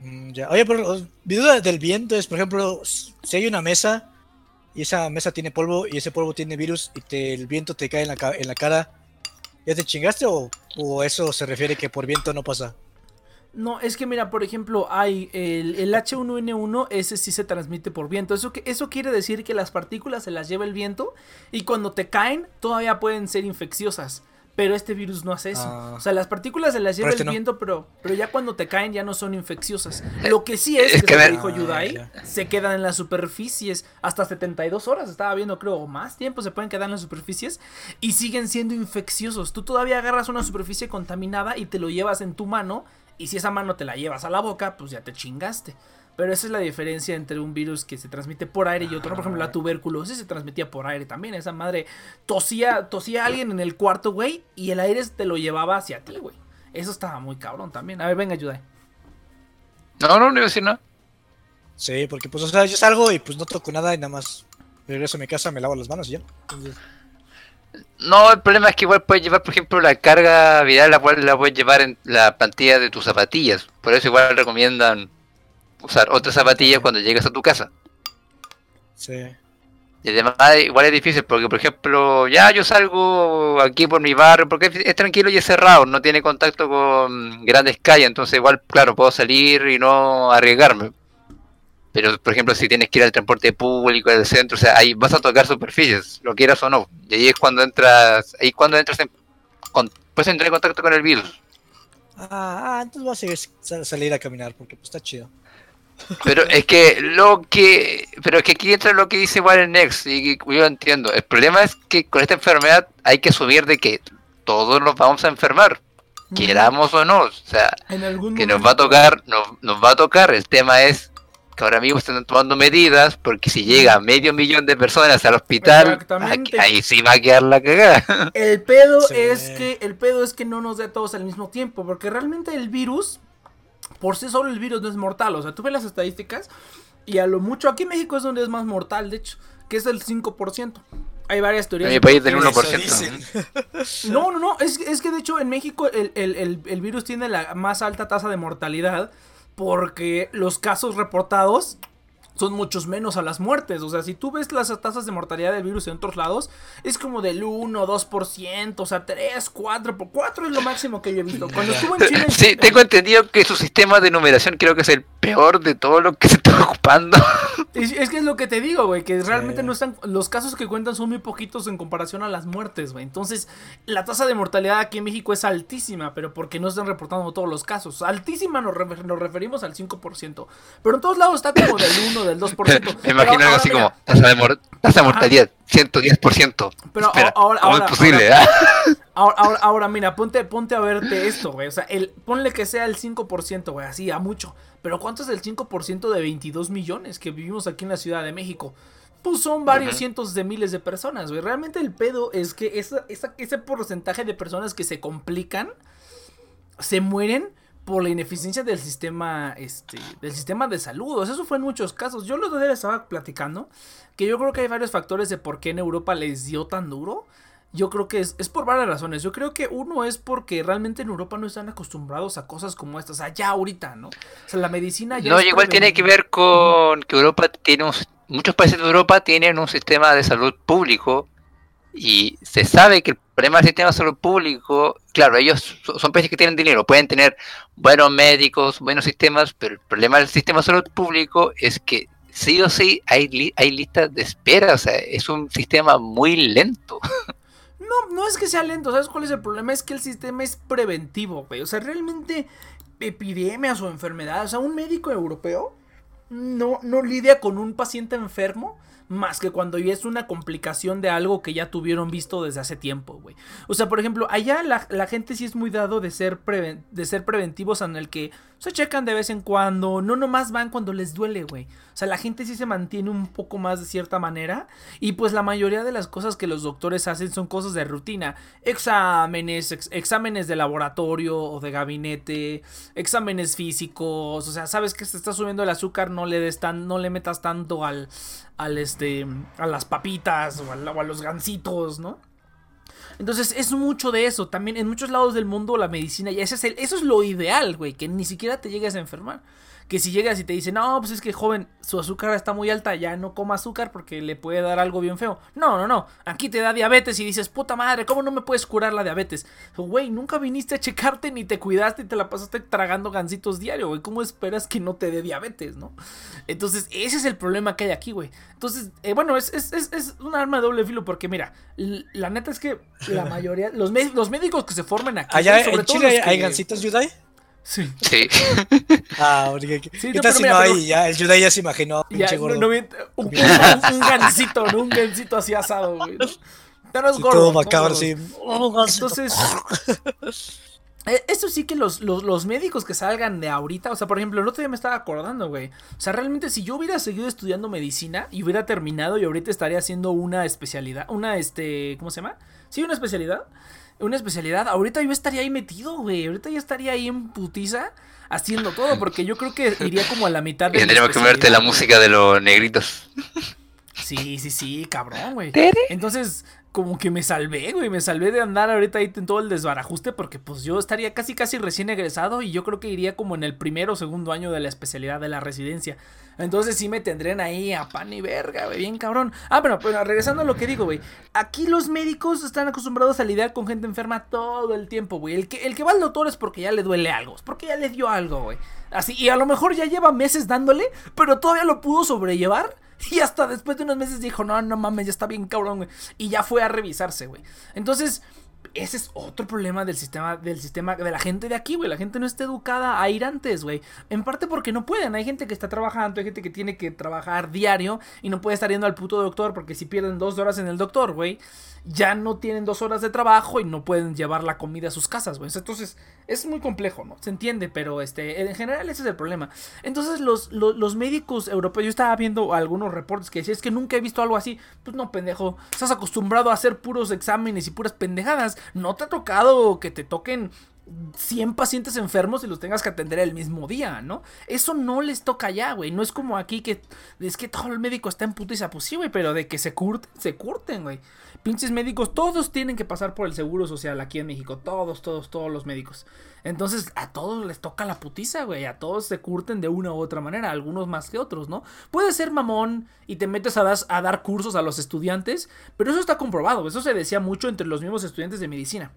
Mm, ya. Oye, pero mi duda del viento es, por ejemplo, si hay una mesa y esa mesa tiene polvo y ese polvo tiene virus y te, el viento te cae en la, en la cara, ¿ya te chingaste o, o, eso se refiere que por viento no pasa? No, es que mira, por ejemplo, hay el, el, H1N1, ese sí se transmite por viento. Eso, eso quiere decir que las partículas se las lleva el viento y cuando te caen todavía pueden ser infecciosas. Pero este virus no hace eso. Ah. O sea, las partículas se las lleva este el viento, pero, pero ya cuando te caen ya no son infecciosas. Lo que sí es, que, que dijo Yudai, ah, se quedan en las superficies hasta 72 horas. Estaba viendo, creo, más tiempo se pueden quedar en las superficies y siguen siendo infecciosos. Tú todavía agarras una superficie contaminada y te lo llevas en tu mano. Y si esa mano te la llevas a la boca, pues ya te chingaste. Pero esa es la diferencia entre un virus que se transmite por aire y otro. Por ejemplo, la tuberculosis se transmitía por aire también. Esa madre tosía, tosía a alguien en el cuarto, güey, y el aire te lo llevaba hacia ti, güey. Eso estaba muy cabrón también. A ver, venga, ayuda. No, no, no iba a decir nada. Sí, porque pues, o sea, yo salgo y pues no toco nada y nada más regreso a mi casa, me lavo las manos y ya. No, el problema es que igual puedes llevar, por ejemplo, la carga viral, la cual la puedes llevar en la plantilla de tus zapatillas. Por eso igual recomiendan usar otra zapatilla cuando llegas a tu casa. Sí. Y además igual es difícil porque, por ejemplo, ya yo salgo aquí por mi barrio porque es tranquilo y es cerrado, no tiene contacto con grandes calles, entonces igual, claro, puedo salir y no arriesgarme. Pero, por ejemplo, si tienes que ir al transporte público, al centro, o sea, ahí vas a tocar superficies, lo quieras o no. Y ahí es cuando entras, ahí cuando entras en, puedes entrar en contacto con el virus. Ah, ah entonces vas a seguir, salir a caminar porque pues, está chido. Pero es que lo que. Pero es que aquí entra lo que dice Warren Next, y yo entiendo. El problema es que con esta enfermedad hay que subir de que todos nos vamos a enfermar, queramos o no. O sea, que nos va a tocar, nos, nos va a tocar. El tema es que ahora mismo están tomando medidas, porque si llega medio millón de personas al hospital, ahí sí va a quedar la cagada. El pedo es que, el pedo es que no nos dé a todos al mismo tiempo, porque realmente el virus por sí solo el virus no es mortal. O sea, tú ves las estadísticas y a lo mucho aquí en México es donde es más mortal, de hecho, que es el 5%. Hay varias teorías. En mi país del 1%. No, no, no. Es, es, que de hecho en México el, el, el, virus tiene la más alta tasa de mortalidad porque los casos reportados son muchos menos a las muertes. O sea, si tú ves las tasas de mortalidad del virus en otros lados, es como del 1, 2%, o sea, 3, 4, por 4 es lo máximo que yo he visto. Cuando estuvo en Chile... <laughs> Sí, tengo entendido que su sistema de numeración creo que es el peor de todo lo que se está ocupando. <laughs> Es, es que es lo que te digo, güey, que realmente no están... Los casos que cuentan son muy poquitos en comparación a las muertes, güey. Entonces, la tasa de mortalidad aquí en México es altísima, pero porque no están reportando todos los casos. Altísima nos, refer- nos referimos al 5%. Pero en todos lados está como del 1, del 2%. <laughs> Me imagino algo así mira, como tasa de, mor- tasa de mortalidad, 110%. Pero Espera, ahora- ¿cómo ahora- es posible? ah? <laughs> Ahora, ahora, ahora, mira, ponte, ponte a verte esto, güey. O sea, el, ponle que sea el 5%, güey, así, a mucho. Pero ¿cuánto es el 5% de 22 millones que vivimos aquí en la Ciudad de México? Pues son varios cientos de miles de personas, güey. Realmente el pedo es que esa, esa- ese porcentaje de personas que se complican se mueren por la ineficiencia del sistema, este, del sistema de salud. O sea, eso fue en muchos casos. Yo los días estaba platicando que yo creo que hay varios factores de por qué en Europa les dio tan duro. Yo creo que es, es por varias razones. Yo creo que uno es porque realmente en Europa no están acostumbrados a cosas como estas. O sea, ya ahorita, ¿no? O sea, la medicina ya No, igual tiene que ver con que Europa tiene un, muchos países de Europa tienen un sistema de salud público y se sabe que el problema del sistema de salud público, claro, ellos so- son países que tienen dinero, pueden tener buenos médicos, buenos sistemas, pero el problema del sistema de salud público es que sí o sí hay, hay listas de espera, o sea, es un sistema muy lento. <laughs> No, no es que sea lento, ¿sabes cuál es el problema? Es que el sistema es preventivo, güey. O sea, realmente epidemias o enfermedades, o sea, un médico europeo no, no lidia con un paciente enfermo más que cuando ya es una complicación de algo que ya tuvieron visto desde hace tiempo, güey. O sea, por ejemplo, allá la, gente sí es muy dado de ser, de ser preventivos en el que se checan de vez en cuando, no nomás van cuando les duele, güey. O sea, la gente sí se mantiene un poco más de cierta manera y pues la mayoría de las cosas que los doctores hacen son cosas de rutina. Exámenes, ex- exámenes de laboratorio o de gabinete, exámenes físicos, o sea, sabes que se está subiendo el azúcar, no le des tan, no le metas tanto al, al este, a las papitas o, a los gancitos, ¿no? Entonces es mucho de eso. También en muchos lados del mundo la medicina, y eso es lo ideal, güey, que ni siquiera te llegues a enfermar. Que si llegas y te dicen, no, pues es que joven, su azúcar está muy alta, ya no coma azúcar porque le puede dar algo bien feo. No, no, no. Aquí te da diabetes y dices, puta madre, ¿cómo no me puedes curar la diabetes? Güey, nunca viniste a checarte ni te cuidaste y te la pasaste tragando gancitos diario, güey. ¿Cómo esperas que no te dé diabetes, no? Entonces, ese es el problema que hay aquí, güey. Entonces, eh, bueno, es, es, es, es un arma de doble filo porque, mira, la neta es que la mayoría, los, los médicos que se forman aquí, Allá sobre en todo Chile los hay, gancitos Yudai. Sí. Sí. <laughs> Ah, porque, ¿qué Sí, no, si mira, no pero- hay? Ya, el Yudai ya se imaginó, Ya, pinche no, gordo. no, bien- un, un, un gansito, ¿no? Un gansito así asado, güey. es Sí, gordo. todo macabro, sí. Oh. Entonces, <laughs> eh, esto sí que los, los, los médicos que salgan de ahorita, o sea, por ejemplo, el otro día me estaba acordando, güey. O sea, realmente si yo hubiera seguido estudiando medicina y hubiera terminado y ahorita estaría haciendo una especialidad, una, este, ¿cómo se llama? Sí, una especialidad. Una especialidad, ahorita yo estaría ahí metido, güey. Ahorita ya estaría ahí en putiza haciendo todo, porque yo creo que iría como a la mitad de tendríamos que verte la música de los negritos. Sí, sí, sí, cabrón, güey. Tere. Entonces, como que me salvé, güey. Me salvé de andar ahorita ahí en todo el desbarajuste porque pues yo estaría casi casi recién egresado y yo creo que iría como en el primero o segundo año de la especialidad de la residencia. Entonces sí me tendrían ahí a pan y verga, güey, bien cabrón. Ah, bueno, pero regresando a lo que digo, güey. Aquí los médicos están acostumbrados a lidiar con gente enferma todo el tiempo, güey. El que, el que va al doctor es porque ya le duele algo, es porque ya le dio algo, güey. Así, y a lo mejor ya lleva meses dándole, pero todavía lo pudo sobrellevar. <laughs> Y hasta después de unos meses dijo, no, no mames, ya está bien cabrón, güey. Y ya fue a revisarse, güey. Entonces, ese es otro problema del sistema, del sistema, de la gente de aquí, güey. La gente no está educada a ir antes, güey. En parte porque no pueden. Hay gente que está trabajando, hay gente que tiene que trabajar diario y no puede estar yendo al puto doctor porque si pierden dos horas en el doctor, güey, ya no tienen dos horas de trabajo y no pueden llevar la comida a sus casas, güey. Entonces, es muy complejo, ¿no? Se entiende, pero este, en general ese es el problema. Entonces, los, los, los médicos europeos, yo estaba viendo algunos reportes que decían, es que nunca he visto algo así. Pues no, pendejo. Estás acostumbrado a hacer puros exámenes y puras pendejadas. No te ha tocado que te toquen 100 pacientes enfermos y los tengas que atender el mismo día, ¿no? Eso no les toca ya, güey. No es como aquí que es que todo el médico está en putiza, pues sí, güey, pero de que se curten, se curten, güey. Pinches médicos, todos tienen que pasar por el seguro social aquí en México. Todos, todos, todos los médicos. Entonces, a todos les toca la putiza, güey. A todos se curten de una u otra manera, algunos más que otros, ¿no? Puede ser mamón y te metes a, a dar cursos a los estudiantes, pero eso está comprobado. Eso se decía mucho entre los mismos estudiantes de medicina.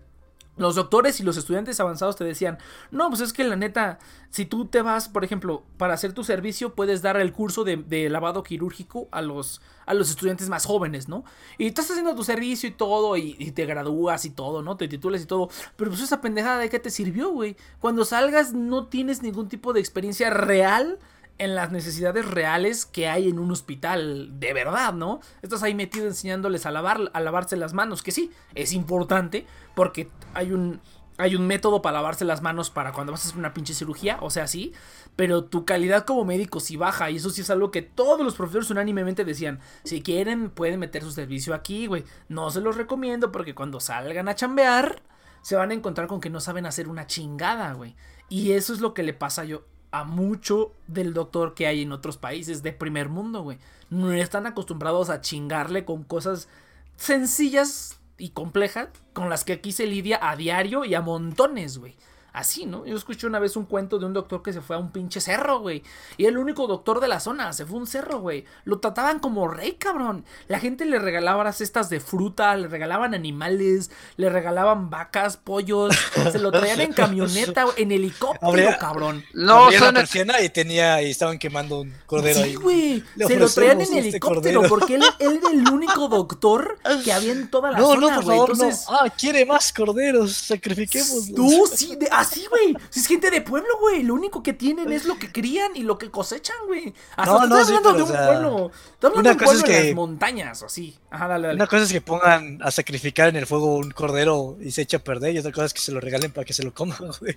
Los doctores y los estudiantes avanzados te decían, no, pues es que la neta, si tú te vas, por ejemplo, para hacer tu servicio, puedes dar el curso de, lavado quirúrgico a los, a los estudiantes más jóvenes, ¿no? Y estás haciendo tu servicio y todo, y, y, te gradúas y todo, ¿no? Te titulas y todo. Pero pues esa pendejada de qué te sirvió, güey. Cuando salgas no tienes ningún tipo de experiencia real en las necesidades reales que hay en un hospital de verdad, ¿no? Estás ahí metido enseñándoles a, lavar, a lavarse las manos, que sí, es importante porque hay un, hay un método para lavarse las manos para cuando vas a hacer una pinche cirugía, o sea, sí, pero tu calidad como médico sí baja y eso sí es algo que todos los profesores unánimemente decían, si quieren pueden meter su servicio aquí, güey, no se los recomiendo porque cuando salgan a chambear se van a encontrar con que no saben hacer una chingada, güey. Y eso es lo que le pasa yo a mucho del doctor que hay en otros países de primer mundo, güey. No están acostumbrados a chingarle con cosas sencillas y complejas con las que aquí se lidia a diario y a montones, güey así, ¿no? Yo escuché una vez un cuento de un doctor que se fue a un pinche cerro, güey. Y el único doctor de la zona se fue a un cerro, güey. Lo trataban como rey, cabrón. La gente le regalaba cestas de fruta, le regalaban animales, le regalaban vacas, pollos. se lo traían en <laughs> camioneta, en helicóptero, cabrón. No, son la y tenía y estaban quemando un cordero sí, güey. <laughs> Se lo traían en este helicóptero porque él, él, era el único doctor que había en toda la zona, No, no, por favor, Entonces... no. Ah, quiere más corderos, sacrifiquemos. Tú sí, de, Así, güey. Si es gente de pueblo, güey. Lo único que tienen es lo que crían y lo que cosechan, güey. Hasta no, no, hablando de un pueblo. Estoy hablando de un pueblo en las montañas, así. Ajá, dale, dale. Una cosa es que pongan a sacrificar en el fuego un cordero y se echa a perder. Y otra cosa es que se lo regalen para que se lo coman, <laughs> güey.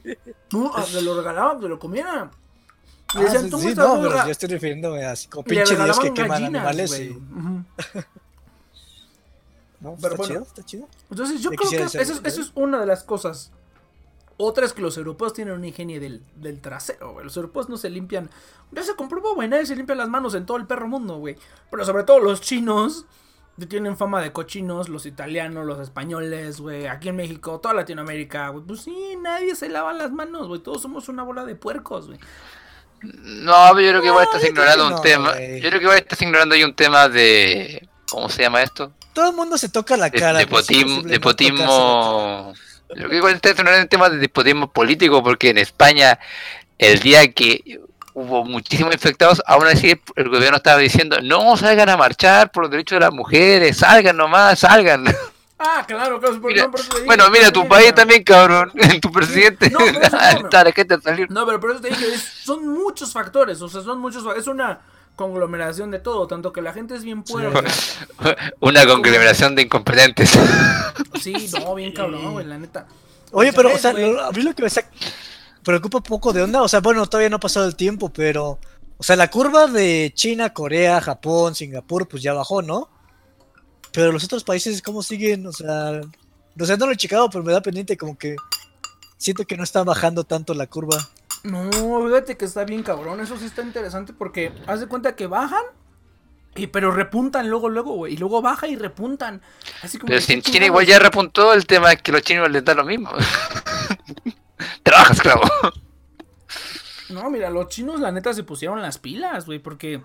No, ah, se lo regalaban, se lo comieran. Ah, decían, sí, no, pero yo estoy refiriéndome a así como pinche dios que queman animales y... <laughs> No, pero está chido, está chido. Entonces yo creo que eso, eso es una de las cosas otra es que los europeos tienen un ingenio del, del trasero, güey. Los europeos no se limpian. Ya se comprobó, güey. Nadie se limpia las manos en todo el perro mundo, güey. Pero sobre todo los chinos. Tienen fama de cochinos, los italianos, los españoles, güey. Aquí en México, toda Latinoamérica, güey. Pues sí, nadie se lava las manos, güey. Todos somos una bola de puercos, güey. No, yo creo que igual estás ignorando un tema. Yo creo que igual estás ignorando ahí un tema de. ¿Cómo se llama esto? Todo el mundo se toca la cara. De, de potismo. Lo que igual está en tema de despotismo político, porque en España, el día que hubo muchísimos infectados, aún así el gobierno estaba diciendo, no salgan a marchar por los derechos de las mujeres, salgan nomás, salgan. <laughs> Ah, claro, claro. bueno, mira, tu país también, cabrón. <laughs> Tu presidente. No, <laughs> no, pero por eso te dije, son muchos factores. O sea, son muchos. Es una conglomeración de todo, tanto que la gente es bien puerca. <laughs> Una conglomeración de incompetentes. <laughs> Sí, no, bien cabrón, güey, la neta. Oye, pero, o sea, a mí lo que me preocupa un poco de onda, o sea, bueno, todavía no ha pasado el tiempo, pero, o sea, la curva de China, Corea, Japón, Singapur, pues ya bajó, ¿no? Pero los otros países, ¿cómo siguen? O sea, no sé, no lo he checado, pero me da pendiente como que siento que no está bajando tanto la curva. No, fíjate que está bien cabrón. Eso sí está interesante porque haz de cuenta que bajan. Y, pero repuntan luego, luego, güey. Y luego baja y repuntan. Así como pero si en China igual ya repuntó, el tema es que los chinos les da lo mismo. <laughs> Trabajas, claro. No, mira, los chinos la neta se pusieron las pilas, güey, porque...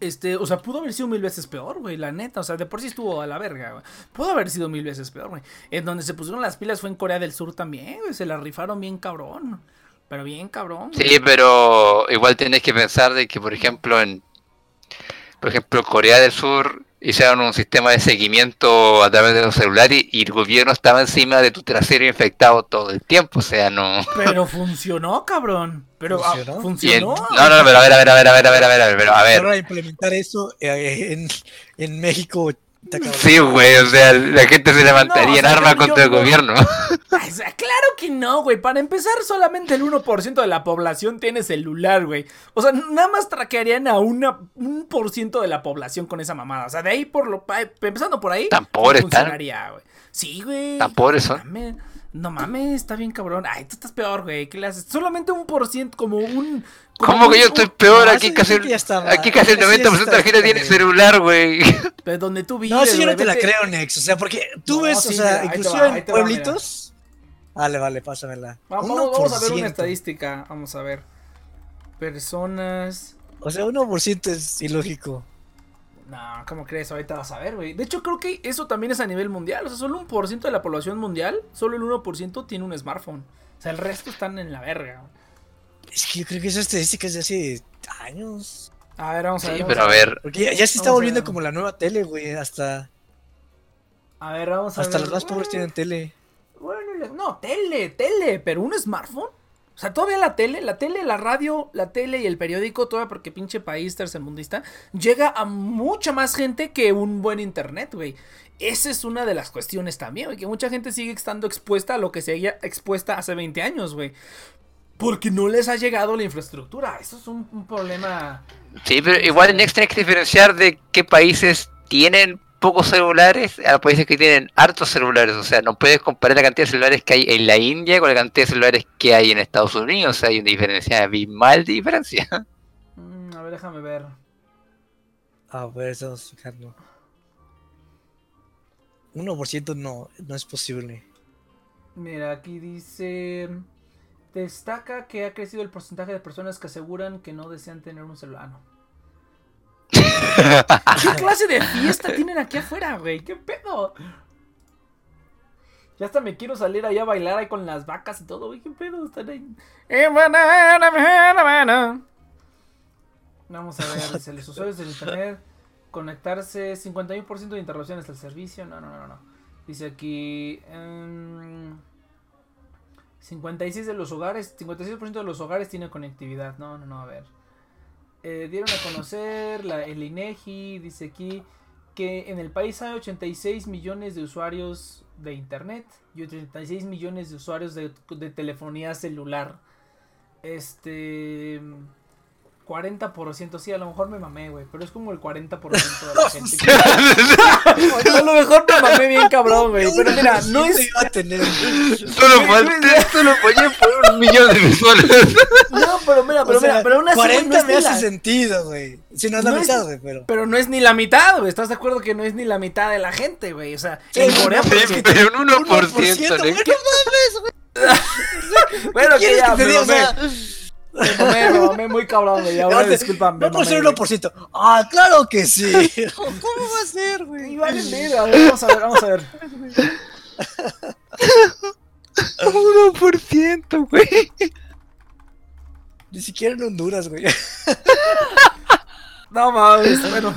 Este, o sea, pudo haber sido mil veces peor, güey, la neta. O sea, de por sí estuvo a la verga, güey. Pudo haber sido mil veces peor, güey. En donde se pusieron las pilas fue en Corea del Sur también, güey. Se la rifaron bien cabrón. Pero bien, cabrón. Sí, pero igual tienes que pensar de que, por ejemplo, en por ejemplo, Corea del Sur hicieron un sistema de seguimiento a través de los celulares y el gobierno estaba encima de tu trasero infectado todo el tiempo, o sea, no. Pero funcionó, cabrón. Pero funcionó. ¿Funcionó? no, no, pero a ver, a ver, a ver, a ver, a ver, a ver, a ver, a ver. Para implementar eso eh, en, en México Sí, güey, o sea, la gente se levantaría en arma contra el gobierno. <laughs> claro que no, güey. Para empezar, solamente el 1% de la población tiene celular, güey. O sea, nada más traquearían a una, un por ciento de la población con esa mamada. O sea, de ahí por lo empezando por ahí. Tan pobres güey. Sí, güey. Tan pobres son. No mames, está bien cabrón. Ay, tú estás peor, güey. ¿Qué le haces? Solamente un por ciento, como un. ¿Cómo que yo estoy peor? Aquí casi, está aquí casi el Eso ya 90% de la gente tiene bien. celular, güey. Pero donde tú vives. No, eso yo no te la creo, Nex. O sea, porque tú No, ves, sí, o sea, inclusive en pueblitos. Vale, vale, pásamela. Vamos, a ver una 1%. estadística. Vamos a ver. Personas. O sea, 1% es ilógico. No, ¿cómo crees? Ahorita vas a ver, güey. De hecho, creo que eso también es a nivel mundial. O sea, solo un por ciento de la población mundial, solo el 1% tiene un smartphone. O sea, el resto están en la verga. güey. Es que yo creo que esa estadística es de hace años. A ver, vamos a ver. Sí, vamos pero a ver. Porque ya, ya se está Vamos volviendo como la nueva tele, güey. Hasta, A ver, vamos a hasta ver. los más pobres tienen tele. Bueno, no, tele, tele, pero un smartphone. O sea, todavía la tele, la tele, la radio, la tele y el periódico, todavía porque pinche país tercermundista, llega a mucha más gente que un buen internet, güey. Esa es una de las cuestiones también, güey, que mucha gente sigue estando expuesta a lo que seguía expuesta hace 20 años, güey. Porque no les ha llegado la infraestructura. Eso es un, un problema. Sí, pero igual Next tienes que diferenciar de qué países tienen pocos celulares a países que tienen hartos celulares. O sea, no puedes comparar la cantidad de celulares que hay en la India con la cantidad de celulares que hay en Estados Unidos. O sea, hay una diferencia abismal de diferencia. Mm, a ver, déjame ver. A ver, estamos fijando. 1% no, no es posible. Mira, aquí dice. Destaca que ha crecido el porcentaje de personas que aseguran que no desean tener un celular. Ah, no. <laughs> ¿Qué clase de fiesta tienen aquí afuera, güey? ¿Qué pedo? Ya hasta me quiero salir allá a bailar ahí con las vacas y todo, güey. ¿Qué pedo? Están ahí. Eh, Vamos a ver, dice, los usuarios del internet conectarse 51% de interrupciones al servicio. No, no, no, no. Dice aquí em, 56 de los hogares, 56% de los hogares tienen conectividad. No, no, no, a ver. Eh, dieron a conocer la, el INEGI, dice aquí que en el país hay 86 millones de usuarios de internet y 86 millones de usuarios de telefonía celular. Este 40%, sí, a lo mejor me mamé, güey, pero es como el 40% de la <laughs> gente. que- a lo mejor me mamé bien cabrón, güey, pero mira, no es iba a tener. <laughs> Solo falté, solo fallé por un millón de visuales. No, pero mira, pero O sea, mira, pero güey, 40 no me ni hace la- sentido, güey. Si no es la No es- mitad, güey, pero. Pero no es ni la mitad, güey. ¿Estás de acuerdo que no es ni la mitad de la gente, güey? O sea, en Sí, Corea, no, pues, Sí, que- pero un 1%, 1%, ¿no? güey, no mames, güey. <laughs> bueno, que ¿Quieres ya, que te me diga? O sea, me mamé, me mamé muy cabrón, güey. Ahora aparte, disculpa, me no por ser güey. 1%. Ah, claro que sí. <laughs> ¿Cómo va a ser, güey? Y vale, mira, a ver, vamos a ver, vamos a ver. 1%, güey. Ni siquiera en Honduras, güey. No mames, bueno.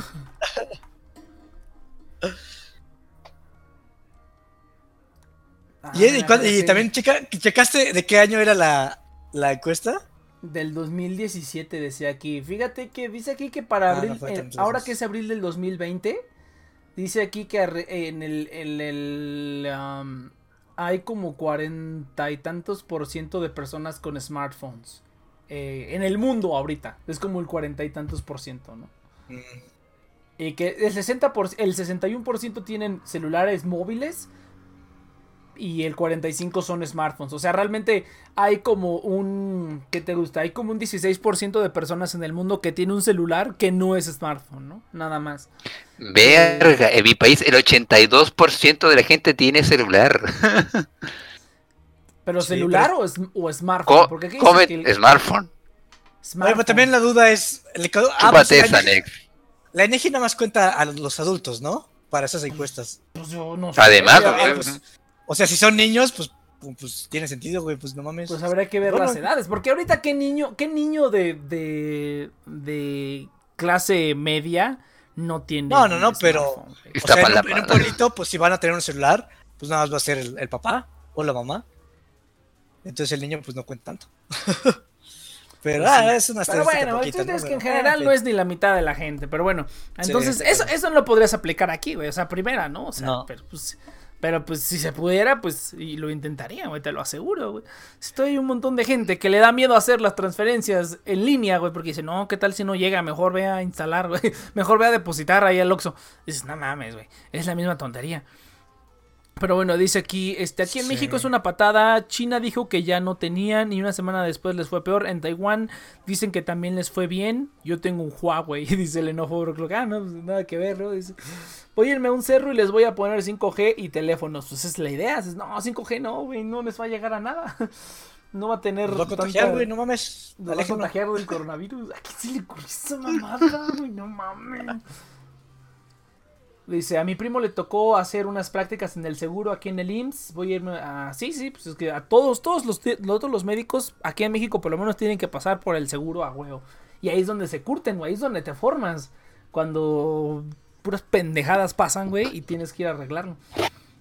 ¿Y, y Ah, y también checa, checaste de qué año era la, la encuesta? Del 2017 decía aquí. Fíjate que dice aquí que para Ah, abril, eh, ahora que es abril del 2020, dice aquí que en el, en el um, hay como cuarenta y tantos por ciento de personas con smartphones. eh, en el mundo ahorita. Es como el cuarenta y tantos por ciento, ¿no? Mm. Y que el 60 por, el 61% tienen celulares móviles y el 45 son smartphones. O sea, realmente hay como un ¿qué te gusta? Hay como un 16% de personas en el mundo que tiene un celular que no es smartphone, ¿no? Nada más. Verga, en mi país el 82% de la gente tiene celular. <laughs> Pero Sí, celular o, es- o smartphone, Co- porque aquí dice Come que el smartphone. Oye, smartphone- pero también la duda es. le quedó- ah, pues, esa, la, la ENEGI nada más cuenta a los adultos, ¿no? Para esas encuestas. pues yo no sé. Además, pues, O sea, si son niños, pues, pues tiene sentido, güey, pues no mames. Pues habría que ver Bueno. las edades, porque ahorita qué niño, qué niño de, de, de clase media no tiene. No, no, no, pero-? O sea, en, un, en un pueblito, pues si van a tener un celular, pues nada más va a ser el, el papá o la mamá. Entonces el niño, pues no cuenta tanto. <laughs> Pero, Pues ah, es una Pero bueno, el poquita, chiste ¿no? es que en general ah, no es ni la mitad de la gente, pero bueno, entonces Sí, eso, pero- eso no lo podrías aplicar aquí, güey, o sea, primera, ¿no? O sea, No. pero pues, pero pues si se pudiera, pues, y lo intentaría, güey, te lo aseguro, güey. Estoy un montón de gente que le da miedo hacer las transferencias en línea, güey, porque dice, no, ¿qué tal si no llega? Mejor ve a instalar, güey, <laughs> mejor ve a depositar ahí al Oxxo. Dices, no mames, güey, es la misma tontería. Pero bueno, dice aquí, este, aquí en Sí. México es una patada. China dijo que ya no tenían y una semana después les fue peor. En Taiwán dicen que también les fue bien. Yo tengo un Huawei, <laughs> dice el enojo. Ah, no, pues nada que ver, ¿no? Dice, voy a irme a un cerro y les voy a poner 5G y teléfonos. Pues esa es la idea. Dices, no, 5G no, güey, no les va a llegar a nada. <laughs> No va a tener. Nos va a contagiar, tanta- güey, no mames. Nos va a contagiar del coronavirus. ¿A quién se le ocurrió esa mamada, güey? No mames. Dice, a mi primo le tocó hacer unas prácticas en el seguro aquí en el IMSS. Voy a irme a... Sí, sí, pues es que a todos, todos los- todos los médicos aquí en México por lo menos tienen que pasar por el seguro a huevo. Y ahí es donde se curten, güey. Ahí es donde te formas. Cuando puras pendejadas pasan, güey, y tienes que ir a arreglarlo.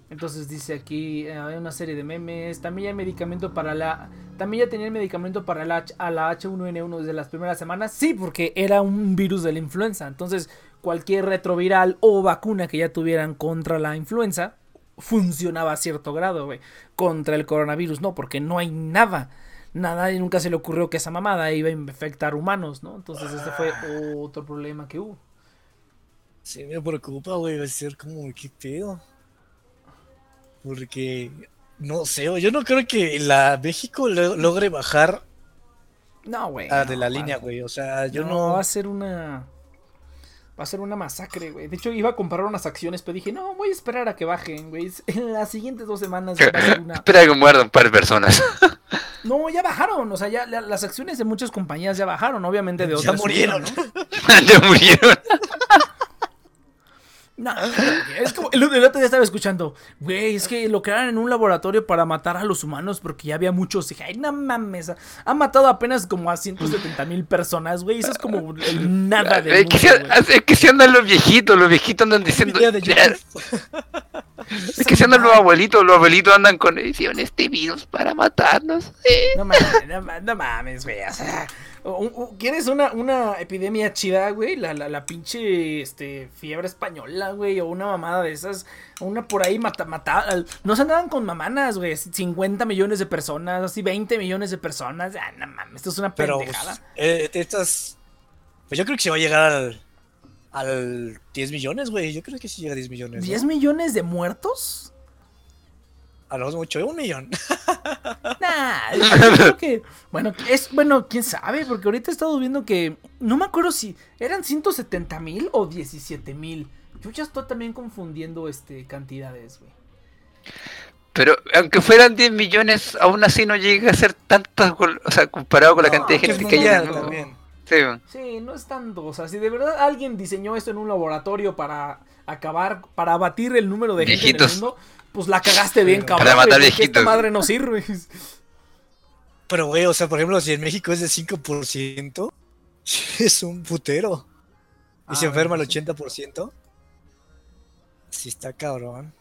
Entonces dice aquí, eh, hay una serie de memes. También ya hay medicamento para la. También ya tenía el medicamento para la, a la H1N1 desde las primeras semanas. Sí, porque era un virus de la influenza. Entonces, cualquier retroviral o vacuna que ya tuvieran contra la influenza funcionaba a cierto grado, güey. Contra el coronavirus, no, porque no hay nada. Nada, y nunca se le ocurrió que esa mamada iba a infectar humanos, ¿no? Entonces, este fue otro problema que hubo. Sí, me preocupa, güey. Va a ser como, ¿qué pedo? Porque, no sé, yo no creo que la México lo- logre bajar No, güey. de la línea, güey. O sea, yo no, no. Va a ser una. Va a ser una masacre, güey. De hecho, iba a comprar unas acciones, pero dije, no, voy a esperar a que bajen, güey. <laughs> En las siguientes dos semanas va a ser una. <laughs> Espera que muerda un par de personas. <laughs> No, ya bajaron. O sea, ya la- las acciones de muchas compañías ya bajaron, obviamente de Ya otras. murieron. subieron, ¿no? ya murieron. No, es como el, el otro día estaba escuchando, güey, es que lo crearon en un laboratorio para matar a los humanos porque ya había muchos. Dije, ay, no mames, ha- matado apenas como a 170 mil personas, güey. Eso es como el nada de. Es es que se andan los viejitos, los viejitos andan diciendo. Es que se andan los abuelitos, los abuelitos andan con edición este virus para matarnos. eh. No mames, no, no mames, güey. O sea, ¿quieres una, una epidemia chida, güey? La, la, la pinche este, fiebre española, güey. O una mamada de esas. Una por ahí mata, mata, No se andaban con mamanas, güey. 50 millones de personas, así 20 millones de personas. Ah, no mames, esto es una Pero, pendejada. pues, eh, estas. Pues yo creo que se va a llegar al. Al 10 millones, güey. Yo creo que sí llega a 10 millones. ¿no? ¿10 millones de muertos? A lo mucho, un millón. <laughs> Nah, <laughs> yo creo que. Bueno, es. Bueno, quién sabe, porque ahorita he estado viendo que. No me acuerdo si eran 170 mil o 17 mil. Yo ya estoy también confundiendo este cantidades, güey. Pero aunque fueran 10 millones, aún así no llega a ser tanto, o sea, comparado con la No, cantidad de gente que hay en el mundial mundo. también. Sí, Sí, no es tanto. O sea, si de verdad alguien diseñó esto en un laboratorio para acabar, para abatir el número de gente en el mundo, pues la cagaste bien, Para cabrón. matar güey, porque viejitos. Esta madre no sirve. Pero, güey, o sea, por ejemplo, si en México es de 5%, <laughs> es un putero. Y Ah, se enferma bueno, el sí. 80%. Sí, está cabrón.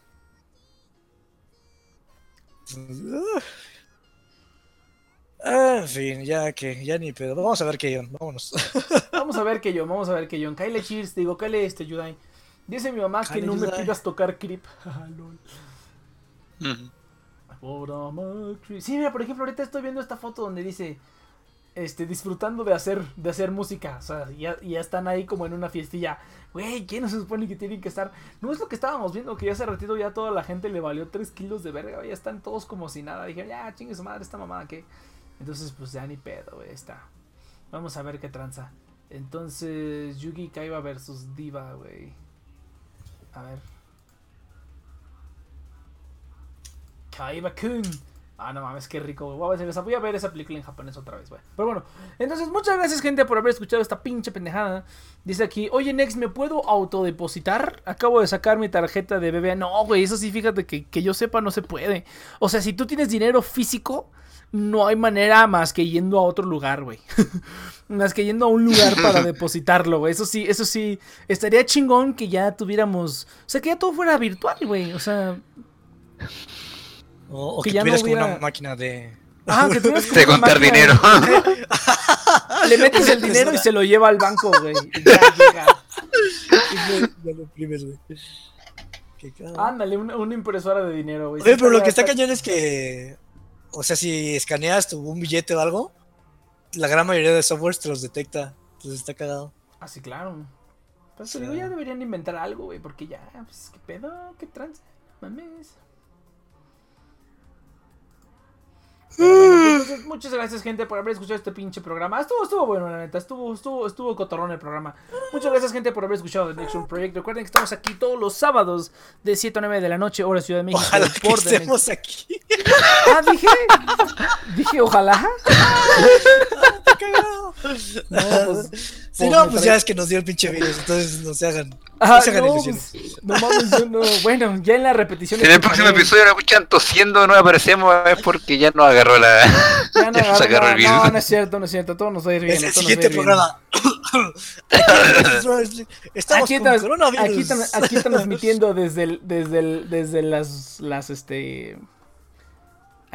Ah, En fin, ya que, ya ni pedo. Vamos a ver qué John, vámonos. <laughs> Vamos a ver que yo, vamos a ver que yo. Kyle Cheers, digo, Kyle este Yudai. Dice mi mamá que no me pidas tocar creep. <laughs> Amar creep. Sí, mira, por ejemplo, ahorita estoy viendo esta foto donde dice este disfrutando de hacer de hacer música, o sea, ya, ya están ahí como en una fiestilla. Güey, ¿quién se supone que tienen que estar? No es lo que estábamos viendo, que ya hace ratito ya toda la gente le valió 3 kilos de verga, ya están todos como si nada. Dije, ya, chingue su madre esta mamada que. Entonces, pues ya ni pedo, güey, está. Vamos a ver qué tranza. Entonces, Yugi Kaiba versus Diva, güey. A ver. Kaiba Kun. Ah, no mames, qué rico, güey. Voy a ver esa- voy a ver esa película en japonés otra vez, güey. Pero bueno, entonces muchas gracias, gente, por haber escuchado esta pinche pendejada. Dice aquí, oye, Nex, ¿me puedo autodepositar? Acabo de sacar mi tarjeta de BBA. No, güey, eso sí, fíjate que, que yo sepa, no se puede. O sea, si tú tienes dinero físico, no hay manera más que yendo a otro lugar, güey. <laughs> más que yendo a un lugar para <laughs> depositarlo, güey. Eso sí, eso sí, estaría chingón que ya tuviéramos. O sea, que ya todo fuera virtual, güey. O sea, O, o Que que, ya no tuvieras como hubiera- una máquina de. ah, que tuvieras <laughs> como De una contar máquina- dinero. <laughs> Le metes el dinero y se lo lleva al banco, güey. y ya llega. <laughs> ya lo imprimes, güey. Ándale, una, una impresora de dinero, güey. Oye, pero lo que está- cañón es que. O sea, si escaneas tu, un billete o algo, la gran mayoría de softwares te los detecta. Entonces está cagado. Ah, sí, claro. Pues te Sí. digo, ya deberían inventar algo, güey, porque ya, pues, qué pedo, qué trance, mames. Bueno, pues, entonces, muchas gracias, gente, por haber escuchado este pinche programa. Estuvo, estuvo bueno, la neta. Estuvo, estuvo, estuvo cotorrón el programa. Muchas gracias, gente, por haber escuchado The Next Room Project. Recuerden que estamos aquí todos los sábados de 7 a 9 de la noche, hora Ciudad de México. Ojalá que estemos aquí. <laughs> Ah, dije. Dije, ojalá. <laughs> No, pues, Si no, pues ya es que nos dio el pinche virus, entonces no se hagan, Ah, no pues, no mames, yo no. Bueno, ya en la repetición. En el próximo episodio nos escuchan tosiendo, no aparecemos, es porque ya nos agarró la. Ya <laughs> Ya no, nos agarró el no, no, es cierto, no es cierto. Todo nos va a ir bien. Es el siguiente programa. <laughs> <laughs> Estamos Aquí, con coronavirus. aquí, tran- aquí transmitiendo desde el, desde el, desde las las este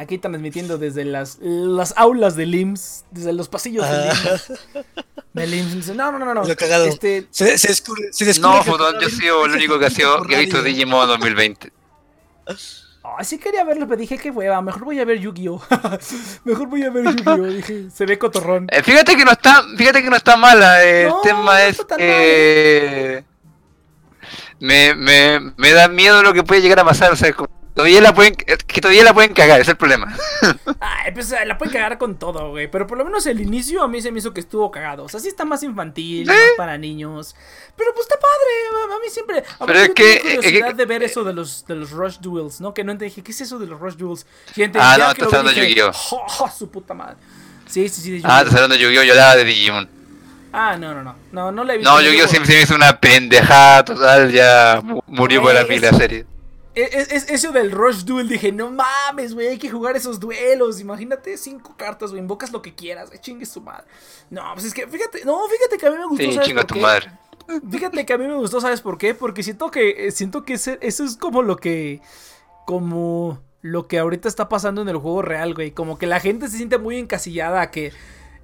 aquí transmitiendo desde las las aulas del IMSS, desde los pasillos del Ah. IMSS. Del IMSS. Dice, No, no, no, no. Lo cagado. Este, Se, se descubre, se descubre No, Fotón, yo he sido el único que ha, sido, que ha visto. Digimon 2020. ay, sí quería verlo, pero dije que hueva, mejor voy a ver Yu-Gi-Oh. <laughs> mejor voy a ver Yu-Gi-Oh, dije, se ve cotorrón. Eh, fíjate que no está, fíjate que no está mala. eh, No, el tema no es que me, me, me da miedo lo que puede llegar a pasar. O sea, como- todavía la pueden, es que todavía la pueden cagar, es el problema. <laughs> Ay, pues la pueden cagar con todo, güey. Pero por lo menos el inicio a mí se me hizo que estuvo cagado. O sea, sí está más infantil, más para niños. Pero pues está padre. A mí siempre. a Pero es yo que- curiosidad de ver eso de los, de los Rush Duels, ¿no? Que no entendí. Dije, ¿qué es eso de los Rush Duels? Gente, Ah, no, vi, hablando de Yu-Gi-Oh. "Jo, jo, su puta madre. Sí, sí, sí. de Ah, Yu-Gi-Oh. estás hablando de Yu-Gi-Oh! Yo hablaba de Digimon. Ah, no, no, no. No, no la he visto. No, Yo Yu-Gi-Oh! digo, siempre se me hizo una pendejada total. Ya mu- murió por la pila serie. Es, es- eso del Rush Duel, dije, no mames, güey, hay que jugar esos duelos. Imagínate cinco cartas, güey, invocas lo que quieras, güey, chingue su madre. No, pues es que, fíjate, no, fíjate que a mí me gustó, Sí, ¿sabes chinga por tu qué? madre. Fíjate que a mí me gustó, ¿sabes por qué? Porque siento que, eh, siento que ese- eso es como lo que, como lo que ahorita está pasando en el juego real, güey. Como que la gente se siente muy encasillada a que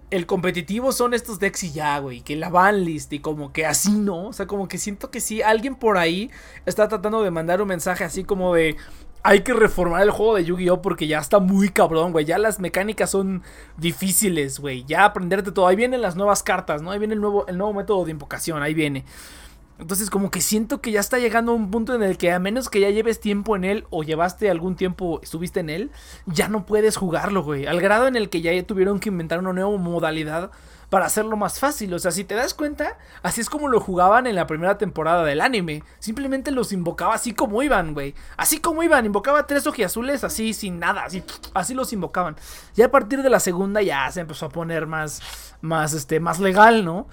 el competitivo son estos decks y ya, güey. Que la banlist y como que así, ¿no? O sea, como que siento que sí, alguien por ahí está tratando de mandar un mensaje así como de... Hay que reformar el juego de Yu-Gi-Oh! porque ya está muy cabrón, güey. Ya las mecánicas son difíciles, güey. Ya aprenderte todo. Ahí vienen las nuevas cartas, ¿no? Ahí viene el nuevo, el nuevo método de invocación. Ahí viene. Entonces como que siento que ya está llegando a un punto en el que a menos que ya lleves tiempo en él o llevaste algún tiempo, estuviste en él, ya no puedes jugarlo, güey. Al grado en el que ya tuvieron que inventar una nueva modalidad para hacerlo más fácil. O sea, si te das cuenta, así es como lo jugaban en la primera temporada del anime. Simplemente los invocaba así como iban, güey. Así como iban, invocaba tres ojiazules así sin nada, así, así los invocaban. Ya a partir de la segunda ya se empezó a poner más, más, este, más legal, ¿no?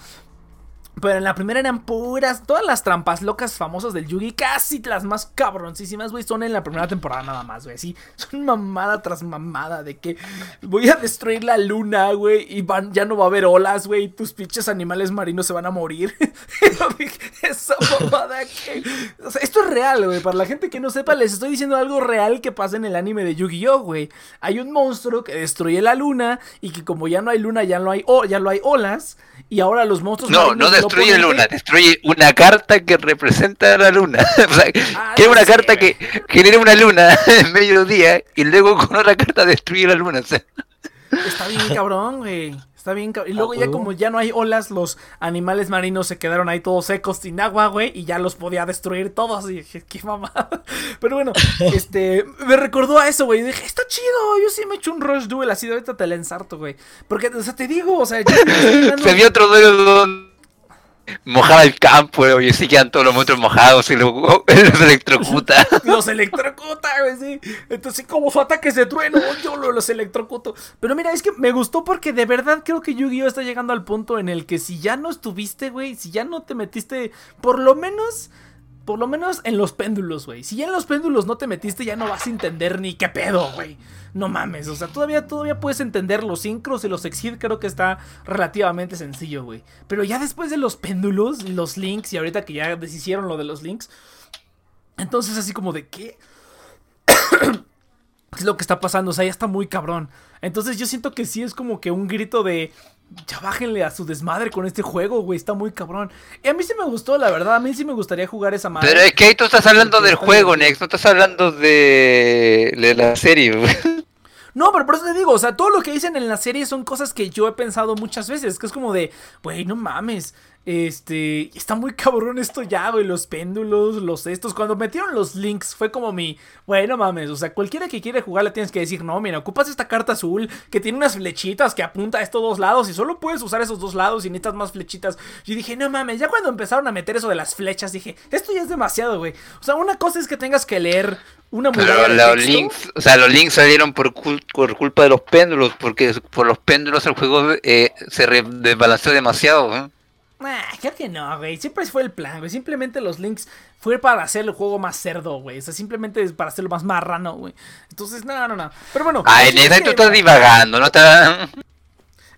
Pero en la primera eran puras, todas las trampas locas famosas del Yugi, casi las más cabroncísimas, güey, son en la primera temporada nada más, güey. Sí, son mamada tras mamada de que voy a destruir la luna, güey, y van, ya no va a haber olas, güey, y tus pinches animales marinos se van a morir. <laughs> Esa mamada que... O sea, esto es real, güey, para la gente que no sepa, les estoy diciendo algo real que pasa en el anime de Yu-Gi-Oh, güey. Hay un monstruo que destruye la luna y que como ya no hay luna, ya no hay, o- ya no hay olas, y ahora los monstruos... No, no destruye oponente- luna, destruye una carta que representa a la luna. <laughs> o sea, Ah, que es una carta que genera una luna <laughs> en medio día y luego con otra carta destruye la luna. O sea, Está bien cabrón, güey. Está bien cabrón. Y <laughs> luego ya como ya no hay olas, los animales marinos se quedaron ahí todos secos sin agua, güey. Y ya los podía destruir todos. Y dije, qué mamada. Pero bueno, este, me recordó a eso, güey. Y dije, está chido. Yo sí me eché un rush duel así de ahorita te la ensarto, güey. Porque, o sea, te digo, o sea, yo se vio otro duelo mojaba el campo y sí quedan todos los monstruos mojados y luego <laughs> los electrocuta. <laughs> Los electrocuta, sí. Entonces, como su ataque de trueno, yo lo- los electrocuto. Pero mira, es que me gustó porque de verdad creo que Yu-Gi-Oh! está llegando al punto en el que si ya no estuviste, güey, si ya no te metiste, por lo menos. Por lo menos en los péndulos, güey. Si ya en los péndulos no te metiste, ya no vas a entender ni qué pedo, güey. No mames, o sea, todavía, todavía puedes entender los sincros y los exit, creo que está relativamente sencillo, güey. Pero ya después de los péndulos, los links, y ahorita que ya deshicieron lo de los links, entonces así como de qué <coughs> es lo que está pasando, o sea, ya está muy cabrón. Entonces yo siento que sí es como que un grito de ya bájenle a su desmadre con este juego, güey, está muy cabrón. Y a mí sí me gustó, la verdad, a mí sí me gustaría jugar esa madre. Pero es que ahí tú estás hablando del juego. Nex, no estás hablando de, de la serie. güey. No, pero por eso te digo, o sea, todo lo que dicen en la serie son cosas que yo he pensado muchas veces, que es como de, güey, no mames. Este, está muy cabrón esto ya, güey, los péndulos, los estos. Cuando metieron los links fue como mi, bueno, mames, o sea, cualquiera que quiere jugar le tienes que decir, no, mira, ocupas esta carta azul que tiene unas flechitas que apunta a estos dos lados y solo puedes usar esos dos lados y necesitas más flechitas. Yo dije, no mames, ya cuando empezaron a meter eso de las flechas, dije, esto ya es demasiado, güey. O sea, una cosa es que tengas que leer una Pero los links, o sea, los links salieron por, por culpa de los péndulos, porque por los péndulos el juego eh, se desbalanceó demasiado, ¿eh? Creo que no, güey. Siempre fue el plan, güey. Simplemente los links fue para hacer el juego más cerdo, güey. O sea, simplemente es para hacerlo más marrano, güey. Entonces, no, no, no. Pero bueno. Ay, neta, tú estás divagando, ¿no? Está...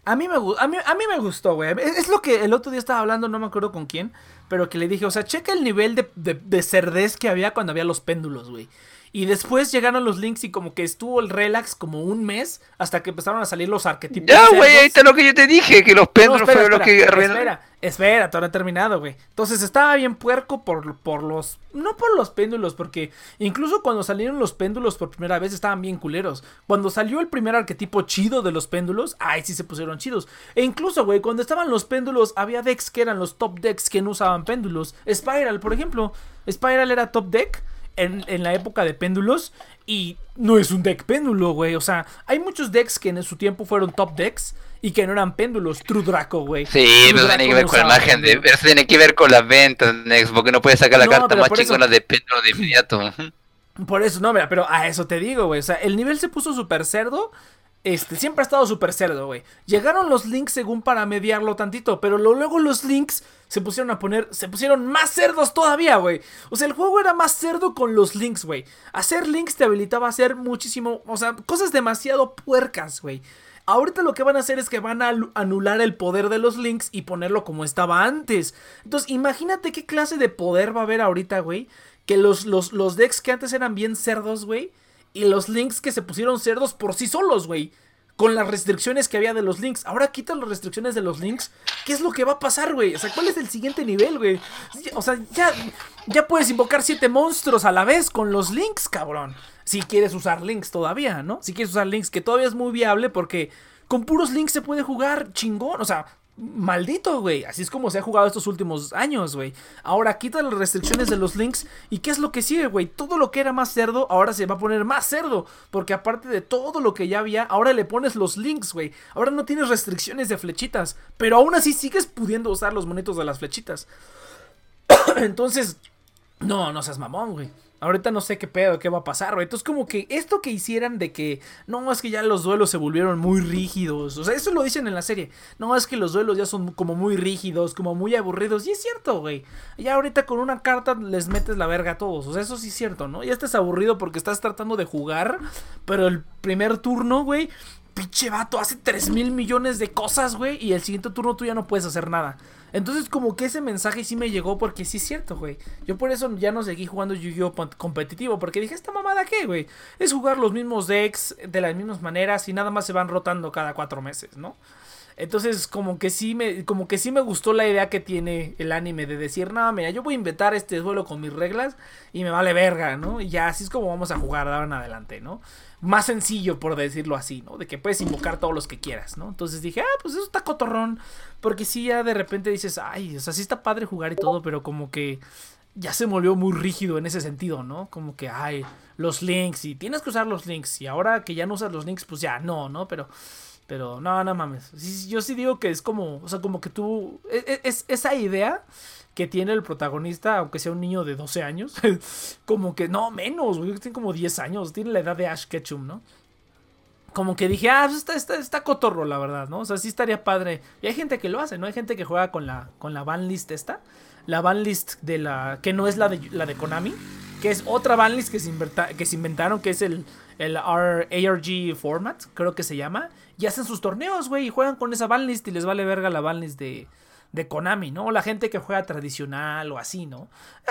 A mí, me, a, mí, a mí me gustó, güey. Es, lo que el otro día estaba hablando, no me acuerdo con quién. Pero que le dije, o sea, checa el nivel de, de, de cerdez que había cuando había los péndulos, güey. Y después llegaron los links y como que estuvo el relax como un mes hasta que empezaron a salir los arquetipos. Ya, güey, ahí está lo que yo te dije, que los péndulos fueron los que... Espera, espera, todavía no he terminado, güey. Entonces estaba bien puerco por, por los... No por los péndulos, porque incluso cuando salieron los péndulos por primera vez estaban bien culeros. Cuando salió el primer arquetipo chido de los péndulos, ay, sí se pusieron chidos. E incluso, güey, cuando estaban los péndulos, había decks que eran los top decks que no usaban péndulos. Spiral, por ejemplo. Spiral era top deck en, la época de péndulos y no es un deck péndulo, güey. O sea, hay muchos decks que en su tiempo fueron top decks y que no eran péndulos. True Draco, güey. Sí, pero tiene que ver con la imagen de. Pero tiene que ver con las ventas, Next, porque no puedes sacar la carta más chingona de péndulo de inmediato. <laughs> Por eso, no, mira, pero a eso te digo, güey. O sea, el nivel se puso súper cerdo este, siempre ha estado súper cerdo, güey. Llegaron los links según para mediarlo tantito, pero luego los links se pusieron a poner, se pusieron más cerdos todavía, güey. O sea, el juego era más cerdo con los links, güey. Hacer links te habilitaba a hacer muchísimo, o sea, cosas demasiado puercas, güey. Ahorita lo que van a hacer es que van a anular el poder de los links y ponerlo como estaba antes. Entonces, imagínate qué clase de poder va a haber ahorita, güey. Que los, los, los decks que antes eran bien cerdos, güey y los links que se pusieron cerdos por sí solos, güey. Con las restricciones que había de los links. Ahora quitan las restricciones de los links. ¿Qué es lo que va a pasar, güey? O sea, ¿cuál es el siguiente nivel, güey? O sea, ya, ya puedes invocar siete monstruos a la vez con los links, cabrón. Si quieres usar links todavía, ¿no? Si quieres usar links, que todavía es muy viable porque con puros links se puede jugar chingón. O sea, Maldito, güey. Así es como se ha jugado estos últimos años, güey. Ahora quita las restricciones de los links. ¿Y qué es lo que sigue, güey? Todo lo que era más cerdo, ahora se va a poner más cerdo. Porque aparte de todo lo que ya había, ahora le pones los links, güey. Ahora no tienes restricciones de flechitas. Pero aún así sigues pudiendo usar los monitos de las flechitas. <coughs> Entonces, no, no seas mamón, güey. Ahorita no sé qué pedo, qué va a pasar, güey. Entonces, como que esto que hicieran de que, no, es que ya los duelos se volvieron muy rígidos. O sea, eso lo dicen en la serie. No, es que los duelos ya son como muy rígidos, como muy aburridos. Y es cierto, güey. Ya ahorita con una carta les metes la verga a todos. O sea, eso sí es cierto, ¿no? Ya estás aburrido porque estás tratando de jugar. Pero el primer turno, güey, pinche vato, hace 3 mil millones de cosas, güey. Y el siguiente turno tú ya no puedes hacer nada. Entonces como que ese mensaje sí me llegó porque sí es cierto, güey. Yo por eso ya no seguí jugando Yu-Gi-Oh competitivo porque dije, ¿esta mamada qué, güey? Es jugar los mismos decks de las mismas maneras y nada más se van rotando cada cuatro meses, ¿no? Entonces, como que sí me, como que sí me gustó la idea que tiene el anime de decir, no, mira, yo voy a inventar este duelo con mis reglas y me vale verga, ¿no? Y ya así es como vamos a jugar de ahora en adelante, ¿no? Más sencillo, por decirlo así, ¿no? De que puedes invocar todos los que quieras, ¿no? Entonces dije, ah, pues eso está cotorrón. Porque si ya de repente dices, ay, o sea, sí está padre jugar y todo, pero como que ya se volvió muy rígido en ese sentido, ¿no? Como que, ay, los links y tienes que usar los links. Y ahora que ya no usas los links, pues ya no, ¿no? Pero, pero, no, no mames. yo sí digo que es como, o sea, como que tú, es, e, es esa idea que tiene el protagonista, aunque sea un niño de 12 años, <laughs> como que no, menos, güey, tiene como 10 años, tiene la edad de Ash Ketchum, ¿no? Como que dije, ah, pues está, está, está cotorro, la verdad, ¿no? O sea, sí estaría padre. Y hay gente que lo hace, ¿no? Hay gente que juega con la, con la banlist esta. La banlist de la. que no es la de, la de Konami. Que es otra banlist que se, que se inventaron, que es el, el ARG format, creo que se llama. Y hacen sus torneos, güey, y juegan con esa banlist y les vale verga la banlist de, de Konami, ¿no? O la gente que juega tradicional o así, ¿no?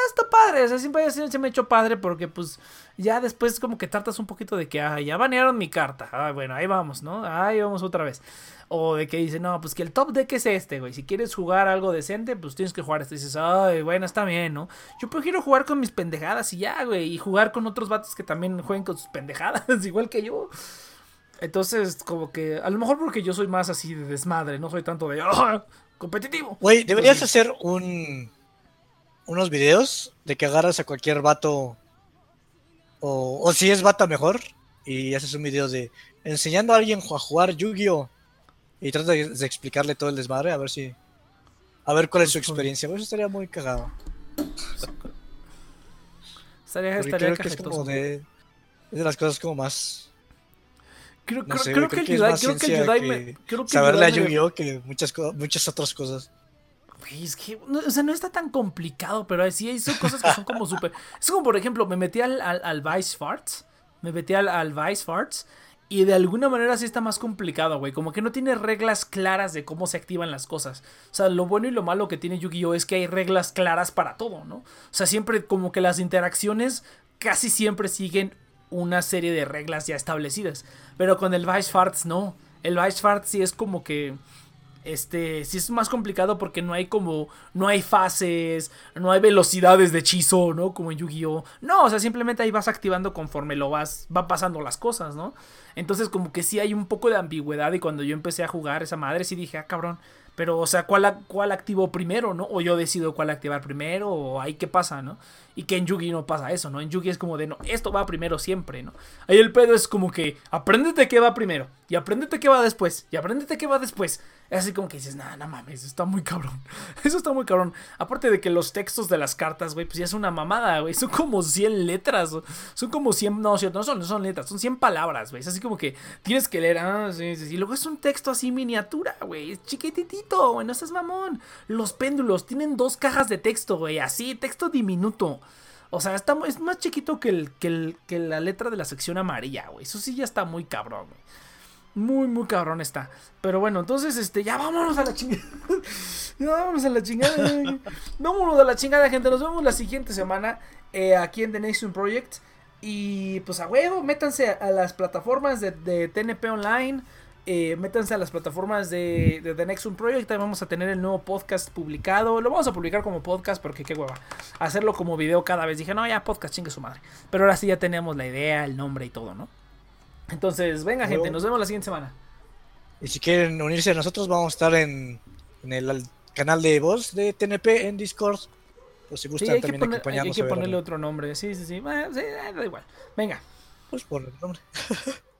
Está padre, siempre se me ha hecho padre porque pues ya después como que tratas un poquito de que, ah, ya banearon mi carta, ah, bueno, ahí vamos, ¿no? Ahí vamos otra vez. O de que dice, no, pues que el top deck es este, güey. Si quieres jugar algo decente, pues tienes que jugar este. Dices, ay, bueno, está bien, ¿no? Yo prefiero jugar con mis pendejadas y ya, güey. Y jugar con otros vatos que también jueguen con sus pendejadas, <laughs> igual que yo. Entonces, como que, a lo mejor porque yo soy más así de desmadre, no soy tanto de, ah, competitivo. Güey, deberías Entonces, hacer un unos videos de que agarras a cualquier vato o, o si es bata mejor y haces un video de enseñando a alguien a jugar Yu-Gi-Oh y trata de, de explicarle todo el desmadre a ver si a ver cuál es su experiencia. Pues Eso estaría muy cagado. estaría, estaría creo que es como de es de las cosas como más Creo, no creo- sé, creo güey, que que más creo que Yudai que me, creo que saberle a Yu-Gi-Oh que muchas muchas otras cosas. Es que, no, o sea, no está tan complicado, pero sí hay son cosas que son como súper. Es como, por ejemplo, me metí al, al, al Vice Farts. Me metí al, al Vice Farts. Y de alguna manera sí está más complicado, güey. Como que no tiene reglas claras de cómo se activan las cosas. O sea, lo bueno y lo malo que tiene Yu-Gi-Oh! es que hay reglas claras para todo, ¿no? O sea, siempre como que las interacciones casi siempre siguen una serie de reglas ya establecidas. Pero con el Vice Farts no. El Vice Farts sí es como que este, sí es más complicado porque no hay como, no hay fases, no hay velocidades de hechizo, ¿no? Como en Yu-Gi-Oh! No, o sea, simplemente ahí vas activando conforme lo vas, va pasando las cosas, ¿no? Entonces como que sí hay un poco de ambigüedad y cuando yo empecé a jugar esa madre sí dije, ah, cabrón, pero o sea, ¿cuál, cuál activo primero, no? O yo decido cuál activar primero, o ahí qué pasa, ¿no? Y que en Yugi no pasa eso, ¿no? En Yugi es como de, no, esto va primero siempre, ¿no? Ahí el pedo es como que, apréndete qué va primero, y apréndete qué va después, y apréndete qué va después. Es así como que dices, nah, no mames, está muy cabrón. <laughs> Eso está muy cabrón. Aparte de que los textos de las cartas, güey, pues ya es una mamada, güey. Son como 100 letras. Son como 100, no, cierto, no son, no son letras, son 100 palabras, güey. Es así como que tienes que leer, ah, sí, sí, sí. Y luego es un texto así miniatura, güey. Es chiquititito, güey, no seas mamón. Los péndulos tienen dos cajas de texto, güey, así, texto diminuto. O sea, está, es más chiquito que, el, que, el, que la letra de la sección amarilla, güey. Eso sí ya está muy cabrón, güey. Muy, muy cabrón está. Pero bueno, entonces, este, ya vámonos a la chingada. <laughs> ya vámonos a la chingada. <laughs> vámonos a la chingada, gente. Nos vemos la siguiente semana eh, aquí en The Nation Project. Y pues a huevo, métanse a, las plataformas de, TNP Online. eh, métanse a las plataformas de, The Nexus Project. Ahí vamos a tener el nuevo podcast publicado. Lo vamos a publicar como podcast porque qué hueva. Hacerlo como video cada vez. Dije, no, ya podcast, chingue su madre. Pero ahora sí ya tenemos la idea, el nombre y todo, ¿no? Entonces, venga, gente, nos vemos la siguiente semana. Y si quieren unirse a nosotros, vamos a estar en, en el al- canal de voz de TNP en Discord. Pues si Sí, gustan hay que, también poner- hay acompañarnos. que a ver ponerle otro nombre. Sí, sí, sí. Bueno, sí, da igual. Venga. Pues por el nombre. <laughs>